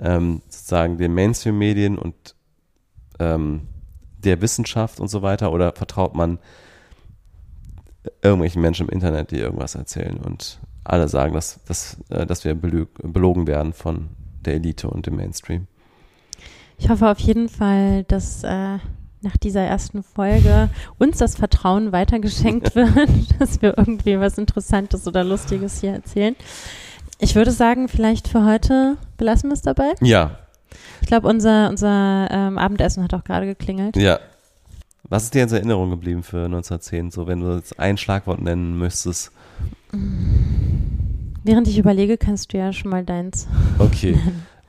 Speaker 4: ähm, sozusagen den Mainstream-Medien und ähm, der Wissenschaft und so weiter oder vertraut man irgendwelchen Menschen im Internet, die irgendwas erzählen und alle sagen, dass, dass, äh, dass wir belogen werden von der Elite und dem Mainstream.
Speaker 3: Ich hoffe auf jeden Fall, dass äh, nach dieser ersten Folge uns das Vertrauen weitergeschenkt wird, dass wir irgendwie was Interessantes oder Lustiges hier erzählen. Ich würde sagen, vielleicht für heute belassen wir es dabei.
Speaker 4: Ja.
Speaker 3: Ich glaube, unser, unser ähm, Abendessen hat auch gerade geklingelt.
Speaker 4: Ja, was ist dir in Erinnerung geblieben für 1910, so wenn du jetzt ein Schlagwort nennen müsstest?
Speaker 3: Während ich überlege, kannst du ja schon mal deins.
Speaker 4: Okay.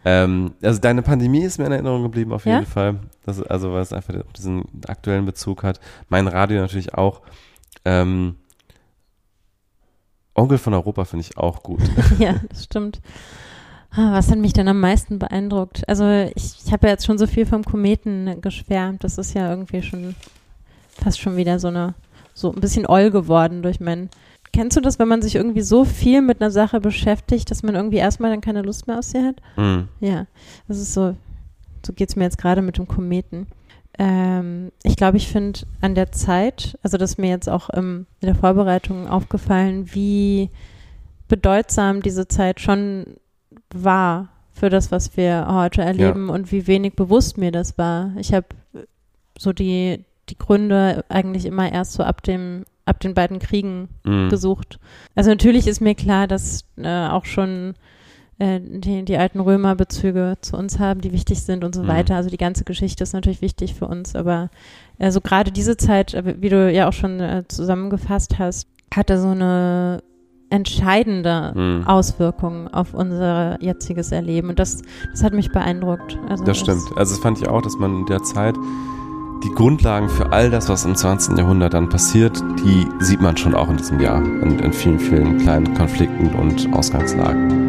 Speaker 4: Ähm, also deine Pandemie ist mir in Erinnerung geblieben auf jeden ja? Fall. Das, also weil es einfach diesen aktuellen Bezug hat. Mein Radio natürlich auch. Ähm, Onkel von Europa finde ich auch gut.
Speaker 3: ja, das stimmt. Ah, was hat mich denn am meisten beeindruckt? Also ich, ich habe ja jetzt schon so viel vom Kometen geschwärmt. Das ist ja irgendwie schon fast schon wieder so eine, so ein bisschen oll geworden durch mein. Kennst du das, wenn man sich irgendwie so viel mit einer Sache beschäftigt, dass man irgendwie erstmal dann keine Lust mehr auf sie hat? Mhm. Ja, das ist so, so geht es mir jetzt gerade mit dem Kometen. Ähm, ich glaube, ich finde an der Zeit, also das ist mir jetzt auch ähm, in der Vorbereitung aufgefallen, wie bedeutsam diese Zeit schon war für das, was wir heute erleben ja. und wie wenig bewusst mir das war. Ich habe so die, die Gründe eigentlich immer erst so ab dem ab den beiden Kriegen mhm. gesucht. Also natürlich ist mir klar, dass äh, auch schon äh, die, die alten Römer-Bezüge zu uns haben, die wichtig sind und so
Speaker 4: Mhm.
Speaker 3: weiter. Also die ganze Geschichte ist natürlich wichtig für uns, aber also gerade diese Zeit, äh, wie du ja auch schon äh, zusammengefasst hast, hatte so eine entscheidende
Speaker 4: Mhm.
Speaker 3: Auswirkung auf unser jetziges Erleben und das, das hat mich beeindruckt. Also
Speaker 4: Das stimmt. Also das fand ich auch, dass man in der Zeit die Grundlagen für all das, was im 20. Jahrhundert dann passiert, die sieht man schon auch in diesem Jahr in, in vielen, vielen kleinen Konflikten und Ausgangslagen.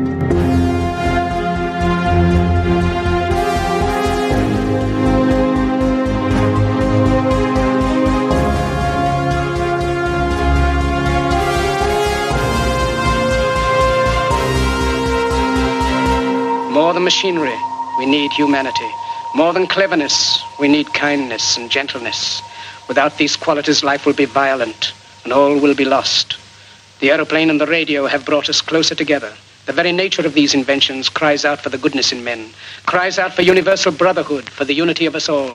Speaker 5: More than machinery, we need humanity. More than cleverness, we need kindness and gentleness. Without these qualities, life will be violent and all will be lost. The aeroplane and the radio have brought us closer together. The very nature of these inventions cries out for the goodness in men, cries out for universal brotherhood, for the unity of us all.